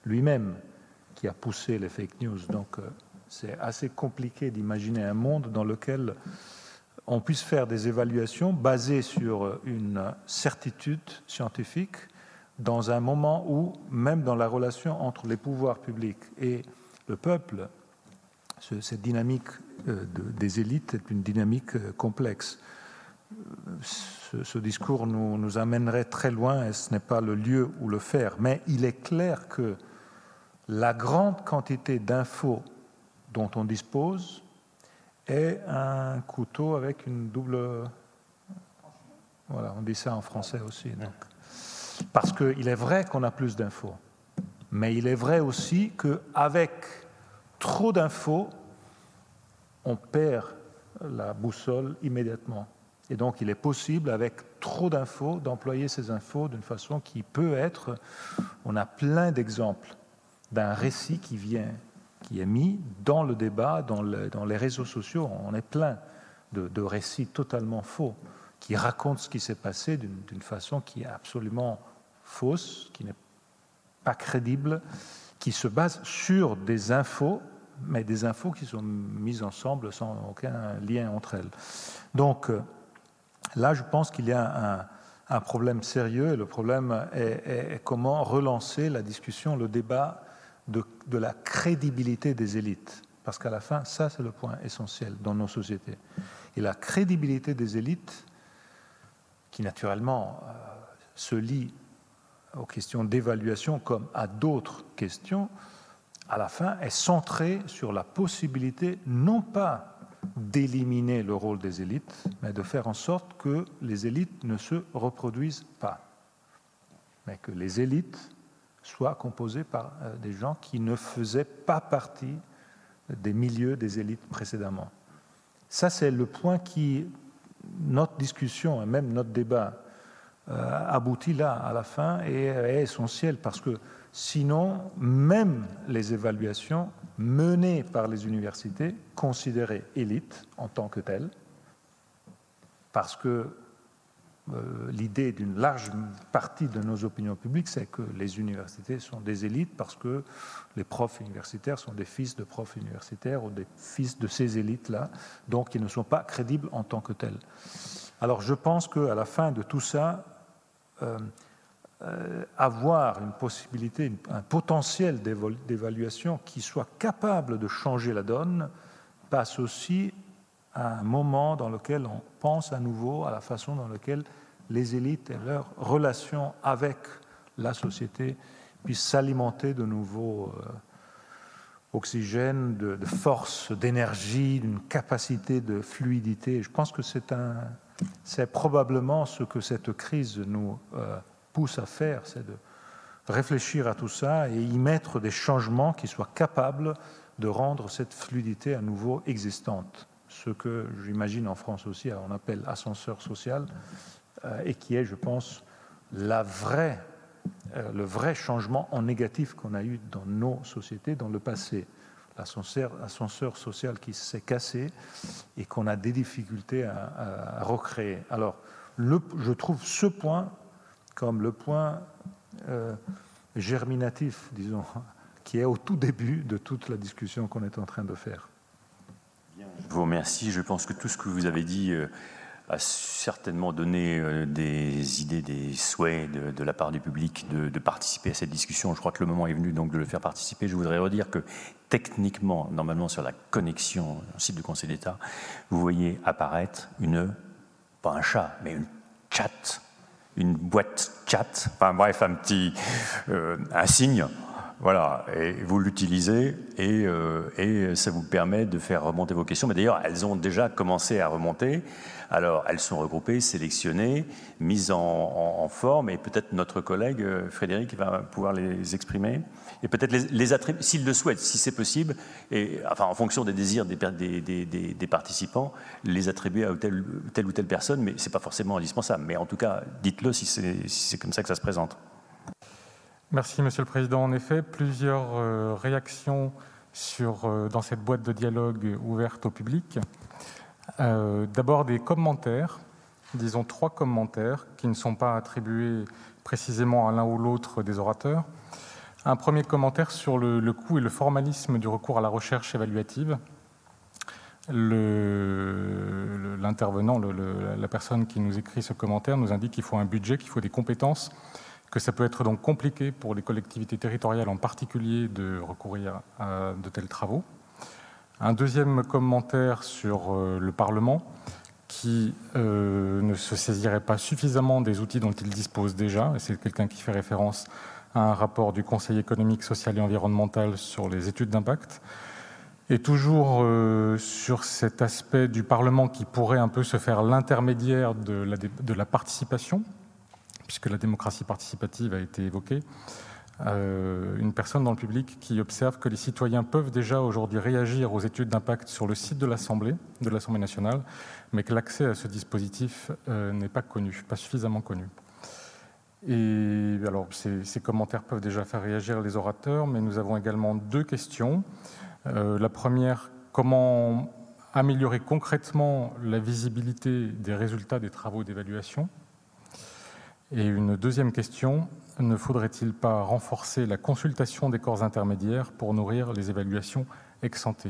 Speaker 4: lui-même qui a poussé les fake news. Donc euh, c'est assez compliqué d'imaginer un monde dans lequel on puisse faire des évaluations basées sur une certitude scientifique dans un moment où, même dans la relation entre les pouvoirs publics et le peuple, cette dynamique euh, des élites est une dynamique euh, complexe. Ce, discours nous, nous, amènerait très loin et ce n'est pas le lieu où le faire. Mais il est clair que la grande quantité d'infos dont on dispose est un couteau avec une double. Voilà, on dit ça en français aussi. Donc. Parce qu'il est vrai qu'on a plus d'infos, mais il est vrai aussi qu'avec trop d'infos, on perd la boussole immédiatement. Et donc, il est possible, avec trop d'infos, d'employer ces infos d'une façon qui peut être. On a plein d'exemples d'un récit qui vient, qui est mis dans le débat, dans, les réseaux sociaux. On est plein de, récits totalement faux qui racontent ce qui s'est passé d'une façon qui est absolument fausse, qui n'est pas crédible, qui se base sur des infos mais des infos qui sont mises ensemble sans aucun lien entre elles. Donc là, je pense qu'il y a un, problème sérieux et le problème est, comment relancer la discussion, le débat de, la crédibilité des élites. Parce qu'à la fin, ça, c'est le point essentiel dans nos sociétés. Et la crédibilité des élites, qui naturellement euh, se lie aux questions d'évaluation comme à d'autres questions, à la fin, est centrée sur la possibilité non pas d'éliminer le rôle des élites, mais de faire en sorte que les élites ne se reproduisent pas, mais que les élites soient composées par euh, des gens qui ne faisaient pas partie des milieux des élites précédemment. Ça, c'est le point qui, notre discussion et même notre débat euh, aboutit là à la fin et est essentiel parce que Sinon, même les évaluations menées par les universités, considérées élites en tant que telles, parce que l'idée d'une large partie de nos opinions publiques, c'est que les universités sont des élites parce que les profs universitaires sont des fils de profs universitaires ou des fils de ces élites-là, donc ils ne sont pas crédibles en tant que tels. Alors je pense qu'à la fin de tout ça, euh, euh, avoir une possibilité, un potentiel d'évaluation qui soit capable de changer la donne passe aussi un moment dans lequel on pense à nouveau à la façon dans laquelle les élites et leurs relations avec la société puissent s'alimenter de nouveaux euh, oxygène, de, force, d'énergie, d'une capacité de fluidité. Je pense que c'est probablement ce que cette crise nous euh, pousse à faire, c'est de réfléchir à tout ça et y mettre des changements qui soient capables de rendre cette fluidité à nouveau existante. Ce que j'imagine en France aussi, on appelle ascenseur social, euh, et qui est, je pense, euh, le vrai changement en négatif qu'on a eu dans nos sociétés dans le passé. L'ascenseur ascenseur social qui s'est cassé et qu'on a des difficultés à, recréer. Alors, je trouve ce point comme le point euh, germinatif, disons, *laughs* qui est au tout début de toute la discussion qu'on est en train de faire.
Speaker 1: Je vous remercie. Je pense que tout ce que vous avez dit euh, a certainement donné euh, des idées, des souhaits de, la part du public de, participer à cette discussion. Je crois que le moment est venu donc de le faire participer. Je voudrais redire que techniquement, normalement sur la connexion au site du Conseil d'État, vous voyez apparaître une, pas un chat, mais une chatte une boîte chat, enfin bref, un petit euh, un signe. Voilà, et vous l'utilisez et, euh, et, ça vous permet de faire remonter vos questions. Mais d'ailleurs, elles ont déjà commencé à remonter. Alors, elles sont regroupées, sélectionnées, mises en, forme, et peut-être notre collègue euh, Frédéric va pouvoir les exprimer et peut-être les, attribuer, s'ils le souhaitent, si c'est possible, en fonction des désirs des, participants, les attribuer à telle, ou telle personne, mais ce n'est pas forcément indispensable. Mais en tout cas, dites-le si c'est comme ça que ça se présente.
Speaker 5: Merci, Monsieur le Président. En effet, plusieurs euh, réactions euh, dans cette boîte de dialogue ouverte au public. D'abord des commentaires, disons trois commentaires qui ne sont pas attribués précisément à l'un ou l'autre des orateurs. Un premier commentaire sur le, coût et le formalisme du recours à la recherche évaluative. L'intervenant, la personne qui nous écrit ce commentaire, nous indique qu'il faut un budget, qu'il faut des compétences, que ça peut être donc compliqué pour les collectivités territoriales en particulier de recourir à de tels travaux. Un deuxième commentaire sur euh, le Parlement qui euh, ne se saisirait pas suffisamment des outils dont il dispose déjà, et c'est quelqu'un qui fait référence à un rapport du Conseil économique, social et environnemental sur les études d'impact. Et toujours euh, sur cet aspect du Parlement qui pourrait un peu se faire l'intermédiaire de la, de la, participation, puisque la démocratie participative a été évoquée, euh, une personne dans le public qui observe que les citoyens peuvent déjà aujourd'hui réagir aux études d'impact sur le site de l'Assemblée, de l'Assemblée nationale, mais que l'accès à ce dispositif euh, n'est pas connu, pas suffisamment connu. Et alors, ces, commentaires peuvent déjà faire réagir les orateurs, mais nous avons également deux questions. Euh, la première, comment améliorer concrètement la visibilité des résultats des travaux d'évaluation Et une deuxième question, ne faudrait-il pas renforcer la consultation des corps intermédiaires pour nourrir les évaluations ex ante?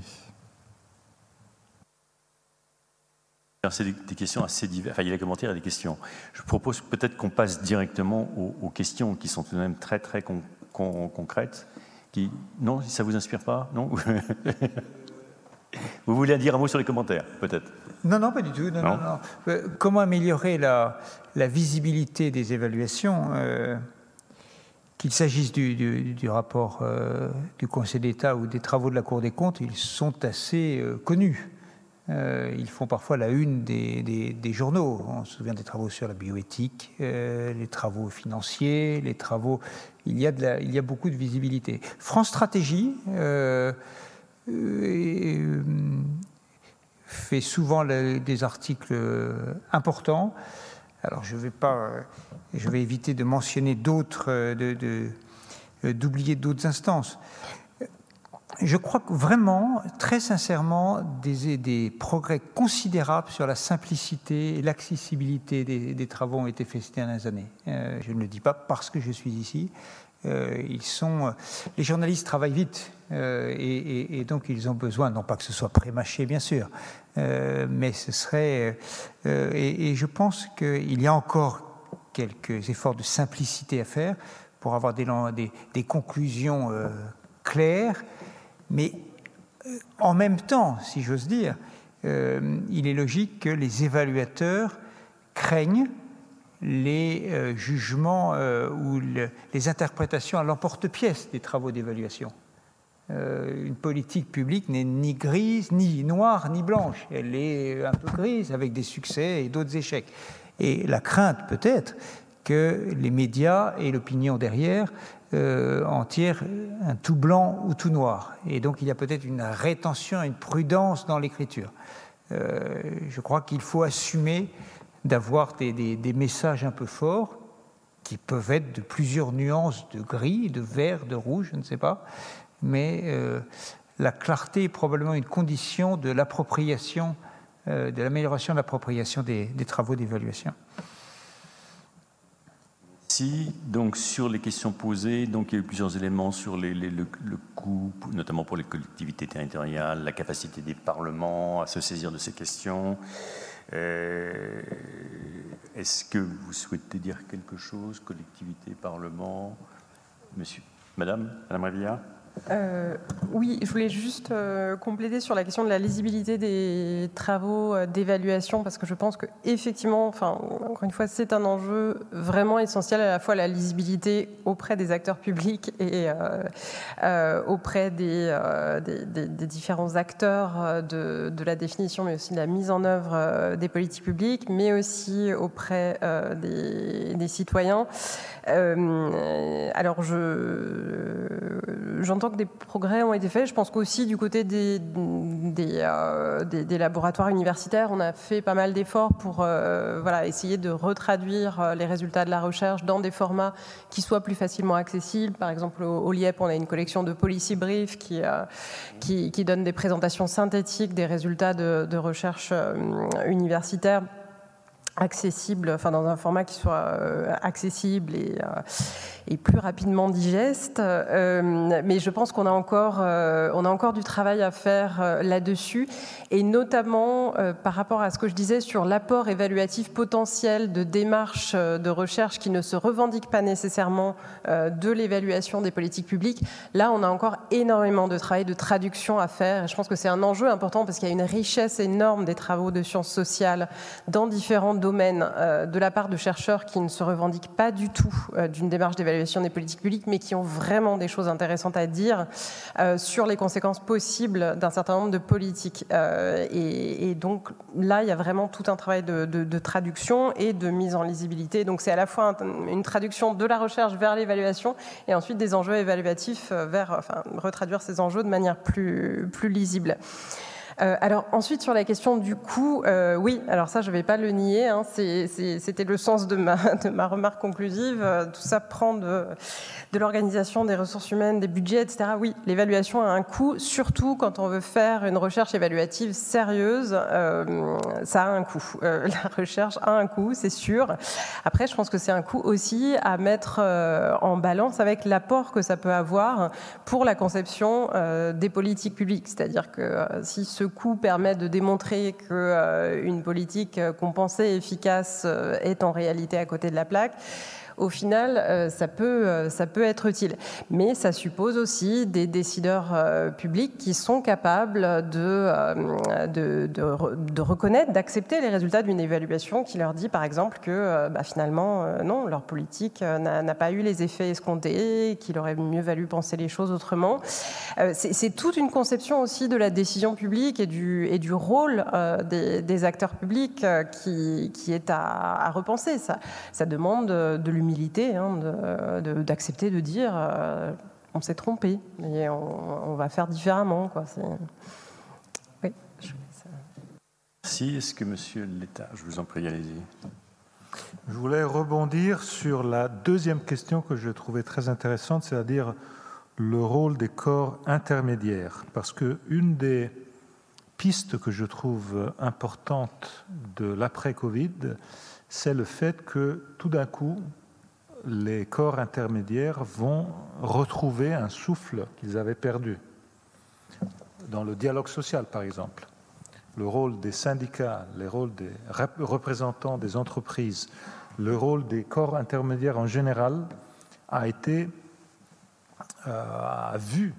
Speaker 1: C'est des, questions assez diverses. Enfin, il y a des commentaires et des questions. Je propose peut-être qu'on passe directement aux, questions qui sont tout de même très très concrètes. Qui... Non, ça vous inspire pas Non? *laughs* Vous voulez dire un mot sur les commentaires, peut-être?
Speaker 3: Non, non, pas du tout. Non, non. Euh, comment améliorer la, la, visibilité des évaluations euh, Qu'il s'agisse du, du, du, rapport euh, du Conseil d'État ou des travaux de la Cour des comptes, ils sont assez euh, connus. Ils font parfois la une des, des, des, journaux. On se souvient des travaux sur la bioéthique, les travaux financiers, les travaux. Il y a, de la, il y a beaucoup de visibilité. France Stratégie euh, euh fait souvent des articles importants. Alors je vais pas, je vais éviter de mentionner d'autres, d'oublier de, d'autres instances je crois que vraiment, très sincèrement, des, des, progrès considérables sur la simplicité et l'accessibilité des, des, travaux ont été faits ces dernières années. Euh, je ne le dis pas parce que je suis ici. Euh, ils sont, les journalistes travaillent vite euh, et, donc ils ont besoin, non pas que ce soit prémâché bien sûr, euh, mais ce serait. Euh, et, je pense qu'il y a encore quelques efforts de simplicité à faire pour avoir des, conclusions claires mais en même temps, si j'ose dire, il est logique que les évaluateurs craignent les jugements ou le, les interprétations à l'emporte-pièce des travaux d'évaluation. Euh, une politique publique n'est ni grise, ni noire, ni blanche. Elle est un peu grise avec des succès et d'autres échecs. Et la crainte peut-être que les médias et l'opinion derrière euh, en tirent un tout blanc ou tout noir. Et donc il y a peut-être une rétention, une prudence dans l'écriture. Euh, je crois qu'il faut assumer d'avoir des, messages un peu forts qui peuvent être de plusieurs nuances de gris, de vert, de rouge, je ne sais pas. Mais euh, la clarté est probablement une condition de l'appropriation, euh, de l'amélioration de l'appropriation des, travaux d'évaluation.
Speaker 1: Si, donc sur les questions posées, donc il y a eu plusieurs éléments sur les, le, coût, notamment pour les collectivités territoriales, la capacité des parlements à se saisir de ces questions. Euh, Est-ce que vous souhaitez dire quelque chose, collectivité, parlement, Monsieur, Madame, Madame Revilla?
Speaker 2: Euh, oui, je voulais juste euh, compléter sur la question de la lisibilité des travaux euh, d'évaluation parce que je pense que effectivement, enfin encore une fois, c'est un enjeu vraiment essentiel à la fois la lisibilité auprès des acteurs publics et auprès des, différents acteurs de, de, la définition, mais aussi de la mise en œuvre des politiques publiques, mais aussi auprès des, citoyens. alors, je j'entends que des progrès ont été faits. Je pense qu'aussi du côté des, des, laboratoires universitaires, on a fait pas mal d'efforts pour voilà, essayer de retraduire les résultats de la recherche dans des formats qui soient plus facilement accessibles. Par exemple, au, LIEP, on a une collection de policy briefs qui, qui, qui donne des présentations synthétiques des résultats de, recherche universitaire accessible, enfin dans un format qui soit euh, accessible et, euh, et, plus rapidement digeste. Euh, mais je pense qu'on a encore, on a encore du travail à faire là-dessus, et notamment par rapport à ce que je disais sur l'apport évaluatif potentiel de démarches de recherche qui ne se revendiquent pas nécessairement de l'évaluation des politiques publiques. Là, on a encore énormément de travail de traduction à faire. Et je pense que c'est un enjeu important parce qu'il y a une richesse énorme des travaux de sciences sociales dans différents domaine euh, de la part de chercheurs qui ne se revendiquent pas du tout euh, d'une démarche d'évaluation des politiques publiques, mais qui ont vraiment des choses intéressantes à dire euh, sur les conséquences possibles d'un certain nombre de politiques. Et, donc là, il y a vraiment tout un travail de, traduction et de mise en lisibilité. Donc c'est à la fois une traduction de la recherche vers l'évaluation et ensuite des enjeux évaluatifs vers, enfin, retraduire ces enjeux de manière plus, plus lisible. Euh, alors ensuite sur la question du coût, euh, oui, alors ça je ne vais pas le nier, hein, c'était le sens *laughs* de ma, remarque conclusive, euh, tout ça prend de l'organisation des ressources humaines, des budgets, etc. Oui, l'évaluation a un coût, surtout quand on veut faire une recherche évaluative sérieuse, ça a un coût. *laughs* la recherche a un coût, c'est sûr. Après, je pense que c'est un coût aussi à mettre en balance avec l'apport que ça peut avoir pour la conception des politiques publiques, c'est-à-dire que si ce coût permet de démontrer qu'une euh, politique compensée et efficace euh, est en réalité à côté de la plaque au final, euh, ça peut, euh, ça peut être utile. Mais ça suppose aussi des décideurs euh, publics qui sont capables de, de, de, reconnaître, d'accepter les résultats d'une évaluation qui leur dit, par exemple, que bah, finalement, non, leur politique n'a pas eu les effets escomptés, qu'il aurait mieux valu penser les choses autrement. C'est toute une conception aussi de la décision publique et du, et du rôle des, acteurs publics qui, qui est à, repenser. Ça, ça demande de l'humanité humilité hein, d'accepter de, dire euh, on s'est trompé et on, va faire différemment. Quoi.
Speaker 1: Oui, je Merci. Est-ce que monsieur l'État, je vous en prie, allez-y.
Speaker 4: Je voulais rebondir sur la deuxième question que je trouvais très intéressante, c'est-à-dire le rôle des corps intermédiaires. Parce que une des pistes que je trouve importante de l'après-Covid, c'est le fait que tout d'un coup, les corps intermédiaires vont retrouver un souffle qu'ils avaient perdu. Dans le dialogue social, par exemple, le rôle des syndicats, le rôle des représentants des entreprises, le rôle des corps intermédiaires en général a été euh, vu,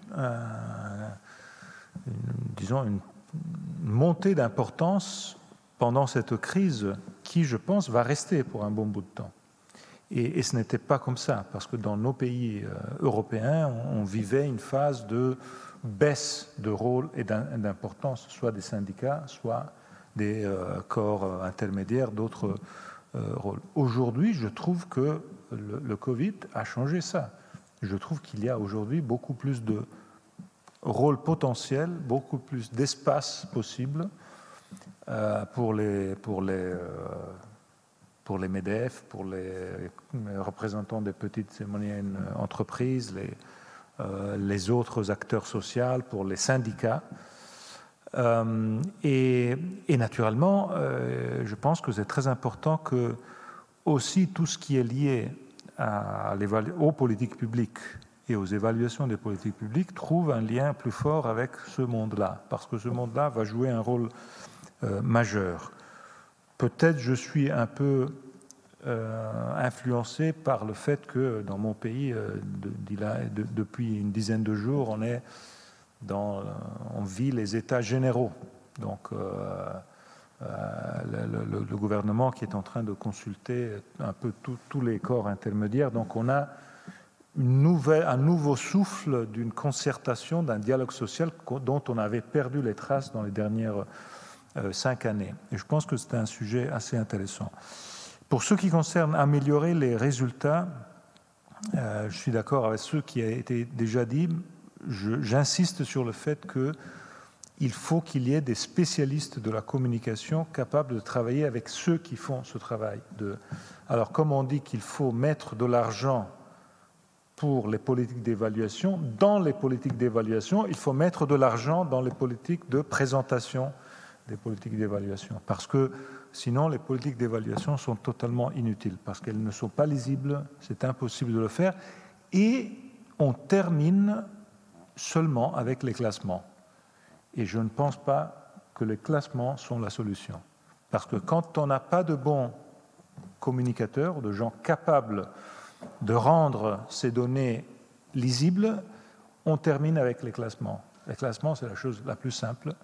Speaker 4: disons, une montée d'importance pendant cette crise qui, je pense, va rester pour un bon bout de temps. Et, ce n'était pas comme ça, parce que dans nos pays euh, européens, on, vivait une phase de baisse de rôle et d'importance, soit des syndicats, soit des euh, corps euh, intermédiaires, d'autres rôles. Aujourd'hui, je trouve que le, Covid a changé ça. Je trouve qu'il y a aujourd'hui beaucoup plus de rôles potentiels, beaucoup plus d'espace possible pour les, pour les pour les MEDEF, pour les représentants des petites et moyennes entreprises, les, euh, les autres acteurs sociaux, pour les syndicats. Euh, et, naturellement, euh, je pense que c'est très important que aussi tout ce qui est lié aux politiques publiques et aux évaluations des politiques publiques trouve un lien plus fort avec ce monde-là, parce que ce monde-là va jouer un rôle majeur. Peut-être je suis un peu euh, influencé par le fait que dans mon pays, euh, depuis une dizaine de jours, on, est dans, vit les états généraux. Donc, euh, le, gouvernement qui est en train de consulter un peu tous les corps intermédiaires. Donc, on a un nouveau souffle d'une concertation, d'un dialogue social dont on avait perdu les traces dans les dernières cinq années. Et je pense que c'est un sujet assez intéressant. Pour ce qui concerne améliorer les résultats, euh, je suis d'accord avec ce qui a été déjà dit. j'insiste sur le fait qu'il faut qu'il y ait des spécialistes de la communication capables de travailler avec ceux qui font ce travail. Alors, comme on dit qu'il faut mettre de l'argent pour les politiques d'évaluation, dans les politiques d'évaluation, il faut mettre de l'argent dans les politiques de présentation des politiques d'évaluation. Parce que sinon, les politiques d'évaluation sont totalement inutiles, parce qu'elles ne sont pas lisibles, c'est impossible de le faire. Et on termine seulement avec les classements. Et je ne pense pas que les classements sont la solution. Parce que quand on n'a pas de bons communicateurs, de gens capables de rendre ces données lisibles, on termine avec les classements. Les classements, c'est la chose la plus simple.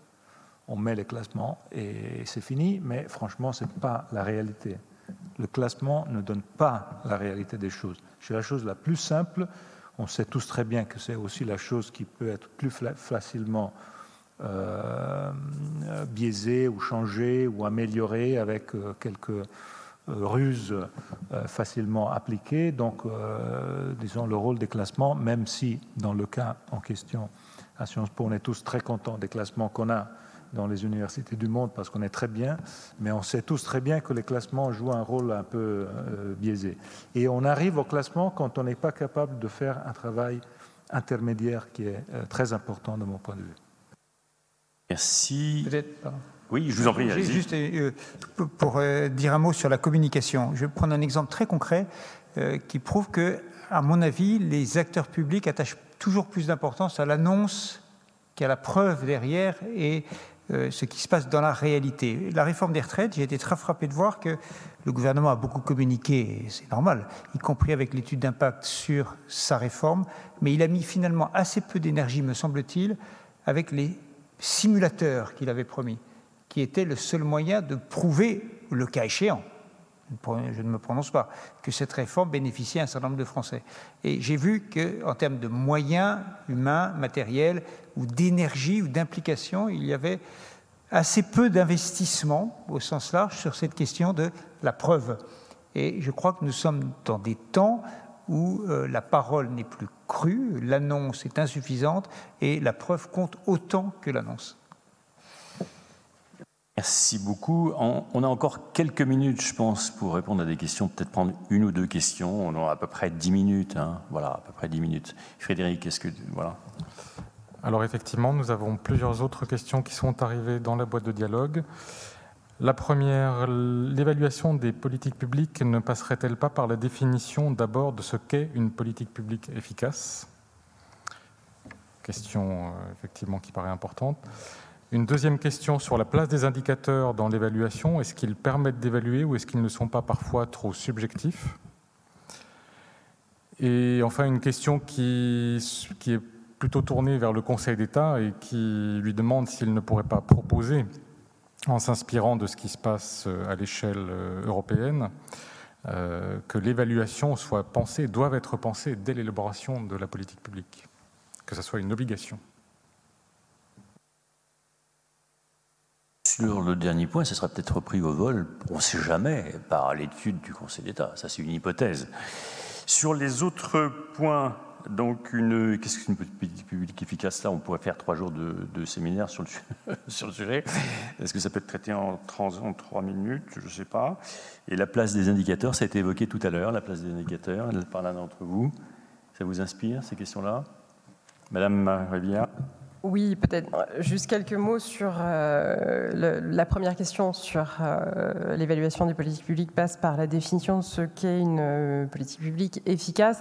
Speaker 4: On met les classements et c'est fini, mais franchement, ce n'est pas la réalité. Le classement ne donne pas la réalité des choses. C'est la chose la plus simple on sait tous très bien que c'est aussi la chose qui peut être plus facilement euh, biaisée ou changée ou améliorée avec euh, quelques euh, ruses facilement appliquées. Donc, disons, le rôle des classements, même si dans le cas en question à Sciences Po, on est tous très contents des classements qu'on a dans les universités du monde parce qu'on est très bien, mais on sait tous très bien que les classements jouent un rôle un peu euh, biaisé. Et on arrive au classement quand on n'est pas capable de faire un travail intermédiaire qui est euh, très important de mon point de vue.
Speaker 1: Merci. Oui, je vous en prie.
Speaker 3: Juste euh, pour dire un mot sur la communication, je vais prendre un exemple très concret qui prouve que, à mon avis, les acteurs publics attachent toujours plus d'importance à l'annonce qu'à la preuve derrière et ce qui se passe dans la réalité. La réforme des retraites, j'ai été très frappé de voir que le gouvernement a beaucoup communiqué, c'est normal, y compris avec l'étude d'impact sur sa réforme, mais il a mis finalement assez peu d'énergie, me semble-t-il, avec les simulateurs qu'il avait promis, qui étaient le seul moyen de prouver, le cas échéant, je ne me prononce pas, que cette réforme bénéficiait à un certain nombre de Français. Et j'ai vu qu'en termes de moyens humains, matériels, ou d'énergie, ou d'implication, il y avait assez peu d'investissement au sens large sur cette question de la preuve. Et je crois que nous sommes dans des temps où euh, la parole n'est plus crue, l'annonce est insuffisante et la preuve compte autant que l'annonce.
Speaker 1: Merci beaucoup. On a encore quelques minutes, je pense, pour répondre à des questions, peut-être prendre une ou deux questions. On a à peu près dix minutes. Hein. Voilà, à peu près minutes. Frédéric, est-ce que. Voilà.
Speaker 5: Alors, effectivement, nous avons plusieurs autres questions qui sont arrivées dans la boîte de dialogue. La première, l'évaluation des politiques publiques ne passerait-elle pas par la définition d'abord de ce qu'est une politique publique efficace? Question, euh, effectivement, qui paraît importante. Une deuxième question sur la place des indicateurs dans l'évaluation. Est-ce qu'ils permettent d'évaluer ou est-ce qu'ils ne sont pas parfois trop subjectifs? Et enfin, une question qui, est plutôt tournée vers le Conseil d'État et qui lui demande s'il ne pourrait pas proposer, en s'inspirant de ce qui se passe à l'échelle euh, européenne, euh, que l'évaluation soit pensée, doive être pensée dès l'élaboration de la politique publique, que ce soit une obligation.
Speaker 1: Sur le dernier point, ce sera peut-être repris au vol, on ne sait jamais, par l'étude du Conseil d'État. Ça, c'est une hypothèse. Sur les autres points, donc, qu'est-ce qu'une politique publique efficace? Là, on pourrait faire trois jours de, séminaire sur le, *laughs* sur le sujet. Est-ce que ça peut être traité en, en trois minutes? Je ne sais pas. Et la place des indicateurs, ça a été évoqué tout à l'heure, la place des indicateurs, par l'un d'entre vous. Ça vous inspire, ces questions-là? Madame Rivière?
Speaker 2: Oui, peut-être juste quelques mots sur euh, la première question sur euh, l'évaluation des politiques publiques passe par la définition de ce qu'est une euh, politique publique efficace.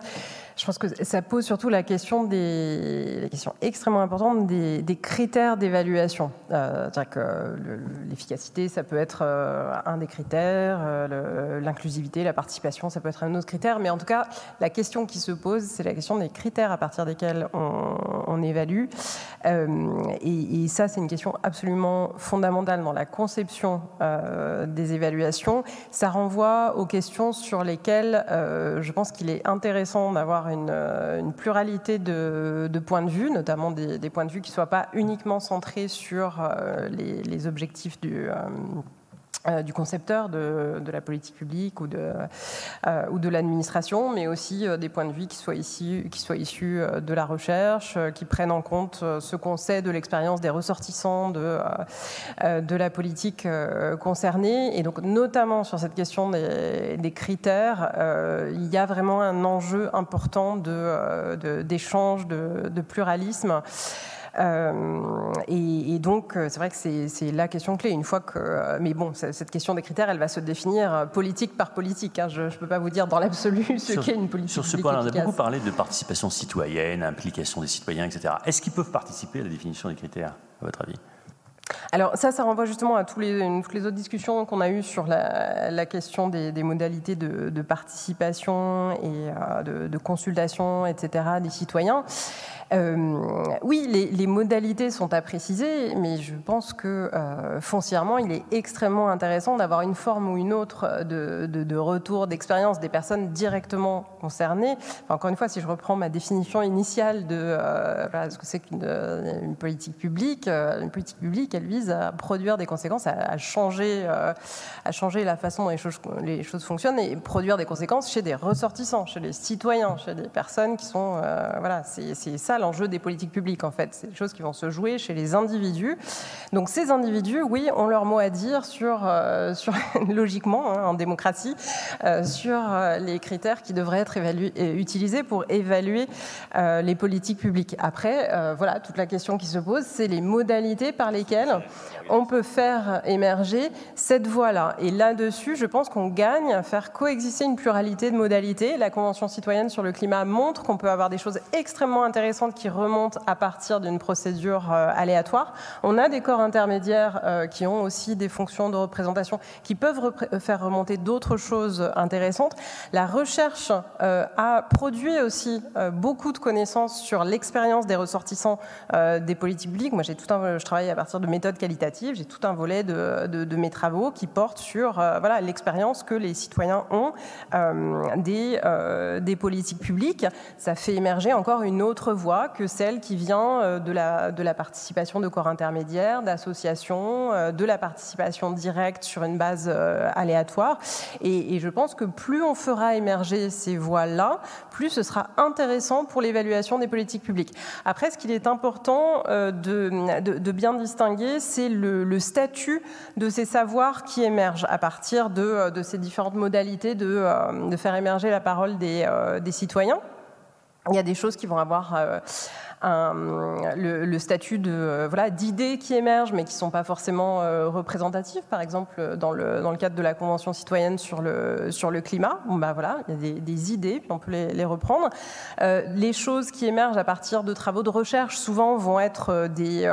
Speaker 2: Je pense que ça pose surtout la question la question extrêmement importante des, critères d'évaluation. C'est-à-dire que l'efficacité, ça peut être un des critères, l'inclusivité, la participation, ça peut être un autre critère, mais en tout cas, la question qui se pose, c'est la question des critères à partir desquels on, évalue. Euh, et, ça, c'est une question absolument fondamentale dans la conception euh, des évaluations. Ça renvoie aux questions sur lesquelles euh, je pense qu'il est intéressant d'avoir une, pluralité de, points de vue, notamment des, points de vue qui ne soient pas uniquement centrés sur les, objectifs du euh, du concepteur de, la politique publique ou de, euh, de l'administration, mais aussi euh, des points de vue qui soient, ici, qui soient issus de la recherche, qui prennent en compte ce qu'on sait de l'expérience des ressortissants de, de la politique concernée. Et donc, notamment sur cette question des, des critères, il y a vraiment un enjeu important d'échange, de, de, pluralisme. Euh, et, donc, euh, c'est vrai que c'est la question clé. Une fois que, euh, mais bon, cette question des critères, elle va se définir politique par politique. Hein. Je ne peux pas vous dire dans l'absolu ce qu'est une politique.
Speaker 1: Sur ce point, on a beaucoup parlé de participation citoyenne, implication des citoyens, etc. Est-ce qu'ils peuvent participer à la définition des critères, à votre avis?
Speaker 2: Alors ça, ça renvoie justement à tous les, toutes les autres discussions qu'on a eues sur la, question des, modalités de, participation et de, de, consultation, etc., des citoyens. Euh, oui, les, modalités sont à préciser, mais je pense que euh, foncièrement, il est extrêmement intéressant d'avoir une forme ou une autre de, retour d'expérience des personnes directement concernées. encore une fois, si je reprends ma définition initiale de euh, ce que c'est qu'une politique publique, une politique publique, elle vise à produire des conséquences, à, changer, à changer la façon dont les choses, les choses fonctionnent et produire des conséquences chez des ressortissants, chez les citoyens, chez des personnes qui sont, voilà, c'est ça l'enjeu des politiques publiques, en fait. C'est des choses qui vont se jouer chez les individus. Donc ces individus, oui, ont leur mot à dire sur, euh, sur *laughs* logiquement, hein, en démocratie, euh, sur euh, les critères qui devraient être utilisés pour évaluer les politiques publiques. Après, voilà, toute la question qui se pose, c'est les modalités par lesquelles on peut faire émerger cette voie-là. Et là-dessus, je pense qu'on gagne à faire coexister une pluralité de modalités. La Convention citoyenne sur le climat montre qu'on peut avoir des choses extrêmement intéressantes qui remontent à partir d'une procédure euh, aléatoire. On a des corps intermédiaires euh, qui ont aussi des fonctions de représentation qui peuvent euh, faire remonter d'autres choses intéressantes. La recherche a produit aussi beaucoup de connaissances sur l'expérience des ressortissants des politiques publiques. Moi, tout un, je travaille à partir de méthodes qualitatives. J'ai tout un volet de, de, mes travaux qui portent sur voilà l'expérience que les citoyens ont des, des politiques publiques. Ça fait émerger encore une autre voie que celle qui vient euh, de la, participation de corps intermédiaires, d'associations, euh, de la participation directe sur une base euh, aléatoire. Et, je pense que plus on fera émerger ces voies-là, plus ce sera intéressant pour l'évaluation des politiques publiques. Après, ce qu'il est important de, bien distinguer, c'est le, statut de ces savoirs qui émergent à partir de, ces différentes modalités de, faire émerger la parole des citoyens. Il y a des choses qui vont avoir euh, le, statut de euh, voilà d'idées qui émergent, mais qui ne sont pas forcément euh, représentatives. Par exemple, dans le, dans le cadre de la Convention citoyenne sur le, sur le climat, bah, voilà, il y a des, idées, puis on peut les, reprendre. les choses qui émergent à partir de travaux de recherche, souvent, vont être des,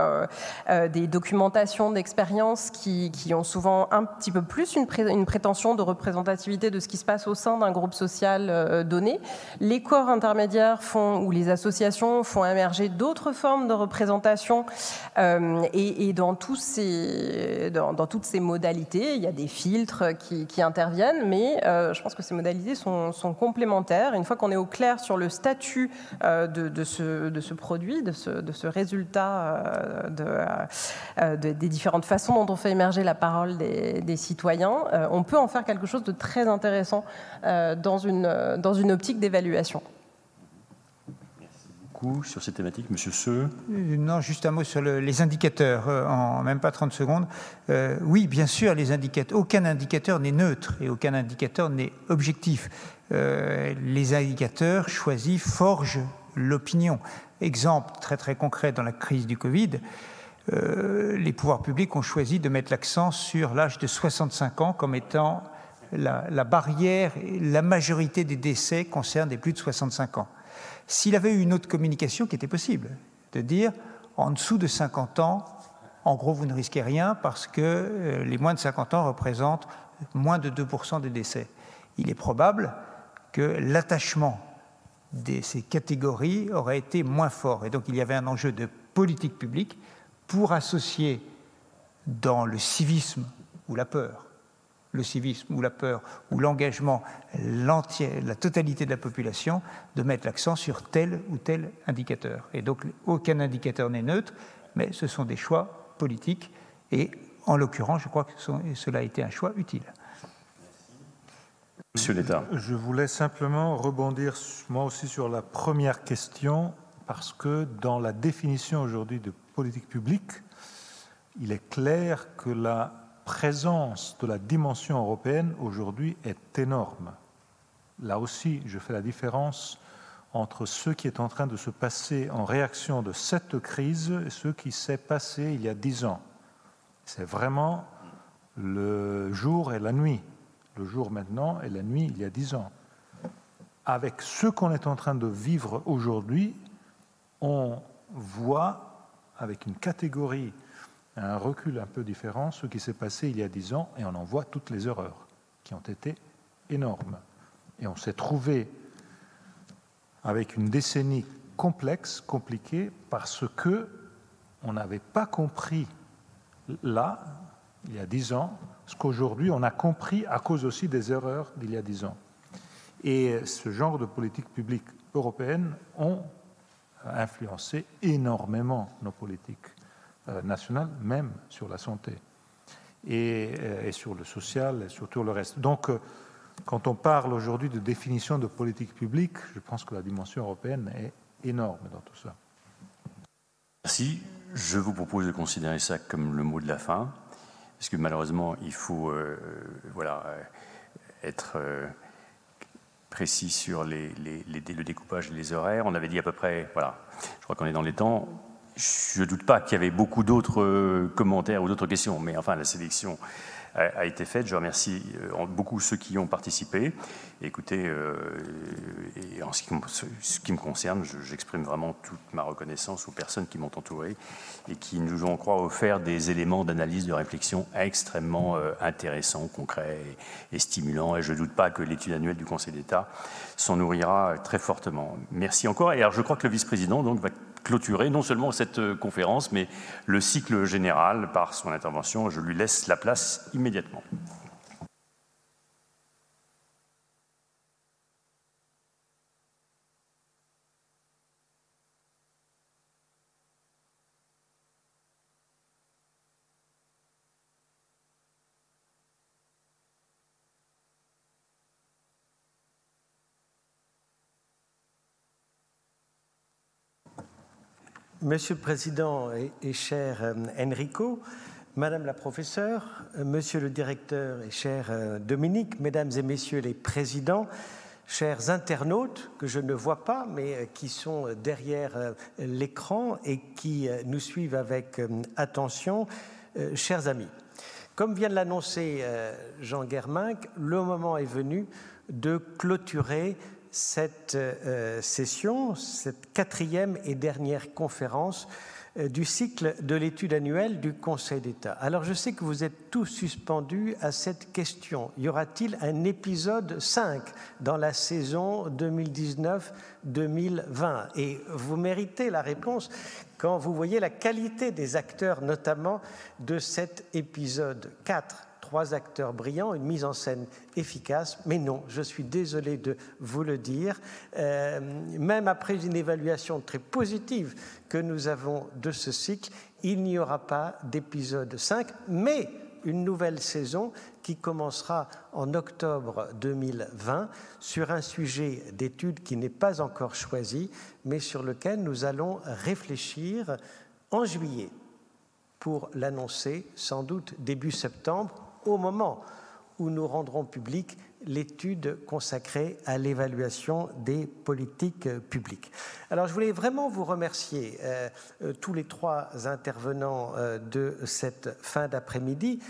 Speaker 2: des documentations d'expériences qui, qui, ont souvent un petit peu plus une, une, prétention de représentativité de ce qui se passe au sein d'un groupe social donné. Les corps intermédiaires font, ou les associations font émerger d'autres formes de représentation. Euh, et, dans, toutes ces modalités, il y a des filtres qui, interviennent, mais euh, je pense que ces modalités sont, complémentaires. Une fois qu'on est au clair sur le statut euh, de, ce, produit, de ce, résultat de, des différentes façons dont on fait émerger la parole des, citoyens, on peut en faire quelque chose de très intéressant dans une optique d'évaluation
Speaker 1: sur ces thématiques. Monsieur Seux?
Speaker 3: Euh, Non, juste un mot sur les indicateurs, euh, en même pas 30 secondes. Euh, oui, bien sûr, les indicateurs. Aucun indicateur n'est neutre et aucun indicateur n'est objectif. les indicateurs choisis forgent l'opinion. Exemple très très concret dans la crise du Covid, les pouvoirs publics ont choisi de mettre l'accent sur l'âge de 65 ans comme étant la, la barrière. La majorité des décès concernent des plus de 65 ans. S'il avait eu une autre communication qui était possible, de dire en dessous de 50 ans, en gros, vous ne risquez rien parce que euh, les moins de 50 ans représentent moins de 2% des décès. Il est probable que l'attachement de ces catégories aurait été moins fort. Et donc il y avait un enjeu de politique publique pour associer dans le civisme ou la peur le civisme ou la peur ou l'engagement, la totalité de la population, de mettre l'accent sur tel ou tel indicateur. Et donc aucun indicateur n'est neutre, mais ce sont des choix politiques et en l'occurrence, je crois que cela a été un choix utile.
Speaker 1: Monsieur l'État.
Speaker 4: Je voulais simplement rebondir moi aussi sur la première question, parce que dans la définition aujourd'hui de politique publique, il est clair que la présence de la dimension européenne aujourd'hui est énorme. Là aussi, je fais la différence entre ce qui est en train de se passer en réaction de cette crise et ce qui s'est passé il y a dix ans. C'est vraiment le jour et la nuit. Le jour maintenant et la nuit il y a dix ans. Avec ce qu'on est en train de vivre aujourd'hui, on voit avec une catégorie, un recul un peu différent, ce qui s'est passé il y a dix ans et on en voit toutes les erreurs qui ont été énormes. Et on s'est trouvé avec une décennie complexe, compliquée, parce que on n'avait pas compris là, il y a dix ans, ce qu'aujourd'hui on a compris à cause aussi des erreurs d'il y a dix ans. Et ce genre de politique publique européenne ont influencé énormément nos politiques euh, nationales, même sur la santé et, euh, et sur le social et sur tout le reste. Donc, euh, quand on parle aujourd'hui de définition de politique publique, je pense que la dimension européenne est énorme dans tout ça.
Speaker 1: Merci. Je vous propose de considérer ça comme le mot de la fin, parce que malheureusement, il faut voilà, être précis sur le découpage et les horaires. On avait dit à peu près, voilà, je crois qu'on est dans les temps. Je ne doute pas qu'il y avait beaucoup d'autres commentaires ou d'autres questions, mais enfin, la sélection a, été faite. Je remercie euh, beaucoup ceux qui y ont participé. écoutez, euh, en ce qui, me concerne, j'exprime vraiment toute ma reconnaissance aux personnes qui m'ont entouré et qui nous ont, crois, offert des éléments d'analyse, de réflexion extrêmement euh, intéressants, concrets et, stimulants. Et je ne doute pas que l'étude annuelle du Conseil d'État s'en nourrira très fortement. Merci encore. Et alors, je crois que le vice-président va clôturer non seulement cette euh, conférence, mais le cycle général par son intervention. Je lui laisse la place immédiatement.
Speaker 6: Monsieur le Président et, cher euh, Enrico, Madame la professeure, euh, Monsieur le directeur et cher euh, Dominique, Mesdames et Messieurs les présidents, chers internautes que je ne vois pas mais qui sont derrière l'écran et qui nous suivent avec attention, chers amis. Comme vient de l'annoncer Jean Germinck, le moment est venu de clôturer cette euh, session, cette quatrième et dernière conférence euh, du cycle de l'étude annuelle du Conseil d'État. Alors je sais que vous êtes tous suspendus à cette question. Y aura-t-il un épisode 5 dans la saison 2019-2020 Et vous méritez la réponse quand vous voyez la qualité des acteurs, notamment de cet épisode 4 trois acteurs brillants, une mise en scène efficace, mais non, je suis désolé de vous le dire, euh, même après une évaluation très positive que nous avons de ce cycle, il n'y aura pas d'épisode 5, mais une nouvelle saison qui commencera en octobre 2020 sur un sujet d'étude qui n'est pas encore choisi, mais sur lequel nous allons réfléchir en juillet pour l'annoncer sans doute début septembre au moment où nous rendrons publique l'étude consacrée à l'évaluation des politiques publiques. Alors je voulais vraiment vous remercier euh, euh, tous les trois intervenants euh, de cette fin d'après-midi.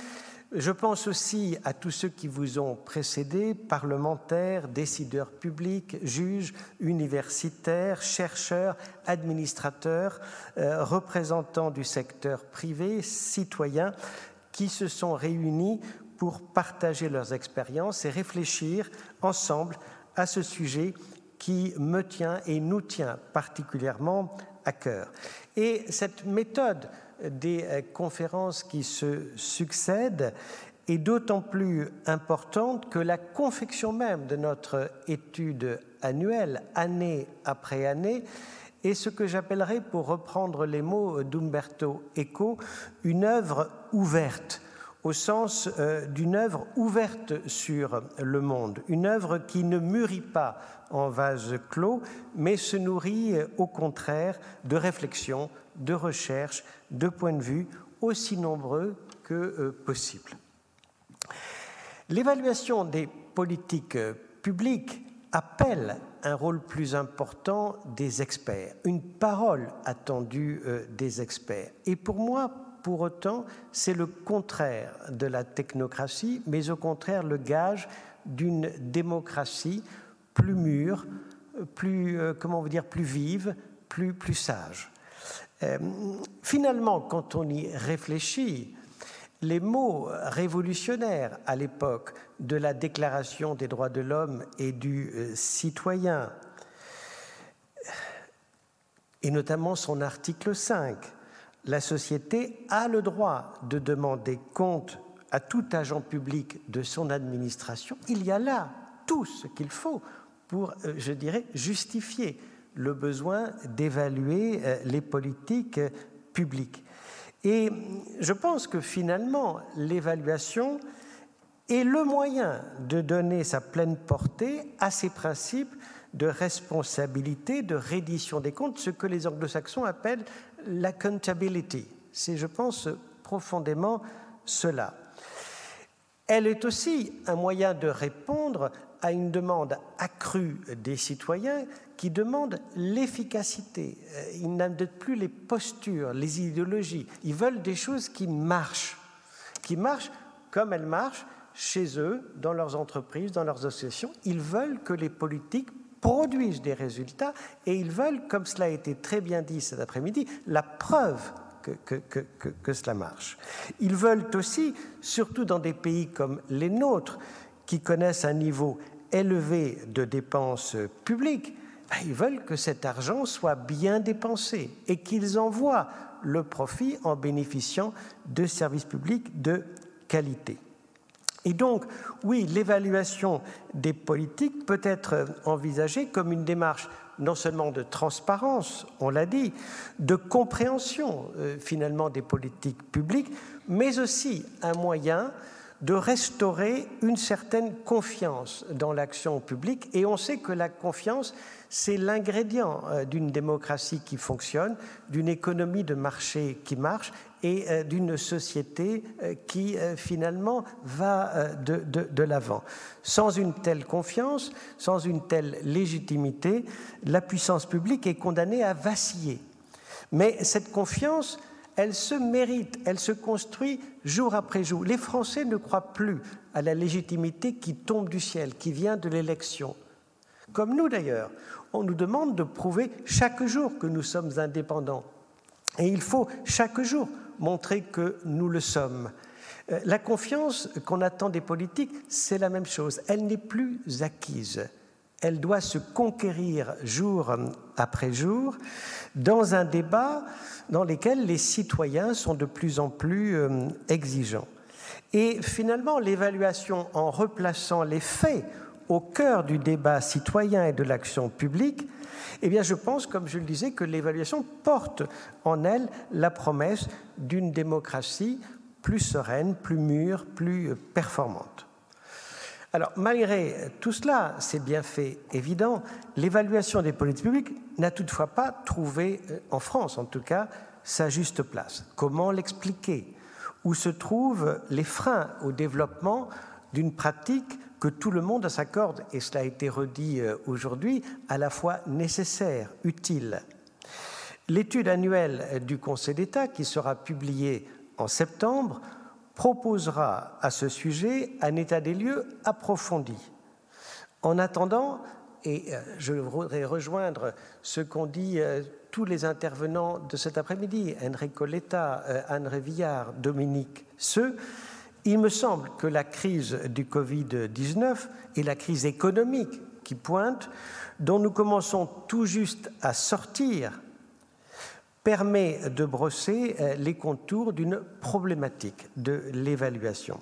Speaker 6: Je pense aussi à tous ceux qui vous ont précédés, parlementaires, décideurs publics, juges, universitaires, chercheurs, administrateurs, représentants du secteur privé, citoyens qui se sont réunis pour partager leurs expériences et réfléchir ensemble à ce sujet qui me tient et nous tient particulièrement à cœur. Et cette méthode des euh, conférences qui se succèdent est d'autant plus importante que la confection même de notre étude annuelle, année après année, est ce que j'appellerais, pour reprendre les mots d'Umberto Eco, une œuvre ouverte au sens euh, d'une œuvre ouverte sur le monde, une œuvre qui ne mûrit pas en vase clos, mais se nourrit euh, au contraire de réflexions, de recherches, de points de vue aussi nombreux que euh, possible. L'évaluation des politiques publiques appelle un rôle plus important des experts, une parole attendue des experts. Et pour moi, pour autant, c'est le contraire de la technocratie, mais au contraire le gage d'une démocratie plus mûre, plus, euh, comment dire, plus vive, plus, plus sage. Euh, finalement, quand on y réfléchit, les mots révolutionnaires à l'époque de la Déclaration des droits de l'homme et du euh, citoyen, et notamment son article 5, la société a le droit de demander compte à tout agent public de son administration. Il y a là tout ce qu'il faut pour, euh, je dirais, justifier le besoin d'évaluer euh, les politiques publiques. Et je pense que finalement, l'évaluation est le moyen de donner sa pleine portée à ces principes de responsabilité, de reddition des comptes, ce que les anglo-saxons appellent l'accountability. C'est, je pense, profondément cela. Elle est aussi un moyen de répondre à une demande accrue des citoyens qui demandent l'efficacité. Euh, ils n'aiment plus les postures, les idéologies. Ils veulent des choses qui marchent, qui marchent comme elles marchent chez eux, dans leurs entreprises, dans leurs associations. Ils veulent que les politiques produisent des résultats et ils veulent, comme cela a été très bien dit cet après-midi, la preuve que, cela marche. Ils veulent aussi, surtout dans des pays comme les nôtres, qui connaissent un niveau élevé de dépenses publiques, ben, ils veulent que cet argent soit bien dépensé et qu'ils en voient le profit en bénéficiant de services publics de qualité. Et donc, oui, l'évaluation des politiques peut être envisagée comme une démarche non seulement de transparence, on l'a dit, de compréhension euh, finalement des politiques publiques, mais aussi un moyen de restaurer une certaine confiance dans l'action publique. Et on sait que la confiance, c'est l'ingrédient euh, d'une démocratie qui fonctionne, d'une économie de marché qui marche et euh, d'une société euh, qui finalement va de, de, de l'avant. Sans une telle confiance, sans une telle légitimité, la puissance publique est condamnée à vaciller. Mais cette confiance, elle se mérite, elle se construit jour après jour. Les Français ne croient plus à la légitimité qui tombe du ciel, qui vient de l'élection. Comme nous d'ailleurs, on nous demande de prouver chaque jour que nous sommes indépendants. Et il faut chaque jour montrer que nous le sommes. Euh, la confiance qu'on attend des politiques, c'est la même chose. Elle n'est plus acquise. Elle doit se conquérir jour après jour dans un débat dans lequel les citoyens sont de plus en plus euh, exigeants. Et finalement, l'évaluation en replaçant les faits au cœur du débat citoyen et de l'action publique, eh bien, je pense, comme je le disais, que l'évaluation porte en elle la promesse d'une démocratie plus sereine, plus mûre, plus performante. Alors, malgré tout cela, ces bienfaits évidents, l'évaluation des politiques publiques n'a toutefois pas trouvé, euh, en France en tout cas, sa juste place. Comment l'expliquer? Où se trouvent les freins au développement d'une pratique que tout le monde s'accorde, et cela a été redit euh, aujourd'hui, à la fois nécessaire, utile? L'étude annuelle du Conseil d'État, qui sera publiée en septembre, proposera à ce sujet un état des lieux approfondi. En attendant, et euh, je voudrais rejoindre ce qu'ont dit euh, tous les intervenants de cet après-midi, Enrico Letta, euh, Anne Révillard, Dominique Seux, il me semble que la crise du Covid-19 et la crise économique qui pointe, dont nous commençons tout juste à sortir permet de brosser euh, les contours d'une problématique de l'évaluation.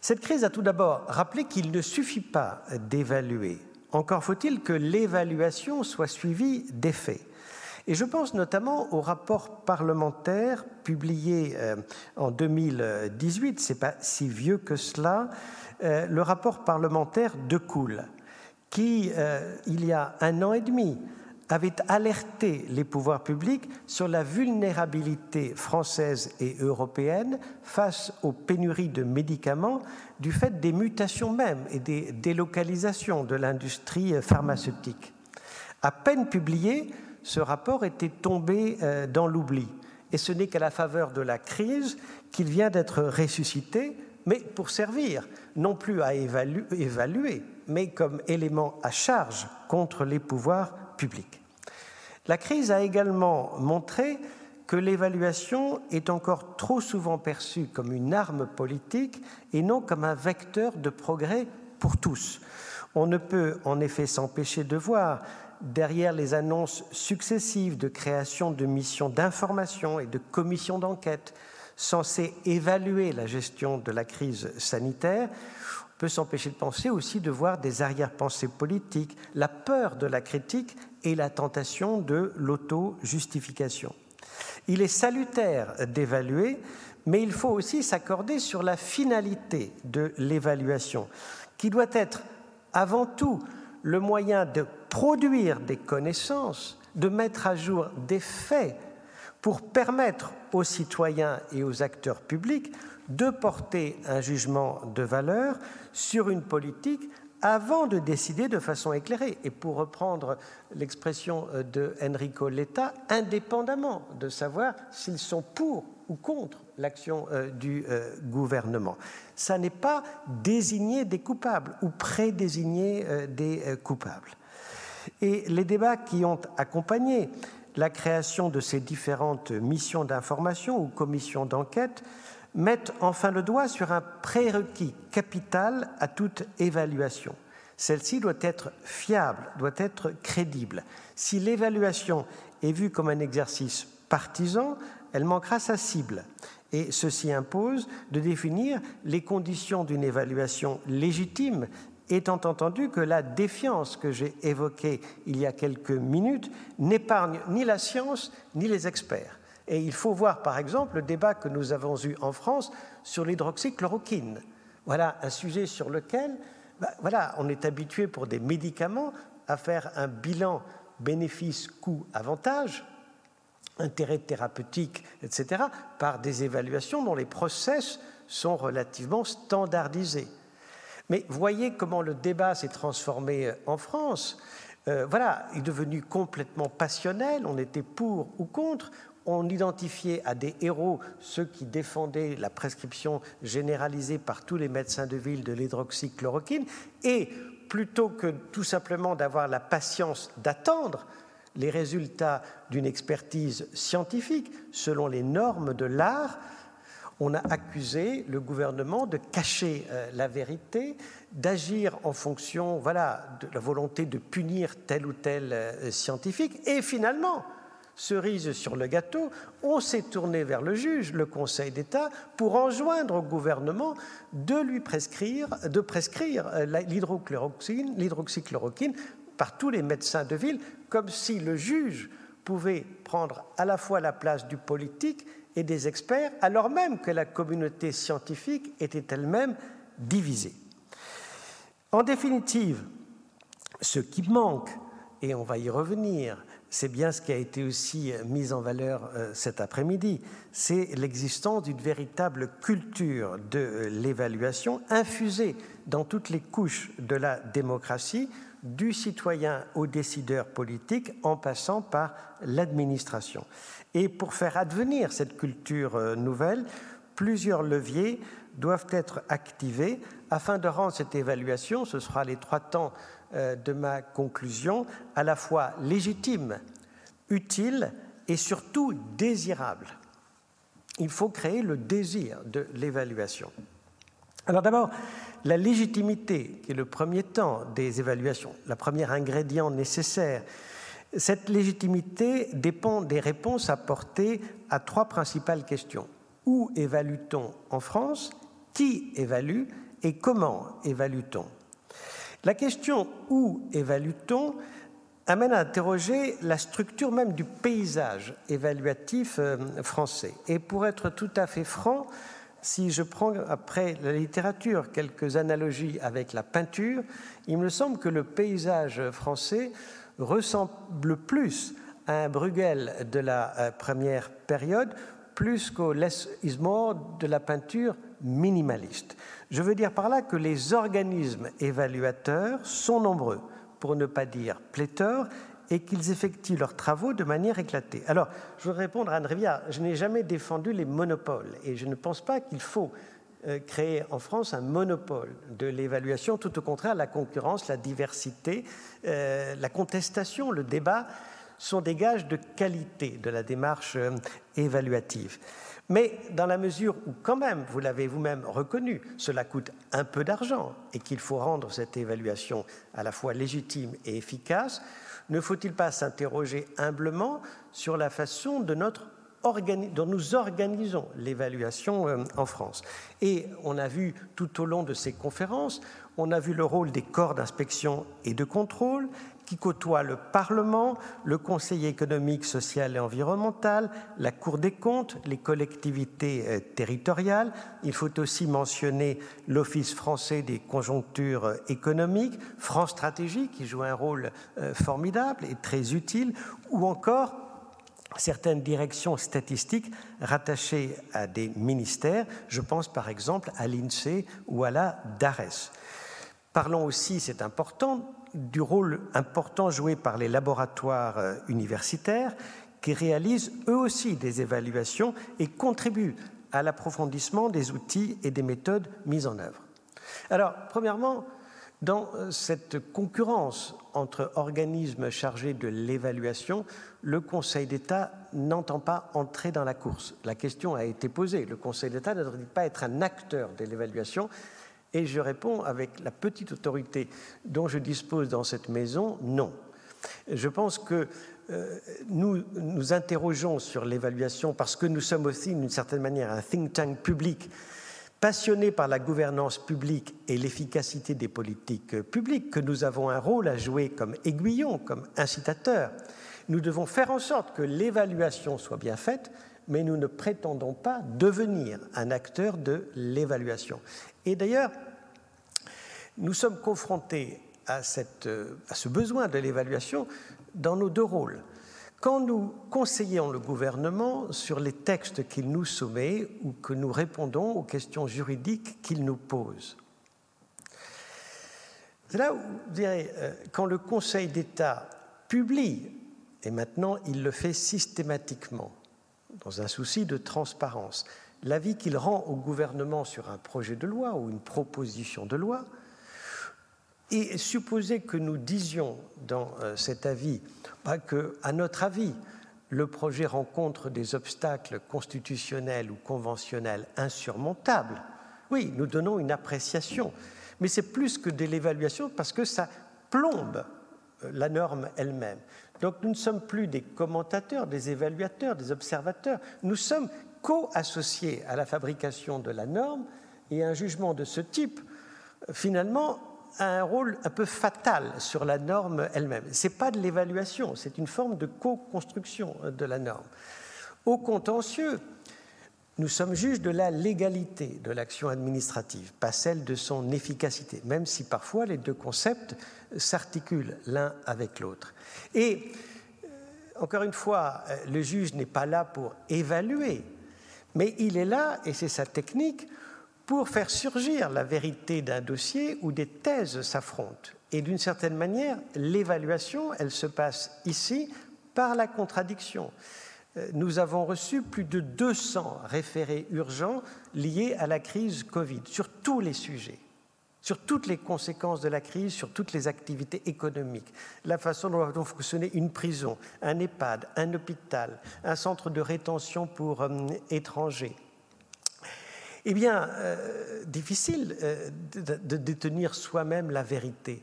Speaker 6: Cette crise a tout d'abord rappelé qu'il ne suffit pas d'évaluer. Encore faut-il que l'évaluation soit suivie d'effets. Et je pense notamment au rapport parlementaire publié euh, en 2018, c'est pas si vieux que cela, euh, le rapport parlementaire de Cool, qui, il y a un an et demi, avait alerté les pouvoirs publics sur la vulnérabilité française et européenne face aux pénuries de médicaments du fait des mutations même et des délocalisations de l'industrie pharmaceutique. À peine publié, ce rapport était tombé euh, dans l'oubli. Et ce n'est qu'à la faveur de la crise qu'il vient d'être ressuscité, mais pour servir non plus à évaluer, mais comme élément à charge contre les pouvoirs publics. La crise a également montré que l'évaluation est encore trop souvent perçue comme une arme politique et non comme un vecteur de progrès pour tous. On ne peut en effet s'empêcher de voir derrière les annonces successives de création de missions d'information et de commissions d'enquête censées évaluer la gestion de la crise sanitaire, on peut s'empêcher de penser aussi de voir des arrière-pensées politiques, la peur de la critique et la tentation de l'auto-justification. Il est salutaire d'évaluer, mais il faut aussi s'accorder sur la finalité de l'évaluation, qui doit être avant tout le moyen de produire des connaissances, de mettre à jour des faits pour permettre aux citoyens et aux acteurs publics de porter un jugement de valeur sur une politique avant de décider de façon éclairée. Et pour reprendre l'expression de Enrico Letta, indépendamment de savoir s'ils sont pour ou contre l'action euh, du euh, gouvernement. Ça n'est pas désigner des coupables ou prédésigner euh, des coupables. Et les débats qui ont accompagné la création de ces différentes missions d'information ou commissions d'enquête mettent enfin le doigt sur un prérequis capital à toute évaluation. Celle-ci doit être fiable, doit être crédible. Si l'évaluation est vue comme un exercice partisan, elle manquera sa cible. Et ceci impose de définir les conditions d'une évaluation légitime, étant entendu que la défiance que j'ai évoquée il y a quelques minutes n'épargne ni la science ni les experts. Et il faut voir par exemple le débat que nous avons eu en France sur l'hydroxychloroquine. Voilà un sujet sur lequel bah, voilà, on est habitué pour des médicaments à faire un bilan bénéfice-coût-avantage intérêt thérapeutique, etc., par des évaluations dont les process sont relativement standardisés. Mais voyez comment le débat s'est transformé euh, en France. Euh, voilà, il est devenu complètement passionnel, on était pour ou contre, on identifiait à des héros ceux qui défendaient la prescription généralisée par tous les médecins de ville de l'hydroxychloroquine, et plutôt que tout simplement d'avoir la patience d'attendre, les résultats d'une expertise scientifique selon les normes de l'art, on a accusé le gouvernement de cacher euh, la vérité, d'agir en fonction voilà, de la volonté de punir tel ou tel euh, scientifique. Et finalement, cerise sur le gâteau, on s'est tourné vers le juge, le Conseil d'État, pour enjoindre au gouvernement de lui prescrire, de prescrire euh, l'hydroxychloroquine par tous les médecins de ville, comme si le juge pouvait prendre à la fois la place du politique et des experts, alors même que la communauté scientifique était elle-même divisée. En définitive, ce qui manque, et on va y revenir, c'est bien ce qui a été aussi mis en valeur euh, cet après-midi, c'est l'existence d'une véritable culture de l'évaluation infusée dans toutes les couches de la démocratie du citoyen au décideur politique en passant par l'administration. Et pour faire advenir cette culture euh, nouvelle, plusieurs leviers doivent être activés afin de rendre cette évaluation, ce sera les trois temps euh, de ma conclusion, à la fois légitime, utile et surtout désirable. Il faut créer le désir de l'évaluation. Alors d'abord, la légitimité, qui est le premier temps des évaluations, le premier ingrédient nécessaire, cette légitimité dépend des réponses apportées à trois principales questions. Où évalue-t-on en France? Qui évalue? Et comment évalue-t-on? La question où évalue-t-on amène à interroger la structure même du paysage évaluatif euh, français. Et pour être tout à fait franc, si je prends après la littérature quelques analogies avec la peinture, il me semble que le paysage français ressemble plus à un Bruegel de la euh, première période, plus qu'au more de la peinture minimaliste. Je veux dire par là que les organismes évaluateurs sont nombreux, pour ne pas dire pléthores, et qu'ils effectuent leurs travaux de manière éclatée. Alors, je voudrais répondre à Anne Rivière, je n'ai jamais défendu les monopoles, et je ne pense pas qu'il faut euh, créer en France un monopole de l'évaluation, tout au contraire, la concurrence, la diversité, euh, la contestation, le débat sont des gages de qualité de la démarche euh, évaluative. Mais dans la mesure où, quand même, vous l'avez vous-même reconnu, cela coûte un peu d'argent et qu'il faut rendre cette évaluation à la fois légitime et efficace, ne faut-il pas s'interroger humblement sur la façon dont nous organisons l'évaluation euh, en France? Et on a vu tout au long de ces conférences, on a vu le rôle des corps d'inspection et de contrôle, qui côtoie le Parlement, le Conseil économique, social et environnemental, la Cour des comptes, les collectivités euh, territoriales. Il faut aussi mentionner l'Office français des conjonctures euh, économiques, France Stratégie, qui joue un rôle euh, formidable et très utile, ou encore certaines directions statistiques rattachées à des ministères. Je pense par exemple à l'INSEE ou à la DARES. Parlons aussi, c'est important, du rôle important joué par les laboratoires euh, universitaires qui réalisent eux aussi des évaluations et contribuent à l'approfondissement des outils et des méthodes mises en œuvre. Alors, premièrement, dans euh, cette concurrence entre organismes chargés de l'évaluation, le Conseil d'État n'entend pas entrer dans la course. La question a été posée. Le Conseil d'État ne doit pas être un acteur de l'évaluation, et je réponds avec la petite autorité dont je dispose dans cette maison, non. Je pense que euh, nous nous interrogeons sur l'évaluation parce que nous sommes aussi, d'une certaine manière, un think tank public passionné par la gouvernance publique et l'efficacité des politiques publiques, que nous avons un rôle à jouer comme aiguillon, comme incitateur. Nous devons faire en sorte que l'évaluation soit bien faite, mais nous ne prétendons pas devenir un acteur de l'évaluation. Et d'ailleurs, nous sommes confrontés à, ce besoin de l'évaluation dans nos deux rôles. Quand nous conseillons le gouvernement sur les textes qu'il nous soumet ou que nous répondons aux questions juridiques qu'il nous pose. C'est là où, vous direz, euh, quand le Conseil d'État publie, et maintenant il le fait systématiquement, dans un souci de transparence, l'avis qu'il rend au gouvernement sur un projet de loi ou une proposition de loi, et supposer que nous disions dans euh, cet avis bah, que, à notre avis, le projet rencontre des obstacles constitutionnels ou conventionnels insurmontables, oui, nous donnons une appréciation. Mais c'est plus que de l'évaluation parce que ça plombe euh, la norme elle-même. Donc nous ne sommes plus des commentateurs, des évaluateurs, des observateurs. Nous sommes co-associés à la fabrication de la norme et un jugement de ce type, finalement, a un rôle un peu fatal sur la norme elle-même. Ce n'est pas de l'évaluation, c'est une forme de co-construction de la norme. Au contentieux, nous sommes juges de la légalité de l'action administrative, pas celle de son efficacité, même si parfois les deux concepts s'articulent l'un avec l'autre. Et euh, encore une fois, euh, le juge n'est pas là pour évaluer, mais il est là, et c'est sa technique, pour faire surgir la vérité d'un dossier où des thèses s'affrontent. Et d'une certaine manière, l'évaluation, elle se passe ici par la contradiction. Euh, nous avons reçu plus de 200 référés urgents liés à la crise Covid sur tous les sujets sur toutes les conséquences de la crise, sur toutes les activités économiques, la façon dont va fonctionner une prison, un EHPAD, un hôpital, un centre de rétention pour euh, étrangers. Eh bien, euh, difficile euh, de, détenir soi-même la vérité.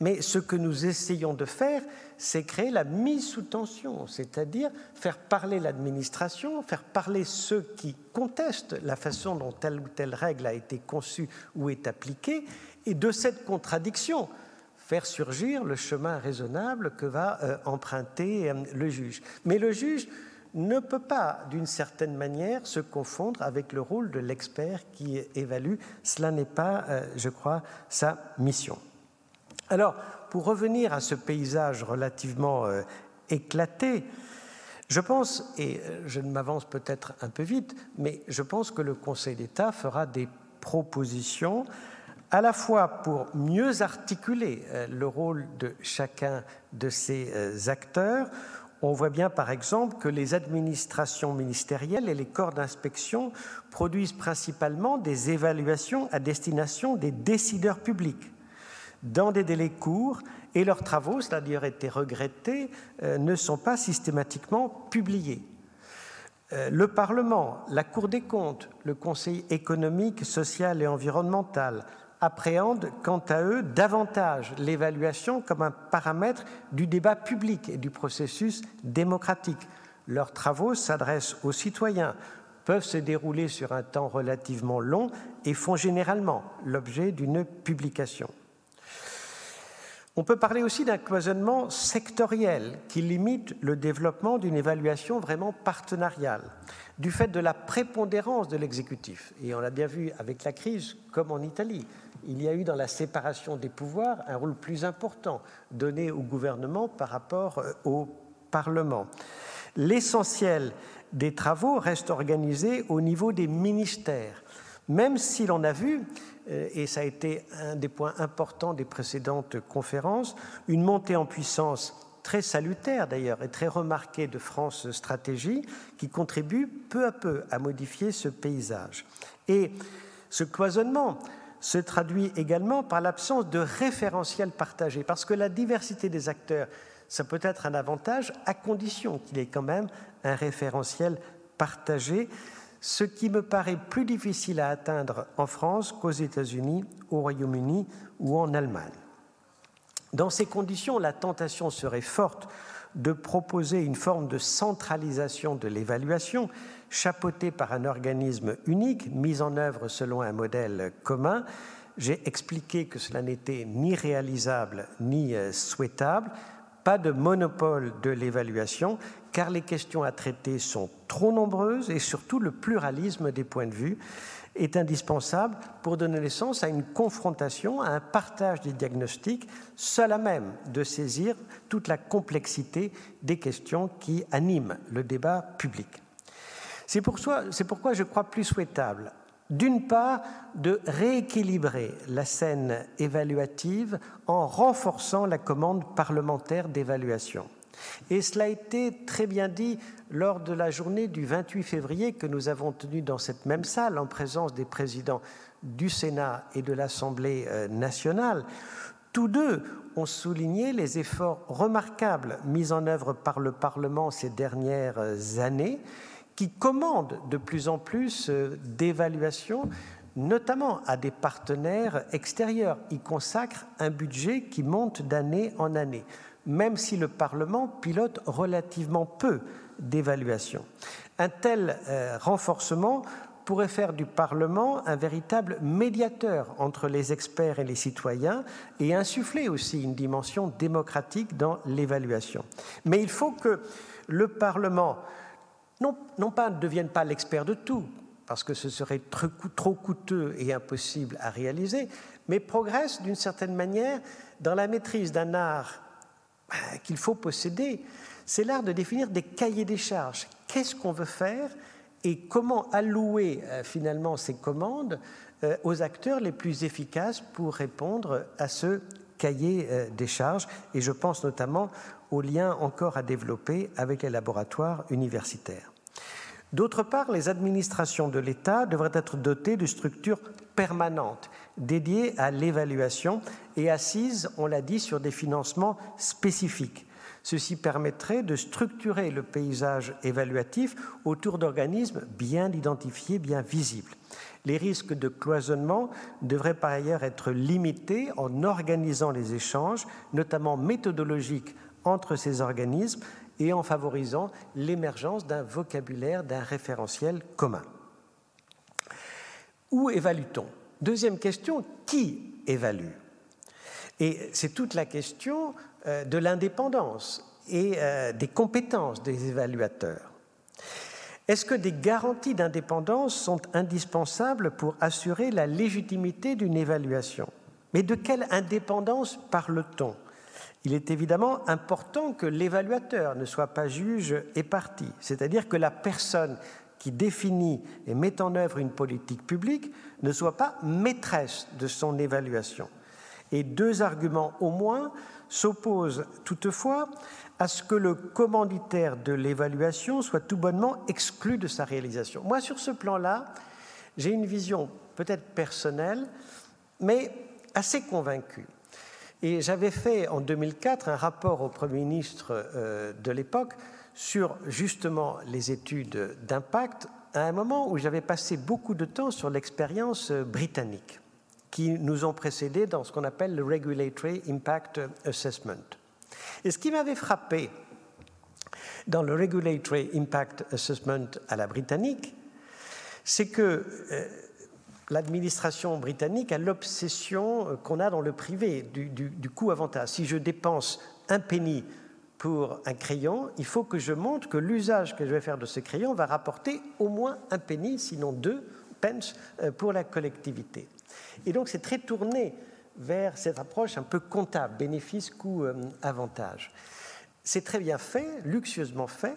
Speaker 6: Mais ce que nous essayons de faire, c'est créer la mise sous tension, c'est-à-dire faire parler l'administration, faire parler ceux qui contestent la façon dont telle ou telle règle a été conçue ou est appliquée, et de cette contradiction, faire surgir le chemin raisonnable que va euh, emprunter euh, le juge. Mais le juge ne peut pas, d'une certaine manière, se confondre avec le rôle de l'expert qui évalue. Cela n'est pas, euh, je crois, sa mission. Alors, pour revenir à ce paysage relativement éclaté, je pense, et je m'avance peut-être un peu vite, mais je pense que le Conseil d'État fera des propositions à la fois pour mieux articuler euh, le rôle de chacun de ces euh, acteurs. On voit bien par exemple que les administrations ministérielles et les corps d'inspection produisent principalement des évaluations à destination des décideurs publics dans des délais courts et leurs travaux, cela a d'ailleurs été regretté, euh, ne sont pas systématiquement publiés. Le Parlement, la Cour des comptes, le Conseil économique, social et environnemental, appréhendent quant à eux davantage l'évaluation comme un paramètre du débat public et du processus démocratique. Leurs travaux s'adressent aux citoyens, peuvent se dérouler sur un temps relativement long et font généralement l'objet d'une publication. On peut parler aussi d'un cloisonnement sectoriel qui limite le développement d'une évaluation vraiment partenariale du fait de la prépondérance de l'exécutif. Et on l'a bien vu avec la crise, comme en Italie il y a eu dans la séparation des pouvoirs un rôle plus important donné au gouvernement par rapport euh, au Parlement. L'essentiel des travaux reste organisé au niveau des ministères, même si l'on a vu, et ça a été un des points importants des précédentes conférences, une montée en puissance très salutaire d'ailleurs et très remarquée de France Stratégie qui contribue peu à peu à modifier ce paysage. Et ce cloisonnement se traduit également par l'absence de référentiel partagé, parce que la diversité des acteurs, ça peut être un avantage à condition qu'il y ait quand même un référentiel partagé, ce qui me paraît plus difficile à atteindre en France qu'aux États-Unis, au Royaume-Uni ou en Allemagne. Dans ces conditions, la tentation serait forte de proposer une forme de centralisation de l'évaluation chapeauté par un organisme unique, mis en œuvre selon un modèle commun. J'ai expliqué que cela n'était ni réalisable ni euh, souhaitable. Pas de monopole de l'évaluation, car les questions à traiter sont trop nombreuses et surtout le pluralisme des points de vue est indispensable pour donner naissance à une confrontation, à un partage des diagnostics, seul à même de saisir toute la complexité des questions qui animent le débat public. C'est pourquoi je crois plus souhaitable, d'une part, de rééquilibrer la scène évaluative en renforçant la commande parlementaire d'évaluation. Et cela a été très bien dit lors de la journée du 28 février que nous avons tenue dans cette même salle en présence des présidents du Sénat et de l'Assemblée euh, nationale. Tous deux ont souligné les efforts remarquables mis en œuvre par le Parlement ces dernières années qui commande de plus en plus euh, d'évaluations, notamment à des partenaires extérieurs. Il consacre un budget qui monte d'année en année, même si le Parlement pilote relativement peu d'évaluations. Un tel euh, renforcement pourrait faire du Parlement un véritable médiateur entre les experts et les citoyens et insuffler aussi une dimension démocratique dans l'évaluation. Mais il faut que le Parlement non, pas ne deviennent pas l'expert de tout, parce que ce serait trop coûteux et impossible à réaliser, mais progressent d'une certaine manière dans la maîtrise d'un art bah, qu'il faut posséder. C'est l'art de définir des cahiers des charges. Qu'est-ce qu'on veut faire et comment allouer euh, finalement ces commandes euh, aux acteurs les plus efficaces pour répondre à ce cahier euh, des charges? Et je pense notamment aux liens encore à développer avec les laboratoires universitaires. D'autre part, les administrations de l'État devraient être dotées de structures permanentes dédiées à l'évaluation et assises, on l'a dit, sur des financements spécifiques. Ceci permettrait de structurer le paysage évaluatif autour d'organismes bien identifiés, bien visibles. Les risques de cloisonnement devraient par ailleurs être limités en organisant les échanges, notamment méthodologiques, entre ces organismes et en favorisant l'émergence d'un vocabulaire, d'un référentiel commun. Où évalue-t-on? Deuxième question, qui évalue? Et c'est toute la question euh, de l'indépendance et euh, des compétences des évaluateurs. Est-ce que des garanties d'indépendance sont indispensables pour assurer la légitimité d'une évaluation? Mais de quelle indépendance parle-t-on? Il est évidemment important que l'évaluateur ne soit pas juge et partie, c'est-à-dire que la personne qui définit et met en œuvre une politique publique ne soit pas maîtresse de son évaluation. Et deux arguments au moins s'opposent toutefois à ce que le commanditaire de l'évaluation soit tout bonnement exclu de sa réalisation. Moi, sur ce plan-là, j'ai une vision peut-être personnelle, mais assez convaincue. Et j'avais fait en 2004 un rapport au Premier ministre euh, de l'époque sur justement les études d'impact à un moment où j'avais passé beaucoup de temps sur l'expérience britannique qui nous ont précédés dans ce qu'on appelle le Regulatory Impact Assessment. Et ce qui m'avait frappé dans le Regulatory Impact Assessment à la britannique, c'est que euh, l'administration britannique a l'obsession euh, qu'on a dans le privé du, coût-avantage. Si je dépense un penny pour un crayon, il faut que je montre que l'usage que je vais faire de ce crayon va rapporter au moins un penny, sinon deux pence, euh, pour la collectivité. Et donc c'est très tourné vers cette approche un peu comptable, bénéfice, coût, euh, avantage. C'est très bien fait, luxueusement fait,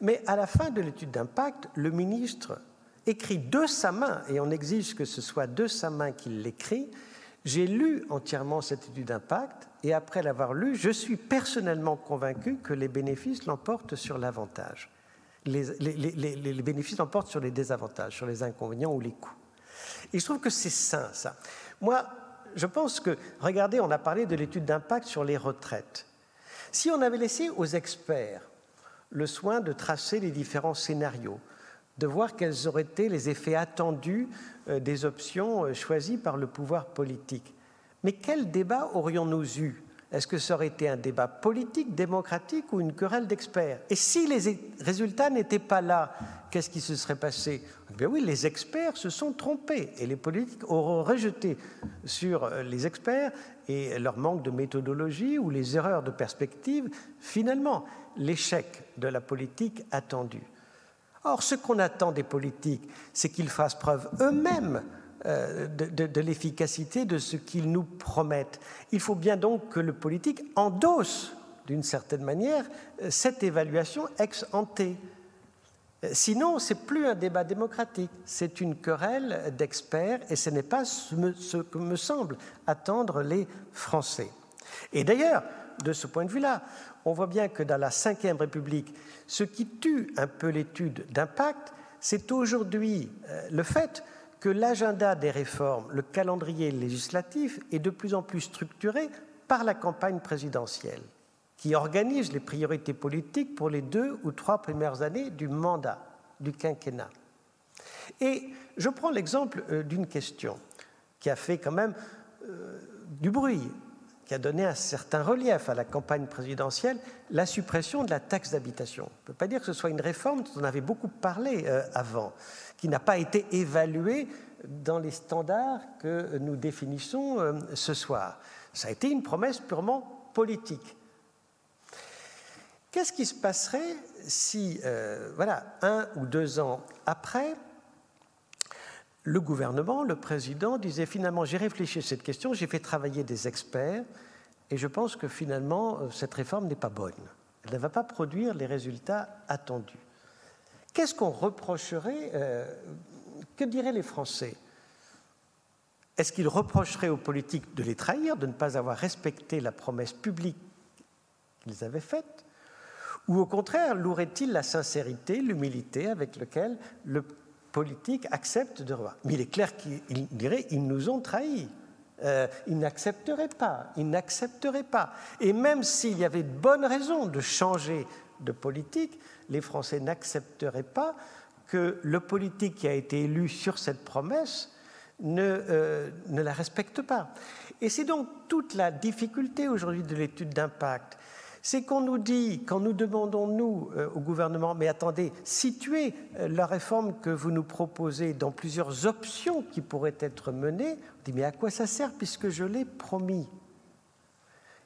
Speaker 6: mais à la fin de l'étude d'impact, le ministre écrit de sa main, et on exige que ce soit de sa main qu'il l'écrit, j'ai lu entièrement cette étude d'impact, et après l'avoir lu, je suis personnellement convaincu que les bénéfices l'emportent sur l'avantage. Les, les, bénéfices l'emportent sur les désavantages, sur les inconvénients ou les coûts. Et je trouve que c'est sain, ça. Moi, je pense que, regardez, on a parlé de l'étude d'impact sur les retraites. Si on avait laissé aux experts le soin de tracer les différents scénarios, de voir quels auraient été les effets attendus euh, des options euh, choisies par le pouvoir politique, mais quel débat aurions-nous eu? Est-ce que ça aurait été un débat politique, démocratique ou une querelle d'experts? Et si les résultats n'étaient pas là, qu'est-ce qui se serait passé? Eh Bien oui, les experts se sont trompés et les politiques auront rejeté sur euh, les experts et leur manque de méthodologie ou les erreurs de perspective, finalement, l'échec de la politique attendue. Or, ce qu'on attend des politiques, c'est qu'ils fassent preuve eux-mêmes euh, de, l'efficacité de ce qu'ils nous promettent. Il faut bien donc que le politique endosse, d'une certaine manière, cette évaluation ex ante. Sinon, ce n'est plus un débat démocratique, c'est une querelle d'experts et ce n'est pas ce que me semble attendre les Français. Et d'ailleurs, de ce point de vue-là, on voit bien que dans la Ve République, ce qui tue un peu l'étude d'impact, c'est aujourd'hui euh, le fait que l'agenda des réformes, le calendrier législatif est de plus en plus structuré par la campagne présidentielle, qui organise les priorités politiques pour les deux ou trois premières années du mandat, du quinquennat. Et je prends l'exemple euh, d'une question qui a fait quand même euh, du bruit, qui a donné un certain relief à la campagne présidentielle, la suppression de la taxe d'habitation. On ne peut pas dire que ce soit une réforme dont on avait beaucoup parlé euh, avant qui n'a pas été évalué dans les standards que nous définissons euh, ce soir. Ça a été une promesse purement politique. Qu'est-ce qui se passerait si, euh, voilà, un ou deux ans après, le gouvernement, le président disait finalement, j'ai réfléchi à cette question, j'ai fait travailler des experts, et je pense que finalement, euh, cette réforme n'est pas bonne. Elle ne va pas produire les résultats attendus. Qu'est-ce qu'on reprocherait euh, Que diraient les Français? Est-ce qu'ils reprocheraient aux politiques de les trahir, de ne pas avoir respecté la promesse publique qu'ils avaient faite? Ou au contraire, louerait-il la sincérité, l'humilité avec laquelle le politique accepte de revoir Mais il est clair qu'il dirait ils nous ont trahis. Euh, ils n'accepteraient pas, ils n'accepteraient pas. Et même s'il y avait de bonnes raisons de changer de politique, les Français n'accepteraient pas que le politique qui a été élu sur cette promesse ne, euh, ne la respecte pas. Et c'est donc toute la difficulté aujourd'hui de l'étude d'impact. C'est qu'on nous dit, quand nous demandons, nous, euh, au gouvernement, mais attendez, situez euh, la réforme que vous nous proposez dans plusieurs options qui pourraient être menées, on dit, mais à quoi ça sert puisque je l'ai promis?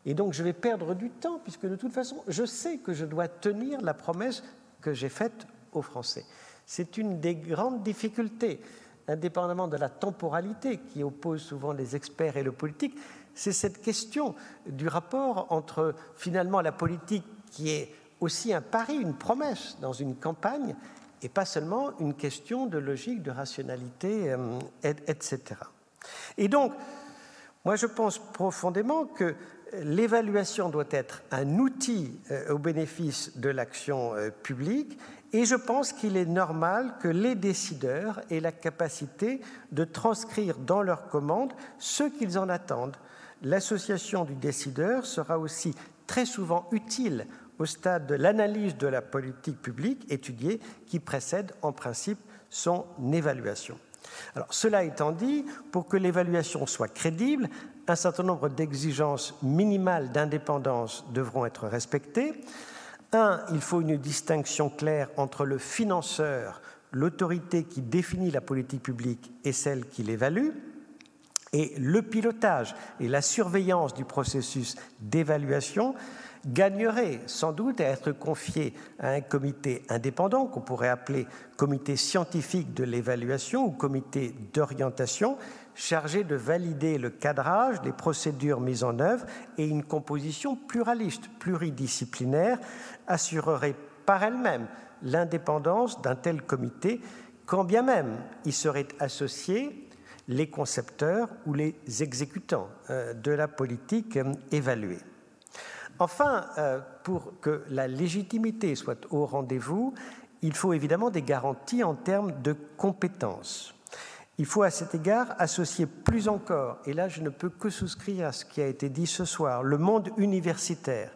Speaker 6: Et donc je vais perdre du temps, puisque de toute façon, je sais que je dois tenir la promesse que j'ai faite aux Français. C'est une des grandes difficultés, indépendamment de la temporalité qui oppose souvent les experts et le politique, c'est cette question du rapport entre finalement la politique qui est aussi un pari, une promesse dans une campagne, et pas seulement une question de logique, de rationalité, euh, etc. Et donc, moi je pense profondément que l'évaluation doit être un outil euh, au bénéfice de l'action euh, publique et je pense qu'il est normal que les décideurs aient la capacité de transcrire dans leurs commandes ce qu'ils en attendent. L'association du décideur sera aussi très souvent utile au stade de l'analyse de la politique publique étudiée qui précède en principe son évaluation. Cela étant dit, pour que l'évaluation soit crédible, un certain nombre d'exigences minimales d'indépendance devront être respectées. Un, il faut une distinction claire entre le financeur, l'autorité qui définit la politique publique et celle qui l'évalue. Et le pilotage et la surveillance du processus d'évaluation gagnerait sans doute à être confié à un comité indépendant qu'on pourrait appeler comité scientifique de l'évaluation ou comité d'orientation chargé de valider le cadrage, les procédures mises en œuvre et une composition pluraliste, pluridisciplinaire assurerait par elle-même l'indépendance d'un tel comité, quand bien même y seraient associés les concepteurs ou les exécutants euh, de la politique euh, évaluée. Enfin, euh, pour que la légitimité soit au rendez-vous, il faut évidemment des garanties en termes de compétences. Il faut à cet égard associer plus encore, et là je ne peux que souscrire à ce qui a été dit ce soir, le monde universitaire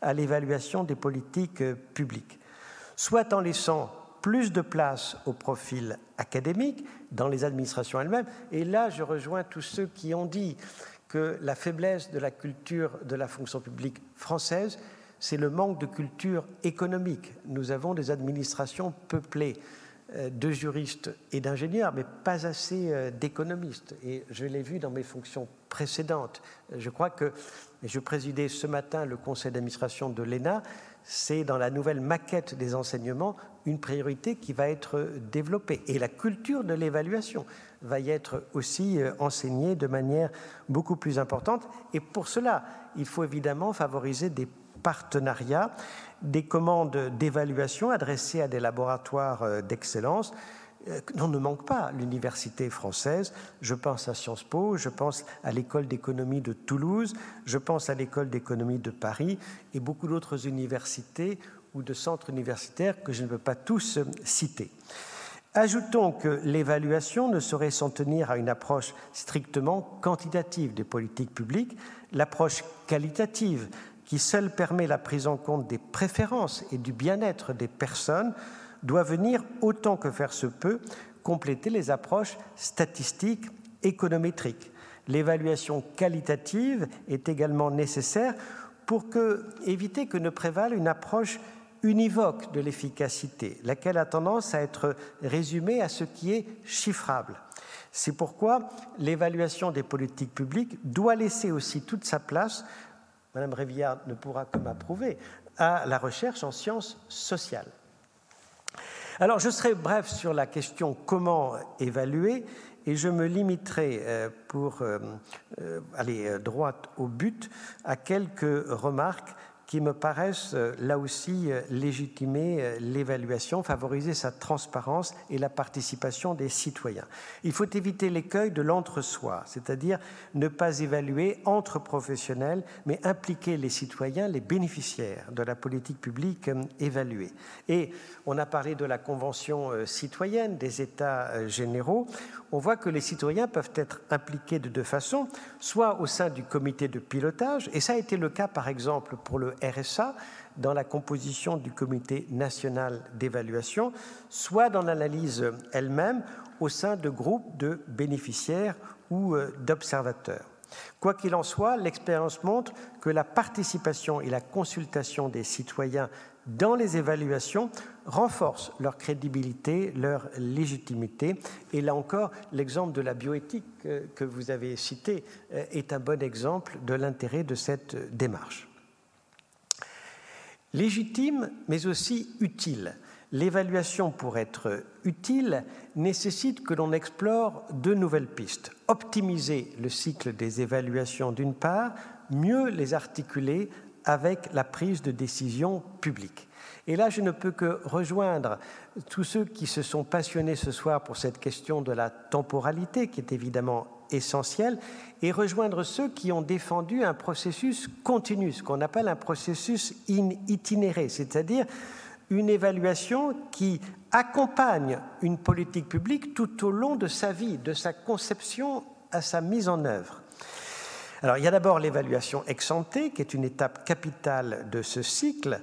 Speaker 6: à l'évaluation des politiques publiques, soit en laissant plus de place au profil académique dans les administrations elles-mêmes, et là je rejoins tous ceux qui ont dit que la faiblesse de la culture de la fonction publique française, c'est le manque de culture économique. Nous avons des administrations peuplées euh, de juristes et d'ingénieurs, mais pas assez euh, d'économistes. Et je l'ai vu dans mes fonctions précédentes. Je crois que, je présidais ce matin le conseil d'administration de l'ENA, c'est dans la nouvelle maquette des enseignements une priorité qui va être développée. Et la culture de l'évaluation va y être aussi euh, enseignée de manière beaucoup plus importante. Et pour cela, il faut évidemment favoriser des partenariats, des commandes d'évaluation adressées à des laboratoires euh, d'excellence euh, non, ne manque pas l'université française. Je pense à Sciences Po, je pense à l'école d'économie de Toulouse, je pense à l'école d'économie de Paris et beaucoup d'autres universités ou de centres universitaires que je ne peux pas tous euh, citer. Ajoutons que l'évaluation ne saurait s'en tenir à une approche strictement quantitative des politiques publiques, l'approche qualitative qui seule permet la prise en compte des préférences et du bien-être des personnes doit venir, autant que faire se peut, compléter les approches statistiques économétriques. L'évaluation qualitative est également nécessaire pour éviter que ne prévale une approche univoque de l'efficacité, laquelle a tendance à être résumée à ce qui est chiffrable. C'est pourquoi l'évaluation des politiques publiques doit laisser aussi toute sa place, Madame Révillard ne pourra que m'approuver, à la recherche en sciences sociales. Alors je serai bref sur la question comment évaluer et je me limiterai euh, pour euh, euh, aller droit au but à quelques remarques qui me paraissent euh, là aussi euh, légitimer euh, l'évaluation, favoriser sa transparence et la participation des citoyens. Il faut éviter l'écueil de l'entre-soi, c'est-à-dire ne pas évaluer entre professionnels, mais impliquer les citoyens, les bénéficiaires de la politique publique évaluée. Et on a parlé de la Convention citoyenne des États généraux. On voit que les citoyens peuvent être impliqués de deux façons, soit au sein du comité de pilotage, et ça a été le cas par exemple pour le RSA dans la composition du comité national d'évaluation, soit dans l'analyse elle-même au sein de groupes de bénéficiaires ou euh, d'observateurs. Quoi qu'il en soit, l'expérience montre que la participation et la consultation des citoyens dans les évaluations renforcent leur crédibilité, leur légitimité. Et là encore, l'exemple de la bioéthique que vous avez cité euh, est un bon exemple de l'intérêt de cette démarche. Légitime, mais aussi utile. L'évaluation, pour être utile, nécessite que l'on explore de nouvelles pistes. Optimiser le cycle des évaluations d'une part, mieux les articuler avec la prise de décision publique. Et là, je ne peux que rejoindre tous ceux qui se sont passionnés ce soir pour cette question de la temporalité, qui est évidemment essentielle, et rejoindre ceux qui ont défendu un processus continu, ce qu'on appelle un processus itinéré, c'est-à-dire une évaluation qui accompagne une politique publique tout au long de sa vie, de sa conception à sa mise en œuvre. Alors, il y a d'abord l'évaluation ex ante, qui est une étape capitale de ce cycle.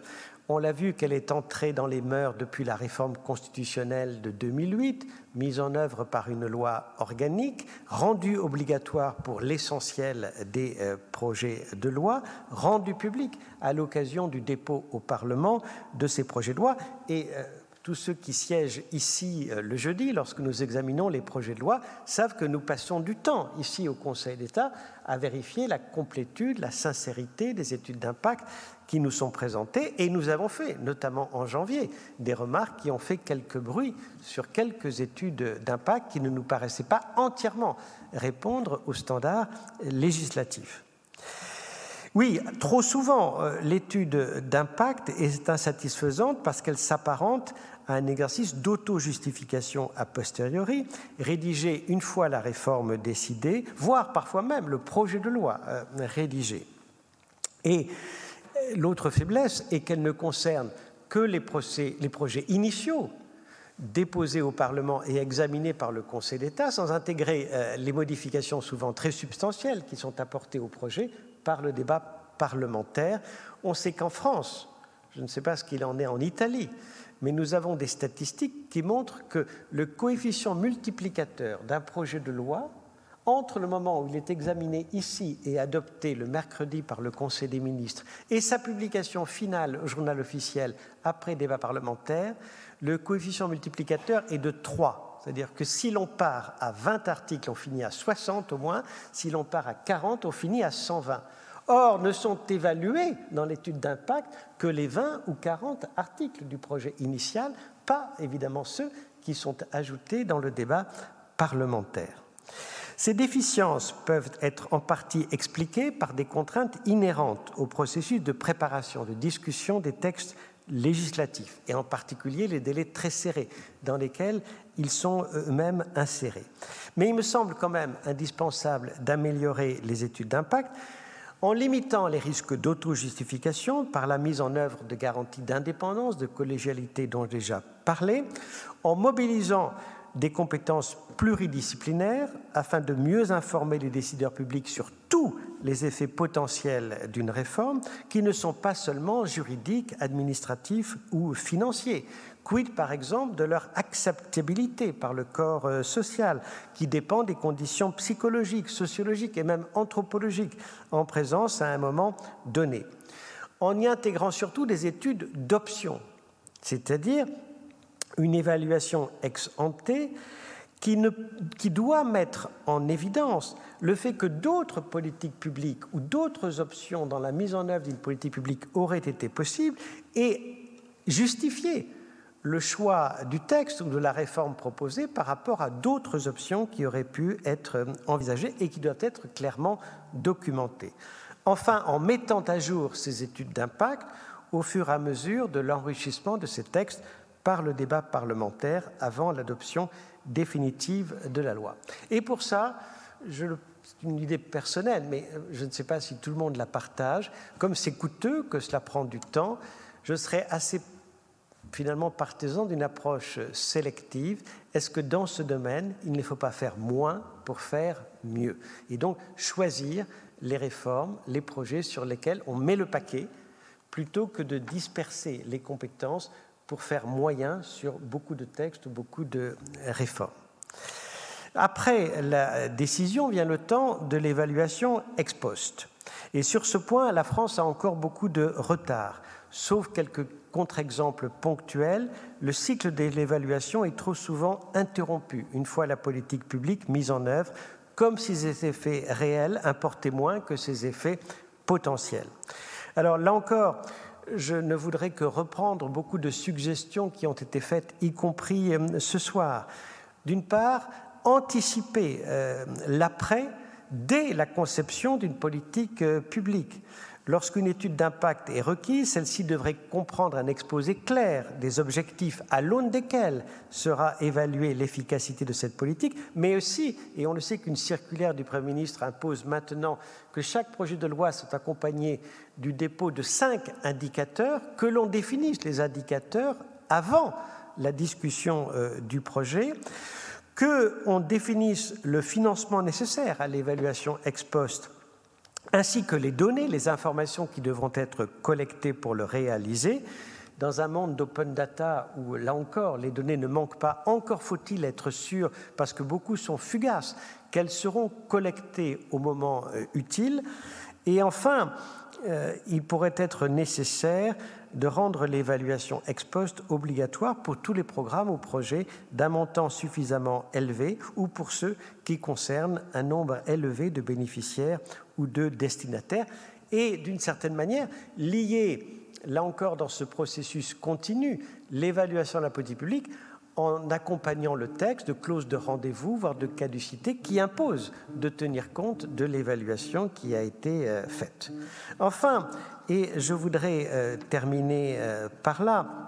Speaker 6: On l'a vu qu'elle est entrée dans les mœurs depuis la réforme constitutionnelle de 2008, mise en œuvre par une loi organique, rendue obligatoire pour l'essentiel des euh, projets de loi, rendue publique à l'occasion du dépôt au Parlement de ces projets de loi. Euh, tous ceux qui siègent ici euh, le jeudi, lorsque nous examinons les projets de loi, savent que nous passons du temps ici au Conseil d'État à vérifier la complétude, la sincérité des études d'impact qui nous sont présentés et nous avons fait, notamment en janvier, des remarques qui ont fait quelques bruits sur quelques études d'impact qui ne nous paraissaient pas entièrement répondre aux standards législatifs. Oui, trop souvent, euh, l'étude d'impact est insatisfaisante parce qu'elle s'apparente à un exercice d'auto-justification a posteriori, rédigé une fois la réforme décidée, voire parfois même le projet de loi euh, rédigé. Et L'autre faiblesse est qu'elle ne concerne que les, projets initiaux déposés au Parlement et examinés par le Conseil d'État, sans intégrer euh, les modifications souvent très substantielles qui sont apportées au projet par le débat parlementaire. On sait qu'en France, je ne sais pas ce qu'il en est en Italie, mais nous avons des statistiques qui montrent que le coefficient multiplicateur d'un projet de loi entre le moment où il est examiné ici et adopté le mercredi par le Conseil des ministres et sa publication finale au journal officiel après débat parlementaire, le coefficient multiplicateur est de 3. C'est-à-dire que si l'on part à 20 articles, on finit à 60 au moins. Si l'on part à 40, on finit à 120. Or, ne sont évalués dans l'étude d'impact que les 20 ou 40 articles du projet initial, pas évidemment ceux qui sont ajoutés dans le débat parlementaire. Ces déficiences peuvent être en partie expliquées par des contraintes inhérentes au processus de préparation, de discussion des textes législatifs, et en particulier les délais très serrés dans lesquels ils sont eux-mêmes insérés. Mais il me semble quand même indispensable d'améliorer les études d'impact en limitant les risques d'auto-justification par la mise en œuvre de garanties d'indépendance, de collégialité dont j'ai déjà parlé, en mobilisant des compétences pluridisciplinaires afin de mieux informer les décideurs publics sur tous les effets potentiels d'une réforme qui ne sont pas seulement juridiques, administratifs ou financiers. Quid par exemple de leur acceptabilité par le corps euh, social qui dépend des conditions psychologiques, sociologiques et même anthropologiques en présence à un moment donné? En y intégrant surtout des études d'options, c'est-à-dire une évaluation ex ante qui, doit mettre en évidence le fait que d'autres politiques publiques ou d'autres options dans la mise en œuvre d'une politique publique auraient été possibles et justifier le choix du texte ou de la réforme proposée par rapport à d'autres options qui auraient pu être envisagées et qui doivent être clairement documentées. Enfin, en mettant à jour ces études d'impact au fur et à mesure de l'enrichissement de ces textes par le débat parlementaire avant l'adoption définitive de la loi. Et pour ça, c'est une idée personnelle, mais je ne sais pas si tout le monde la partage, comme c'est coûteux, que cela prend du temps, je serais assez finalement partisan d'une approche sélective. Est-ce que dans ce domaine, il ne faut pas faire moins pour faire mieux? Et donc choisir les réformes, les projets sur lesquels on met le paquet, plutôt que de disperser les compétences pour faire moyen sur beaucoup de textes, beaucoup de réformes. Après la décision vient le temps de l'évaluation ex post. Et sur ce point, la France a encore beaucoup de retard. Sauf quelques contre-exemples ponctuels, le cycle de l'évaluation est trop souvent interrompu une fois la politique publique mise en œuvre, comme si ses effets réels importaient moins que ses effets potentiels. Alors là encore, je ne voudrais que reprendre beaucoup de suggestions qui ont été faites, y compris euh, ce soir. D'une part, anticiper euh, l'après dès la conception d'une politique euh, publique. Lorsqu'une étude d'impact est requise, celle-ci devrait comprendre un exposé clair des objectifs à l'aune desquels sera évaluée l'efficacité de cette politique, mais aussi, et on le sait qu'une circulaire du Premier ministre impose maintenant que chaque projet de loi soit accompagné du dépôt de cinq indicateurs, que l'on définisse les indicateurs avant la discussion euh, du projet, qu'on définisse le financement nécessaire à l'évaluation ex post ainsi que les données, les informations qui devront être collectées pour le réaliser. Dans un monde d'open data où, là encore, les données ne manquent pas, encore faut-il être sûr, parce que beaucoup sont fugaces, qu'elles seront collectées au moment euh, utile. Et enfin, euh, il pourrait être nécessaire de rendre l'évaluation ex post obligatoire pour tous les programmes ou projets d'un montant suffisamment élevé ou pour ceux qui concernent un nombre élevé de bénéficiaires ou de destinataires et d'une certaine manière lier, là encore dans ce processus continu, l'évaluation de la politique publique en accompagnant le texte de clauses de rendez-vous, voire de caducité, qui imposent de tenir compte de l'évaluation qui a été euh, faite. Enfin, et je voudrais euh, terminer euh, par là,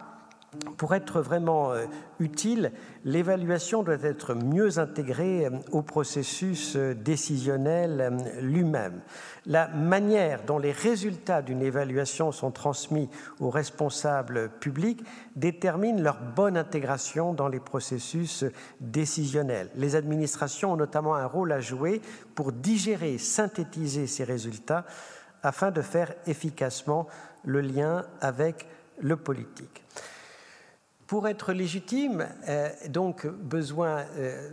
Speaker 6: pour être vraiment euh, utile, l'évaluation doit être mieux intégrée euh, au processus euh, décisionnel lui-même. La manière dont les résultats d'une évaluation sont transmis aux responsables publics détermine leur bonne intégration dans les processus décisionnels. Les administrations ont notamment un rôle à jouer pour digérer, synthétiser ces résultats afin de faire efficacement le lien avec le politique. Pour être légitime, euh, donc besoin euh,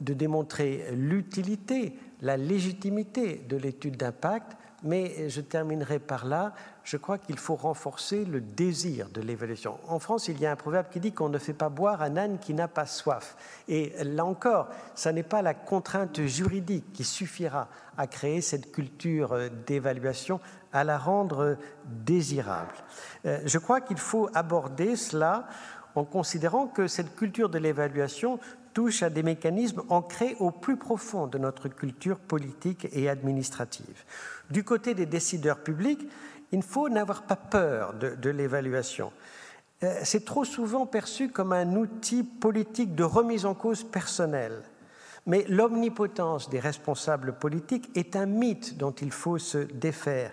Speaker 6: de démontrer l'utilité, la légitimité de l'étude d'impact, mais je terminerai par là, je crois qu'il faut renforcer le désir de l'évaluation. En France, il y a un proverbe qui dit qu'on ne fait pas boire un âne qui n'a pas soif. Et là encore, ce n'est pas la contrainte juridique qui suffira à créer cette culture euh, d'évaluation, à la rendre désirable. Je crois qu'il faut aborder cela en considérant que cette culture de l'évaluation touche à des mécanismes ancrés au plus profond de notre culture politique et administrative. Du côté des décideurs publics, il faut n'avoir pas peur de, de l'évaluation. Euh, c'est trop souvent perçu comme un outil politique de remise en cause personnelle. Mais l'omnipotence des responsables politiques est un mythe dont il faut se défaire.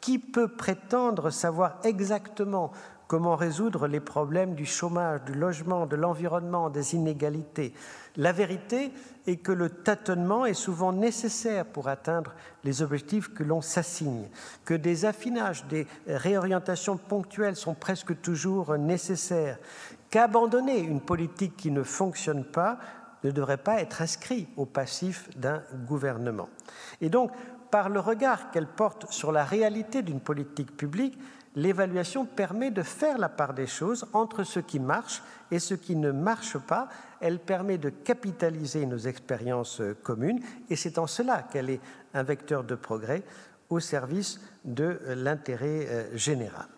Speaker 6: Qui peut prétendre savoir exactement comment résoudre les problèmes du chômage, du logement, de l'environnement, des inégalités? La vérité est que le tâtonnement est souvent nécessaire pour atteindre les objectifs que l'on s'assigne, que des affinages, des réorientations ponctuelles sont presque toujours nécessaires, qu'abandonner une politique qui ne fonctionne pas ne devrait pas être inscrit au passif d'un gouvernement. Et donc, par le regard qu'elle porte sur la réalité d'une politique publique, l'évaluation permet de faire la part des choses entre ce qui marche et ce qui ne marche pas. Elle permet de capitaliser nos expériences communes et c'est en cela qu'elle est un vecteur de progrès au service de l'intérêt euh, général.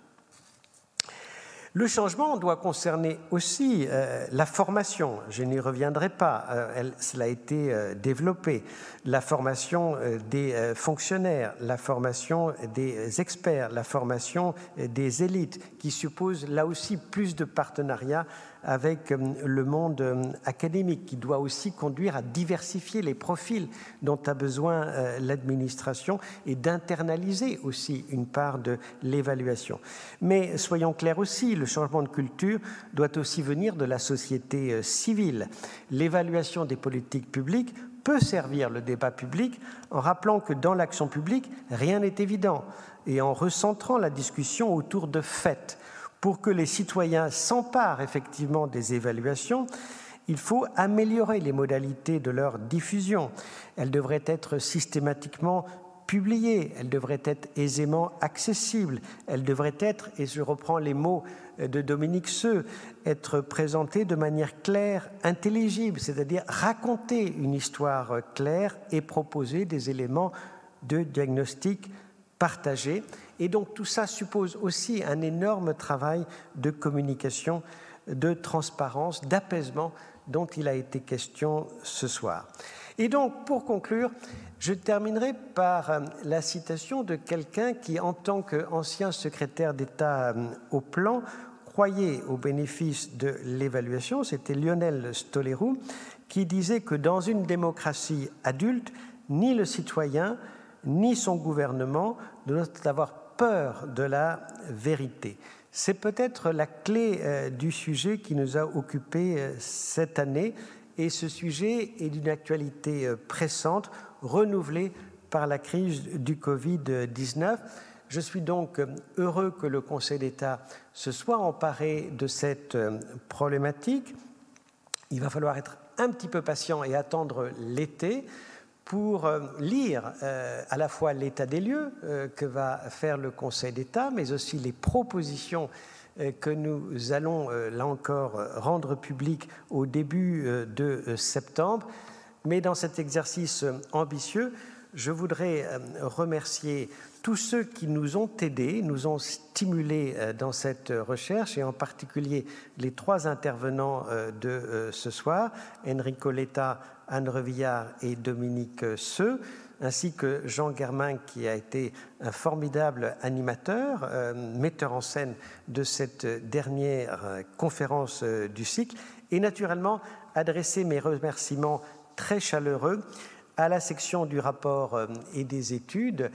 Speaker 6: Le changement doit concerner aussi euh, la formation. Je n'y reviendrai pas, euh, cela a été euh, développé. La formation des fonctionnaires, la formation des experts, la formation des élites, qui suppose là aussi plus de partenariats avec euh, le monde euh, académique qui doit aussi conduire à diversifier les profils dont a besoin euh, l'administration et d'internaliser aussi une part de l'évaluation. Mais soyons clairs aussi, le changement de culture doit aussi venir de la société civile. L'évaluation des politiques publiques peut servir le débat public en rappelant que dans l'action publique, rien n'est évident et en recentrant la discussion autour de faits pour que les citoyens s'emparent effectivement des évaluations, Il faut améliorer les modalités de leur diffusion. Elles devraient être systématiquement publiées, elles devraient être aisément accessibles, elles devraient être, et je reprends les mots de Dominique Seux, être présentées de manière claire, intelligible, c'est-à-dire raconter une histoire claire et proposer des éléments de diagnostic partagés. Et donc tout ça suppose aussi un énorme travail de communication, de transparence, d'apaisement dont il a été question ce soir. Et donc, pour conclure, je terminerai par euh, la citation de quelqu'un qui, en tant qu'ancien secrétaire d'État euh, au plan, croyait au bénéfice de l'évaluation. C'était Lionel Stolerou qui disait que dans une démocratie adulte, ni le citoyen ni son gouvernement ne doivent avoir peur de la vérité. C'est peut-être la clé euh, du sujet qui nous a occupés cette année et ce sujet est d'une actualité euh, pressante, renouvelée par la crise du Covid-19. Je suis donc euh, heureux que le Conseil d'État se soit emparé de cette euh, problématique. Il va falloir être un petit peu patient et attendre l'été pour lire à la fois l'état des lieux que va faire le Conseil d'État, mais aussi les propositions euh, que nous allons, euh, là encore, rendre public au début euh, de septembre. Mais dans cet exercice ambitieux, je voudrais remercier tous ceux qui nous ont aidés, nous ont stimulés dans cette recherche, et en particulier les trois intervenants de ce soir, Enrico Letta, Anne Revillard et Dominique Seux ainsi que Jean Germain, qui a été un formidable animateur, euh, metteur en scène de cette dernière euh, conférence euh, du cycle, et naturellement adresser mes remerciements très chaleureux à la section du rapport et des études,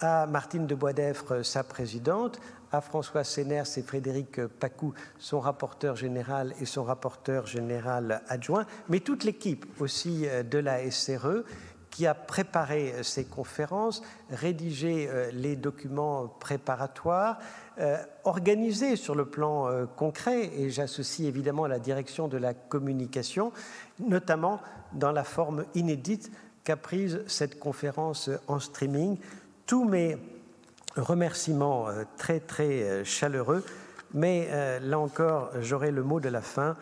Speaker 6: à Martine de Boisdeffre, sa présidente, à François Séners et Frédéric Pacou, son rapporteur général et son rapporteur général adjoint, mais toute l'équipe aussi de la SRE qui a préparé euh, ces conférences, rédigé euh, les documents préparatoires, euh, organisé sur le plan concret, et j'associe évidemment la direction de la communication, notamment dans la forme inédite qu'a prise cette conférence en streaming. Tous mes remerciements très très chaleureux, mais là encore, j'aurai le mot de la fin,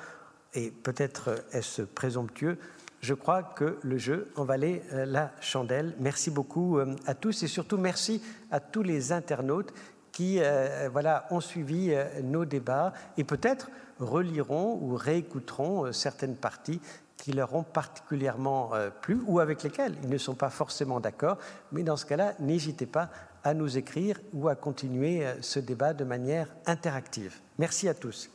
Speaker 6: et peut-être est-ce présomptueux, je crois que le jeu en valait euh, la chandelle. Merci beaucoup euh, à tous et surtout merci à tous les internautes qui euh, ont suivi nos débats et peut-être reliront ou réécouteront certaines parties qui leur ont particulièrement plu ou avec lesquelles ils ne sont pas forcément d'accord. Mais dans ce cas-là, n'hésitez pas à nous écrire ou à continuer ce débat de manière interactive. Merci à tous.